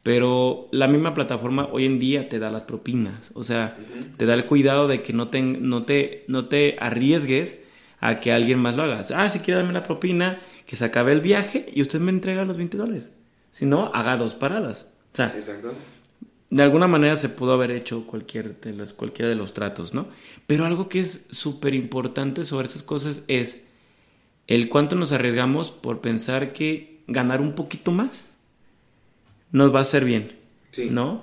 Pero la misma plataforma hoy en día te da las propinas. O sea, te da el cuidado de que no te, no te, no te arriesgues a que alguien más lo haga. Ah, si quiere darme la propina, que se acabe el viaje y usted me entrega los 20 dólares. Si no, haga dos paradas. O sea, Exacto. de alguna manera se pudo haber hecho cualquier de los, cualquiera de los tratos, ¿no? Pero algo que es súper importante sobre esas cosas es el cuánto nos arriesgamos por pensar que ganar un poquito más nos va a hacer bien, Sí. ¿no?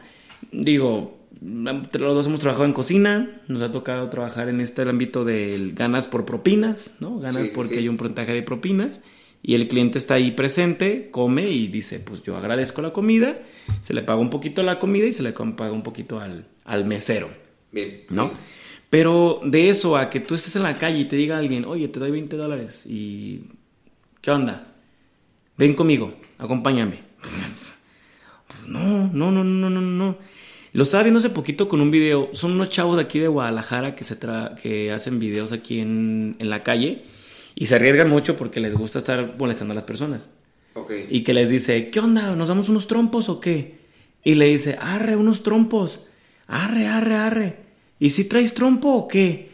Digo, los dos hemos trabajado en cocina, nos ha tocado trabajar en este ámbito del ganas por propinas, ¿no? Ganas Sí, porque sí. hay un porcentaje de propinas y el cliente está ahí presente, come y dice, pues yo agradezco la comida, se le paga un poquito la comida y se le paga un poquito al, al mesero, Bien. ¿no? Pero de eso a que tú estés en la calle y te diga alguien, oye, te doy 20 dólares y... ¿Qué onda? Ven conmigo, acompáñame. No, no, no, no, no, no. Lo estaba viendo hace poquito con un video. Son unos chavos de aquí de Guadalajara que, se tra- que hacen videos aquí en, en la calle y se arriesgan mucho porque les gusta estar molestando a las personas. Y que les dice, ¿qué onda? ¿Nos damos unos trompos o qué? Y le dice, arre, unos trompos. Arre, arre, arre. ¿Y si traes trompo o qué?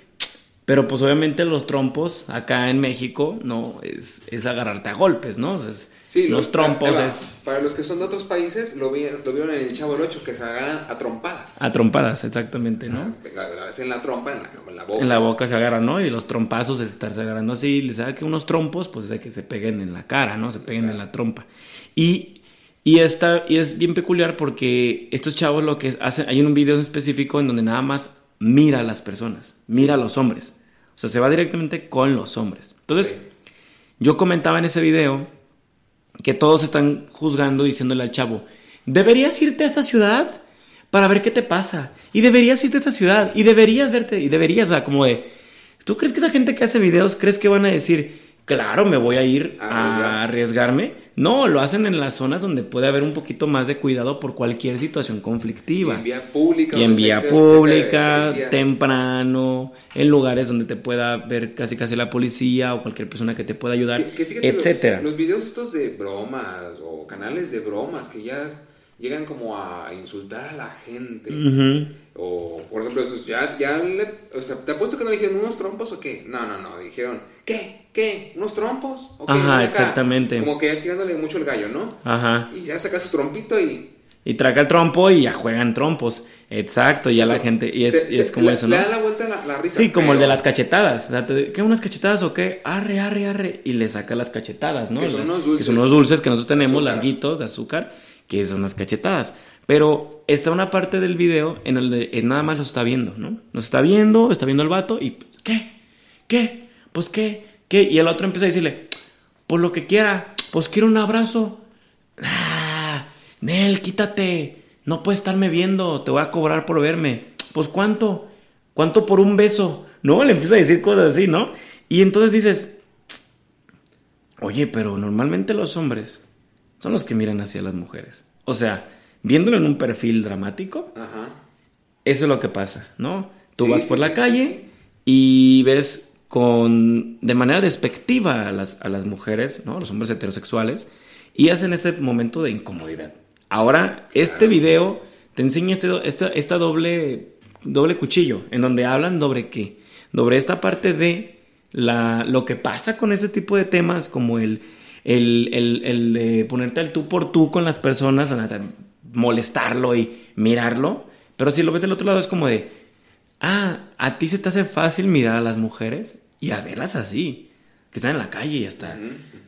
Pero pues obviamente los trompos acá en México, no, es, es agarrarte a golpes, ¿no? O sea, es- Sí, los lo- trompos va. es Para los que son de otros países, lo, vi- lo vieron en el Chavo del 8, que se agarran a trompadas. a trompadas, exactamente, ¿no? Agarrarse en la trompa, en la, en la boca. En la boca se agarran, ¿no? Y los trompazos es estarse agarrando así. Les da que unos trompos, pues de que se peguen en la cara, ¿no? Se peguen en la trompa. Y, y, esta, y es bien peculiar porque estos chavos lo que hacen, hay un video específico en donde nada más mira a las personas, mira a los hombres. O sea, se va directamente con los hombres. Entonces, yo comentaba en ese video que todos están juzgando diciéndole al chavo, deberías irte a esta ciudad para ver qué te pasa. Y deberías irte a esta ciudad. Y deberías verte. Y deberías, o sea, como de... ¿Tú crees que esa gente que hace videos, crees que van a decir, claro, me voy a ir a arriesgarme? No, lo hacen en las zonas donde puede haber un poquito más de cuidado por cualquier situación Y conflictiva. en vía pública. Y en vía pública, temprano, en lugares donde te pueda ver casi casi la policía o cualquier persona que te pueda ayudar, Que- los- videos estos de bromas o canales de bromas que ya llegan como a insultar a la gente. O, por ejemplo, esos ya, ya le, o sea, te apuesto que no dijeron unos trompos o qué. No, no, no, dijeron, ¿qué? ¿Qué? ¿Unos trompos? ¿O qué? Ajá, exactamente. Como que ya tirándole mucho el gallo, ¿no? Ajá. Y ya saca su trompito y... Y traga el trompo y ya juegan trompos. Exacto, y ya la gente. Y es, Se- y es como le, eso, Le ¿no? da la vuelta a la, la risa. Sí, como el de las cachetadas. O sea, te- ¿qué unas cachetadas o qué? Arre, arre, arre. Y le saca las cachetadas, ¿no? Que son unos dulces. Que son unos dulces que nosotros tenemos, azúcar. larguitos, de azúcar, que son las cachetadas. Pero está una parte del video en el de nada más lo está viendo, ¿no? Nos está viendo, está viendo el vato y ¿qué? ¿Qué? Pues qué? ¿Qué? Y el otro empieza a decirle, pues lo que quiera, pues quiero un abrazo. Ah, Nel, quítate. No puedes estarme viendo, te voy a cobrar por verme. Pues cuánto? ¿Cuánto por un beso? No, le empieza a decir cosas así, ¿no? Y entonces dices, oye, pero normalmente los hombres son los que miran hacia las mujeres. O sea, viéndolo en un perfil dramático, Ajá. eso es lo que pasa, ¿no? Tú Sí, vas sí, por la sí, calle y ves con de manera despectiva a las, a las mujeres, ¿no? Los hombres heterosexuales y hacen ese momento de incomodidad. Ahora, este video te enseña este, esta, esta doble, doble cuchillo, en donde hablan sobre qué, sobre esta parte de la, lo que pasa con ese tipo de temas, como el, el, el, el de ponerte al tú por tú con las personas, molestarlo y mirarlo, pero si lo ves del otro lado es como de, ah, a ti se te hace fácil mirar a las mujeres y a verlas así, que están en la calle y hasta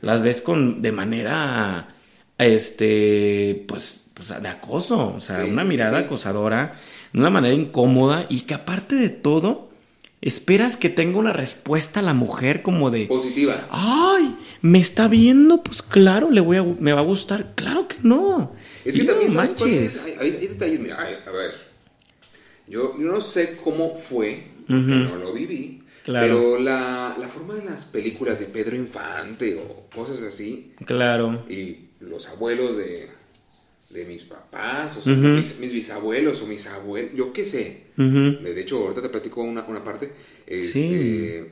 las ves con de manera este pues, pues, de acoso, o sea, Sí, una sí, mirada sí. acosadora, de una manera incómoda y que aparte de todo esperas que tenga una respuesta a la mujer como de Positiva. Ay, me está viendo, pues claro, le voy a, me va a gustar. Claro que no. Es que también sabes cuál manches. es? Hay, hay- hay detalles, mira, a ver. Yo, no sé cómo fue, Ujú. no lo viví. Claro. Pero la, la forma de las películas de Pedro Infante o cosas así, Claro. y los abuelos de, de mis papás, o sea, mis, mis bisabuelos o mis abuelos, yo qué sé. De hecho, ahorita te platico una, una parte. Este, Sí.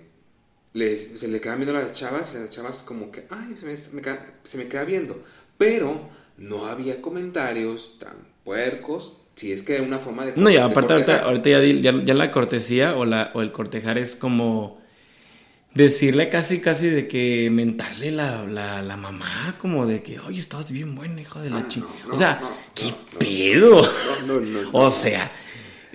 les- se le quedan viendo a las chavas y las chavas como que, ay, se me, me se me queda viendo. Pero no había comentarios tan puercos, si es que hay una forma de... No, y de aparte ahorita, ahorita ya, ya, ya la cortesía o, la, o el cortejar es como decirle casi, casi de que mentarle la, la, la mamá, como de que, oye, estás bien buena, hija de la Ah, chica. no, no, o sea, no, ¿qué pedo? No, no, no, no. O sea,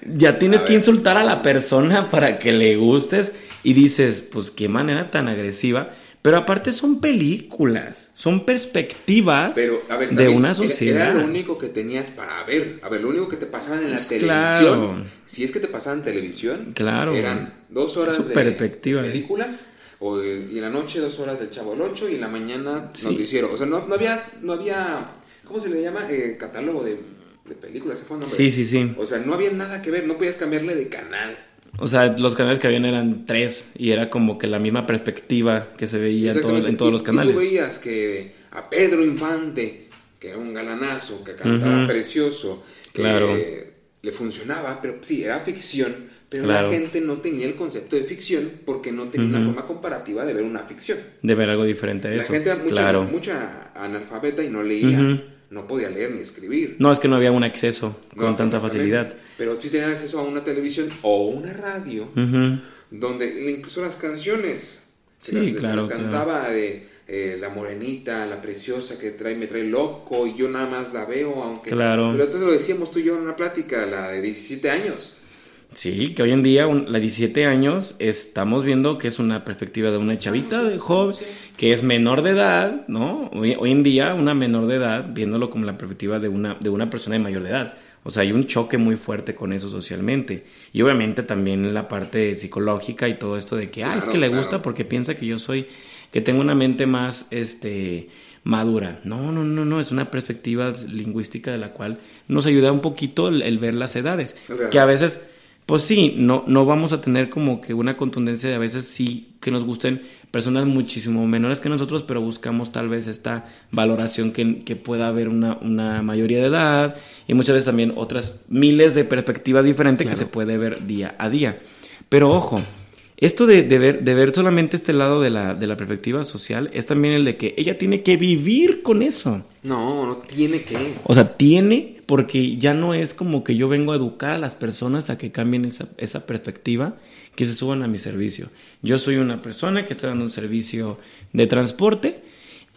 ya tienes A que ver. insultar a la persona para que le gustes y dices, pues qué manera tan agresiva. Pero aparte son películas, son perspectivas Pero, a ver, de una era- sociedad. Era, lo único que tenías para ver. A ver, lo único que te pasaban en la Pues televisión. claro. Si es que te pasaban televisión. Claro. Eran dos horas de películas. O, de- y en la noche dos horas del Chavo el 8 y en la mañana Sí. noticiero. O sea, no, no había, no había, ¿cómo se le llama? Eh, catálogo de, de películas. ¿se fue el nombre? Sí, sí, sí. O sea, no había nada que ver. No podías cambiarle de canal. O sea, los canales que habían eran tres y era como que la misma perspectiva que se veía en, todo- en todos Y- los Y canales. tú veías que a Pedro Infante, que era un galanazo, que cantaba Ujú. precioso, que Claro. le funcionaba, pero sí, era ficción, pero Claro. la gente no tenía el concepto de ficción porque no tenía una Ujú. forma comparativa de ver una ficción. De ver algo diferente a La eso. gente era mucha, claro. mucha analfabeta y no leía, Ujú. No podía leer ni escribir. No, es que no había un acceso No, con tanta facilidad. Pero sí tenían acceso a una televisión o una radio donde incluso las canciones se Sí, se las claro. cantaba de eh, la morenita, la preciosa que trae me trae loco y yo nada más la veo aunque Claro. pero entonces lo decíamos tú y yo en una plática la de 17 años Sí, que hoy en día, un- la 17 años, estamos viendo que es una perspectiva de una chavita de joven que es menor de edad, ¿no? Hoy, hoy en día, una menor de edad, viéndolo como la perspectiva de una, de una persona de mayor de edad. O sea, hay un choque muy fuerte con eso socialmente. Y obviamente también la parte psicológica y todo esto de que, ah, es que le claro. gusta porque piensa que yo soy, que tengo una mente más, este, madura. No, no, no, no, es una perspectiva lingüística de la cual nos ayuda un poquito el, el ver las edades. Que a veces, pues sí, no, no vamos a tener como que una contundencia de a veces sí que nos gusten personas muchísimo menores que nosotros, pero buscamos tal vez esta valoración que, que pueda haber una, una mayoría de edad y muchas veces también otras miles de perspectivas diferentes que se puede ver día a día. Pero ojo, esto de, de ver, de ver solamente este lado de la, de la perspectiva social es también el de que ella tiene que vivir con eso. no no tiene que O sea, tiene, porque ya no es como que yo vengo a educar a las personas a que cambien esa, esa perspectiva, que se suban a mi servicio. Yo soy una persona que está dando un servicio de transporte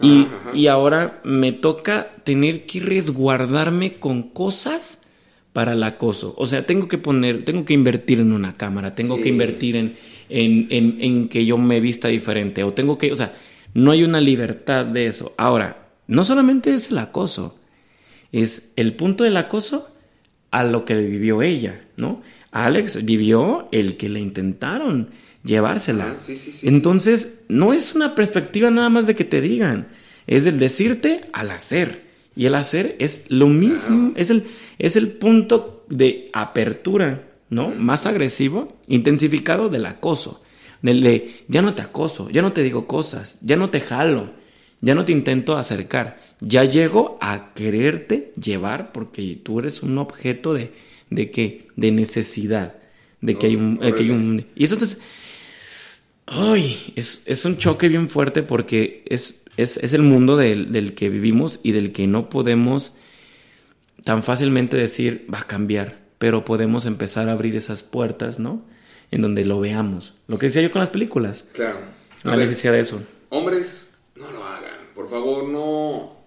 y, y ahora me toca tener que resguardarme con cosas para el acoso. O sea, tengo que poner, tengo que invertir en una cámara, tengo Sí. que invertir en, en, en, en que yo me vista diferente, o tengo que, o sea, no hay una libertad de eso. Ahora, no solamente es el acoso, es el punto del acoso a lo que vivió ella, ¿no? Alex vivió el que le intentaron llevársela. Ah, sí, sí, sí, Entonces, no es una perspectiva nada más de que te digan, es el decirte al hacer. Y el hacer es lo mismo, Claro. es, el, es el punto de apertura, ¿no? Más agresivo, intensificado del acoso. Del de, ya no te acoso, ya no te digo cosas, ya no te jalo, ya no te intento acercar, ya llego a quererte llevar porque tú eres un objeto de, de qué, de necesidad, de que, hay un, de que hay un... Y eso entonces... Ay, es, es un choque bien fuerte porque es, es, es el mundo del, del que vivimos y del que no podemos tan fácilmente decir va a cambiar, pero podemos empezar a abrir esas puertas, ¿no? En donde lo veamos. Lo que decía yo con las películas. Claro. A La ver, necesidad de eso. Hombres, no lo hagan. Por favor, no,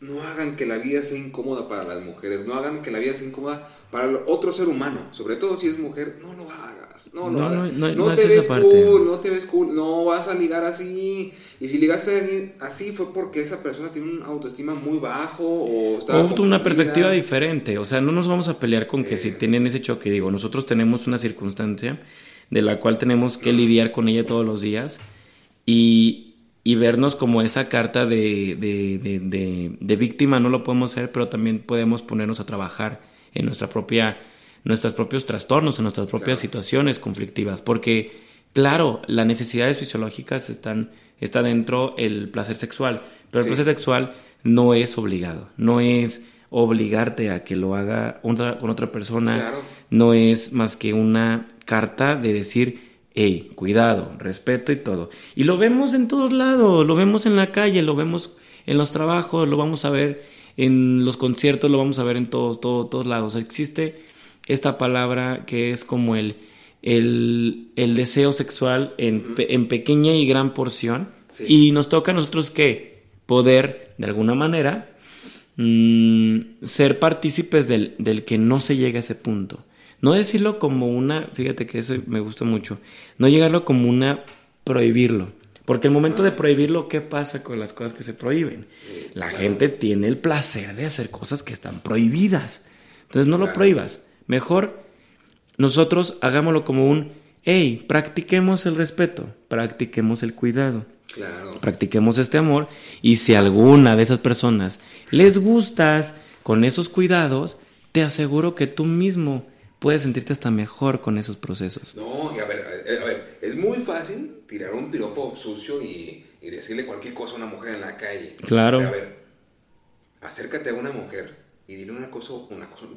no hagan que la vida sea incómoda para las mujeres. No hagan que la vida sea incómoda para el otro ser humano. Sobre todo si es mujer, no lo hagas. No lo No, hagas. no, No, no, te es ves cool, no te ves cool. No vas a ligar así. Y si ligaste así fue porque esa persona tiene una autoestima muy bajo o estaba O una perspectiva diferente. O sea, no nos vamos a pelear con que si Eh. tienen ese choque. Digo, nosotros tenemos una circunstancia de la cual tenemos que lidiar con ella todos los días y, y vernos como esa carta de, de, de, de- de víctima no lo podemos hacer, pero también podemos ponernos a trabajar en nuestra propia, nuestros propios trastornos, en nuestras propias Claro. situaciones conflictivas. Porque, claro, las necesidades fisiológicas están, está dentro el placer sexual, pero el placer sexual no es obligado, no es obligarte a que lo haga otra- con otra persona, Claro. no es más que una carta de decir, hey, cuidado, respeto y todo. Y lo vemos en todos lados, lo vemos en la calle, lo vemos en los trabajos, lo vamos a ver en los conciertos, lo vamos a ver en todos, todos, todos lados. Existe esta palabra que es como el, el, el deseo sexual en, pe- en pequeña y gran porción. Sí. Y nos toca a nosotros que poder, de alguna manera, mm, ser partícipes del, del que no se llega a ese punto. No decirlo como una, fíjate que eso me gusta mucho, no llegarlo como una prohibirlo. Porque el momento de prohibirlo, ¿qué pasa con las cosas que se prohíben? La gente tiene el placer de hacer cosas que están prohibidas. Entonces no lo prohíbas. Mejor nosotros hagámoslo como un, hey, practiquemos el respeto, practiquemos el cuidado Claro. practiquemos este amor y si alguna de esas personas les gustas con esos cuidados, te aseguro que tú mismo puedes sentirte hasta mejor con esos procesos. No, y a ver, eh, a ver, es muy fácil tirar un piropo sucio y, y decirle cualquier cosa a una mujer en la calle. Claro. A ver, acércate a una mujer y dile una cosa, una cosa,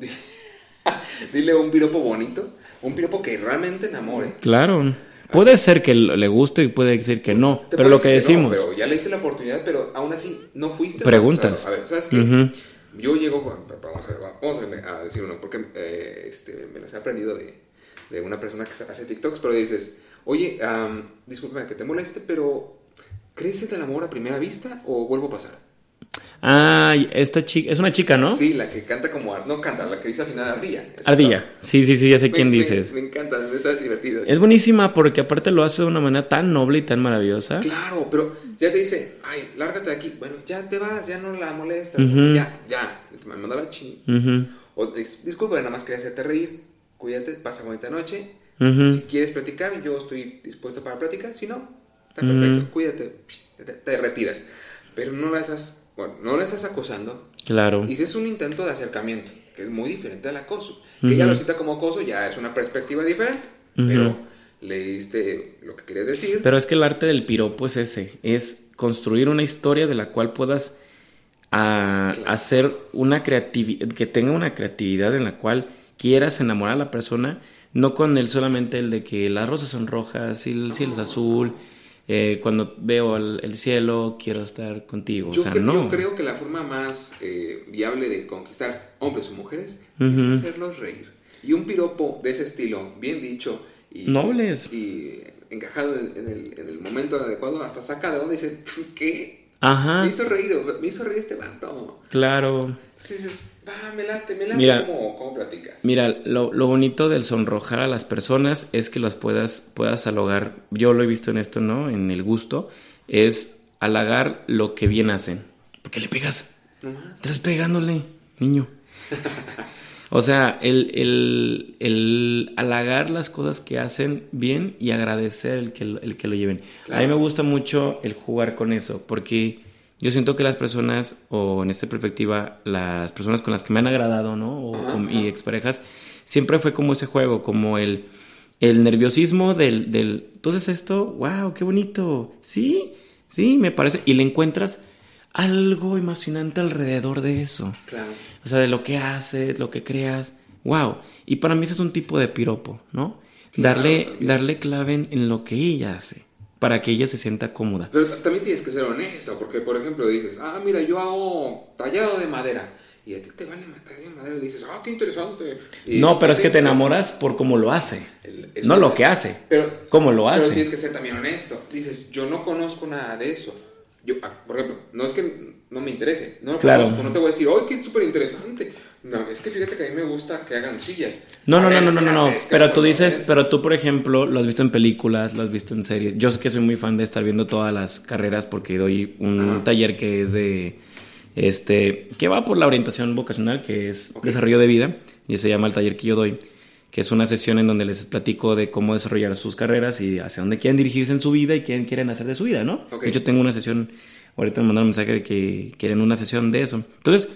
dile un piropo bonito, un piropo que realmente enamore. Claro. Puede ser que le guste y puede ser que no, Te pero lo que no, decimos. pero ya le hice la oportunidad, pero aún así no fuiste. Preguntas. A ver, ¿sabes qué? Yo llego con... Vamos a, vamos a, a decir uno, porque eh, este, me los he aprendido de, de una persona que hace TikToks, pero dices, oye, um, discúlpame que te moleste, pero ¿crees en el amor a primera vista o vuelvo a pasar? Ah, esta chica, es una chica, ¿no? Sí, la que canta como... No canta, la que dice al final ardilla. Es Ardilla. Sí, sí, sí, ya sé Me- quién me- dices. Me, encanta, me está divertido. Es buenísima porque aparte lo hace de una manera tan noble y tan maravillosa. Claro, pero ya te dice, ay, lárgate de aquí. Bueno, ya te vas, ya no la molestas. Ujú. Ya, ya, me manda la ching. O, dis- disculpa, nada más quería hacerte reír. Cuídate, pasa bonita noche. Si quieres platicar, yo estoy dispuesto para platicar. Si no, está perfecto. Cuídate, te, te retiras. Pero no la estás, bueno, no la estás acosando. Claro. Y si es un intento de acercamiento, que es muy diferente al acoso. Que ya lo cita como acoso, ya es una perspectiva diferente. Ujú. Pero leíste lo que querías decir. Pero es que el arte del piropo es ese, es construir una historia de la cual puedas a- Claro. hacer una creatividad, que tenga una creatividad en la cual quieras enamorar a la persona, no con el solamente el de que las rosas son rojas y el cielo es azul, eh, cuando veo el, el cielo quiero estar contigo, Yo, o sea, cre- no. yo creo que la forma más eh, viable de conquistar hombres o mujeres es hacerlos reír. Y un piropo de ese estilo, bien dicho y, Nobles. y encajado en, en el, en el momento adecuado, hasta saca de donde dice, ¿qué? Ajá, Me hizo reír, me hizo reír este vato. claro. Entonces dices, va, me late, me late. Mira. ¿Cómo, cómo platicas? Mira, lo, lo bonito del sonrojar a las personas es que las puedas, puedas halagar. Yo lo he visto en esto, ¿no? En el gusto. Es halagar lo que bien hacen. ¿Por qué le pegas? No más. Estás pegándole, niño. o sea, el, el, el halagar las cosas que hacen bien y agradecer el que, lo- el que lo lleven. A mí me gusta mucho el jugar con eso, porque yo siento que las personas, o en esta perspectiva, las personas con las que me han agradado, ¿no? O, Ajá, ajá. exparejas, siempre fue como ese juego, como el, el nerviosismo del, del, entonces esto, wow, qué bonito, sí, sí, me parece, y le encuentras algo emocionante alrededor de eso. Claro. O sea, de lo que haces, lo que creas, wow. Y para mí eso es un tipo de piropo, ¿no? Claro, darle, también. darle clave en, en lo que ella hace, para que ella se sienta cómoda. Pero también tienes que ser honesto, porque por ejemplo dices, ah, mira, yo hago tallado de madera. Y a ti te vale tallado de madera y dices, ah, qué interesante. Y- No, pero es que te enamoras por cómo lo hace, El- no lo que hace. Pero, ¿Cómo lo pero hace? tienes que ser también honesto. Dices, yo no conozco nada de eso. Yo, ah, por ejemplo, no es que no me interese, no lo Claro. conozco, no te voy a decir, ¡ay, qué súper interesante! No, es que fíjate que a mí me gusta que hagan sillas. No, no, no, ver, no, no, no, no. espérate, es que Pero tú dices, es. pero tú, por ejemplo, lo has visto en películas, lo has visto en series. Yo sé que soy muy fan de estar viendo todas las carreras porque doy un Ajá. taller que es de, este, que va por la orientación vocacional, que es desarrollo de vida, y se llama el taller que yo doy, que es una sesión en donde les platico de cómo desarrollar sus carreras y hacia dónde quieren dirigirse en su vida y qué quieren hacer de su vida, ¿no? Ok. De hecho, tengo una sesión, ahorita me mandaron un mensaje de que quieren una sesión de eso. Entonces,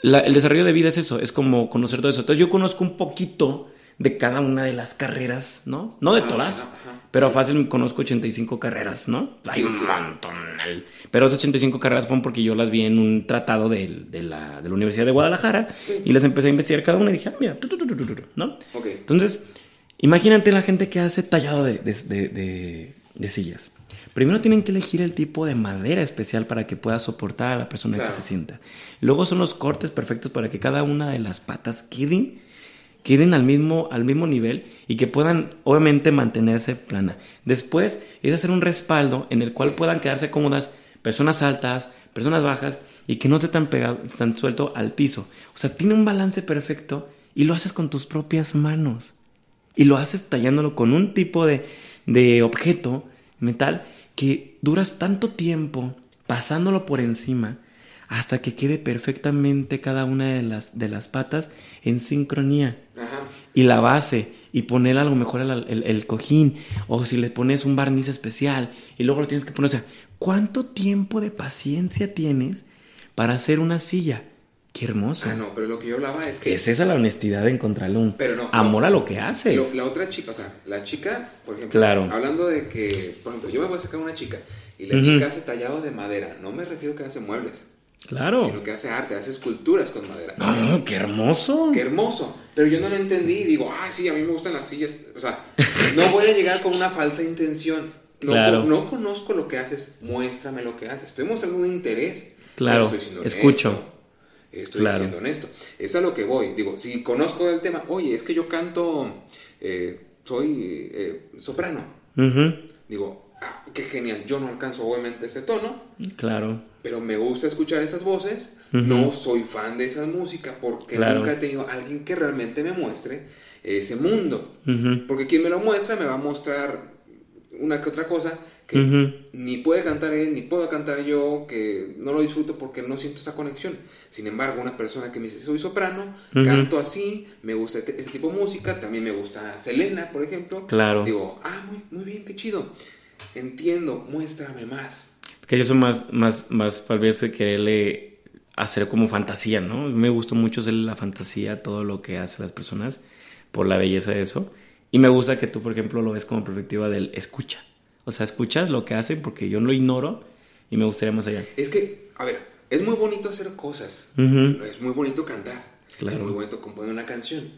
la- el desarrollo de vida es eso, es como conocer todo eso. Entonces yo conozco un poquito de cada una de las carreras, ¿no? No de Ah, todas, ajá. pero Sí. fácil conozco 85 carreras, ¿no? Hay Sí, un sí. montonal. Pero esas 85 carreras fueron porque yo las vi en un tratado del- de, la, de la Universidad de Guadalajara y las empecé a investigar cada una y dije, ah, mira, tu, tu, tu, ¿no? Ok. Entonces, imagínate la gente que hace tallado de, de- de- de- de sillas. Primero tienen que elegir el tipo de madera especial para que pueda soportar a la persona Claro. que se sienta. Luego son los cortes perfectos para que cada una de las patas queden, queden al, mismo, al mismo nivel y que puedan obviamente mantenerse plana. Después es hacer un respaldo en el cual Sí. puedan quedarse cómodas personas altas, personas bajas y que no esté tan pegado, tan suelto al piso. O sea, tiene un balance perfecto y lo haces con tus propias manos. Y lo haces tallándolo con un tipo de, de objeto metal que duras tanto tiempo pasándolo por encima hasta que quede perfectamente cada una de las, de las patas en sincronía. Ajá. Y la base, y poner a lo mejor el, el- el cojín, o si le pones un barniz especial, y luego lo tienes que poner. O sea, ¿cuánto tiempo de paciencia tienes para hacer una silla? Qué hermoso. Ah, no, pero lo que yo hablaba es que... Es esa la honestidad de encontrarle un Pero no, amor no. a lo que haces. Lo- la otra chica, o sea, la chica, por ejemplo, Claro. hablando de que, por ejemplo, yo me voy a sacar una chica y la chica hace tallado de madera. No me refiero que hace muebles, Claro. sino que hace arte, hace esculturas con madera. No, qué hermoso. Qué hermoso. Pero yo no lo entendí y digo, ah, sí, a mí me gustan las sillas. O sea, no voy a llegar con una falsa intención. No, Claro. no conozco lo que haces, muéstrame lo que haces. Estoy mostrando un interés. Claro, estoy escucho. honesto. Estoy Claro. siendo honesto. Es a lo que voy. Digo, si conozco el tema, oye, es que yo canto, eh, soy eh, soprano. Digo, ah, qué genial. Yo no alcanzo obviamente ese tono, Claro. pero me gusta escuchar esas voces. No soy fan de esa música porque Claro. nunca he tenido alguien que realmente me muestre ese mundo. Porque quien me lo muestra me va a mostrar una que otra cosa que ni puede cantar él, ni puedo cantar yo, que no lo disfruto porque no siento esa conexión. Sin embargo, una persona que me dice, soy soprano, canto así, me gusta este- ese tipo de música, también me gusta Selena, por ejemplo. Claro. Digo, ah, muy, muy bien, qué chido. Entiendo, muéstrame más. Que yo soy más, más, más, tal vez de quererle hacer como fantasía, ¿no? Me gusta mucho hacer la fantasía, todo lo que hacen las personas, por la belleza de eso. Y me gusta que tú, por ejemplo, lo ves como perspectiva del escucha. O sea, escuchas lo que hacen porque yo lo ignoro y me gustaría más allá. Es que, a ver, es muy bonito hacer cosas. Ujú. Es muy bonito cantar. Claro. Es muy bonito componer una canción.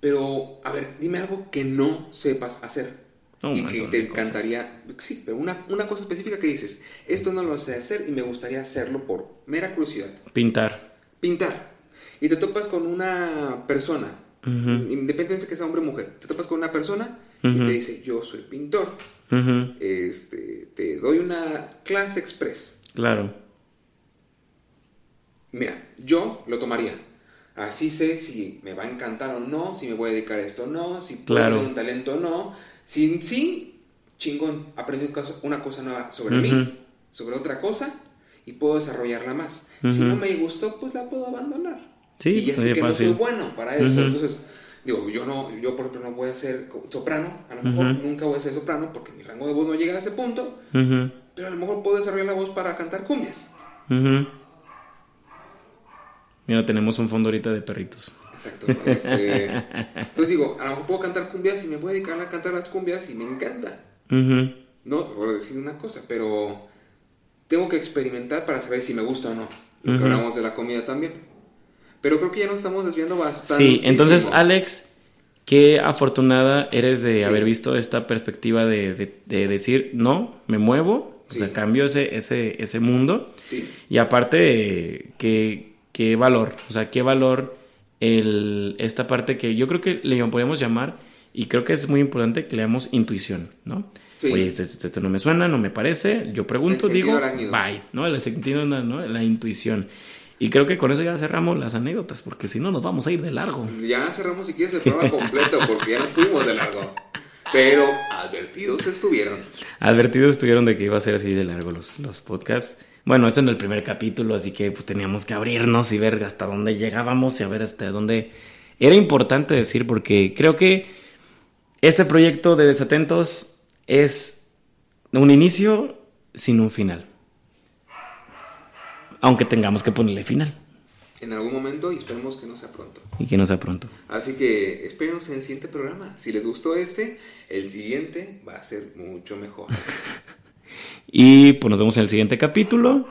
Pero, a ver, dime algo que no sepas hacer. Un y que te cosas. encantaría. Sí, pero una, una cosa específica que dices, esto no lo sé hacer y me gustaría hacerlo por mera curiosidad. Pintar. Pintar. Y te topas con una persona, Ujú. independientemente de que sea hombre o mujer, te topas con una persona y Ujú. te dice, yo soy pintor. Ujú. Este, te doy una clase express. Claro. Mira, yo lo tomaría. Así sé si me va a encantar o no, si me voy a dedicar a esto o no, si puedo Claro. tener un talento o no. Si sí, chingón, aprendí una cosa nueva sobre mí, sobre otra cosa, y puedo desarrollarla más. Si no me gustó, pues la puedo abandonar. Sí, y ya sé que fácil. no soy bueno para eso. Entonces, digo, yo no, yo por ejemplo no voy a ser soprano, a lo mejor nunca voy a ser soprano porque mi rango de voz no llega a ese punto, pero a lo mejor puedo desarrollar la voz para cantar cumbias. Mira, tenemos un fondo ahorita de perritos. Exacto. Este, entonces digo, a lo mejor puedo cantar cumbias y me voy a dedicar a cantar las cumbias y me encanta. No, por decir una cosa, pero tengo que experimentar para saber si me gusta o no. Lo que hablamos de la comida también. Pero creo que ya nos estamos desviando bastante. Sí, entonces Alex, qué afortunada eres de Sí. haber visto esta perspectiva de, de- de decir, no, me muevo, Sí. o sea, cambio ese, ese, ese mundo. Sí, Y aparte, qué, qué valor, o sea, qué valor el, esta parte que yo creo que le podemos llamar, y creo que es muy importante que le damos intuición, ¿no? Sí. Oye, esto, esto- esto no me suena, no me parece, yo pregunto, digo, bye, ¿no? El sentido. ¿no? La intuición. Y creo que con eso ya cerramos las anécdotas, porque si no nos vamos a ir de largo. ya cerramos si quieres el programa completo porque ya nos fuimos de largo. Pero advertidos estuvieron. Advertidos estuvieron de que iba a ser así de largo los, los podcasts. Bueno, esto en el primer capítulo, así que pues, teníamos que abrirnos y ver hasta dónde llegábamos y a ver hasta dónde... Era importante decir porque creo que este proyecto de Desatentos es un inicio sin un final. Aunque tengamos que ponerle final En algún momento y esperemos que no sea pronto. y que no sea pronto. Así que espérenos en el siguiente programa. Si les gustó este, el siguiente va a ser mucho mejor. Y pues nos vemos en el siguiente capítulo.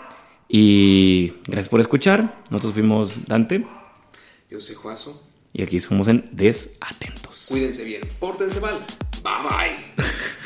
Y gracias por escuchar. Nosotros fuimos Dante Yo soy Juazo. y aquí somos en Desatentos. Cuídense bien. Pórtense mal. Bye bye.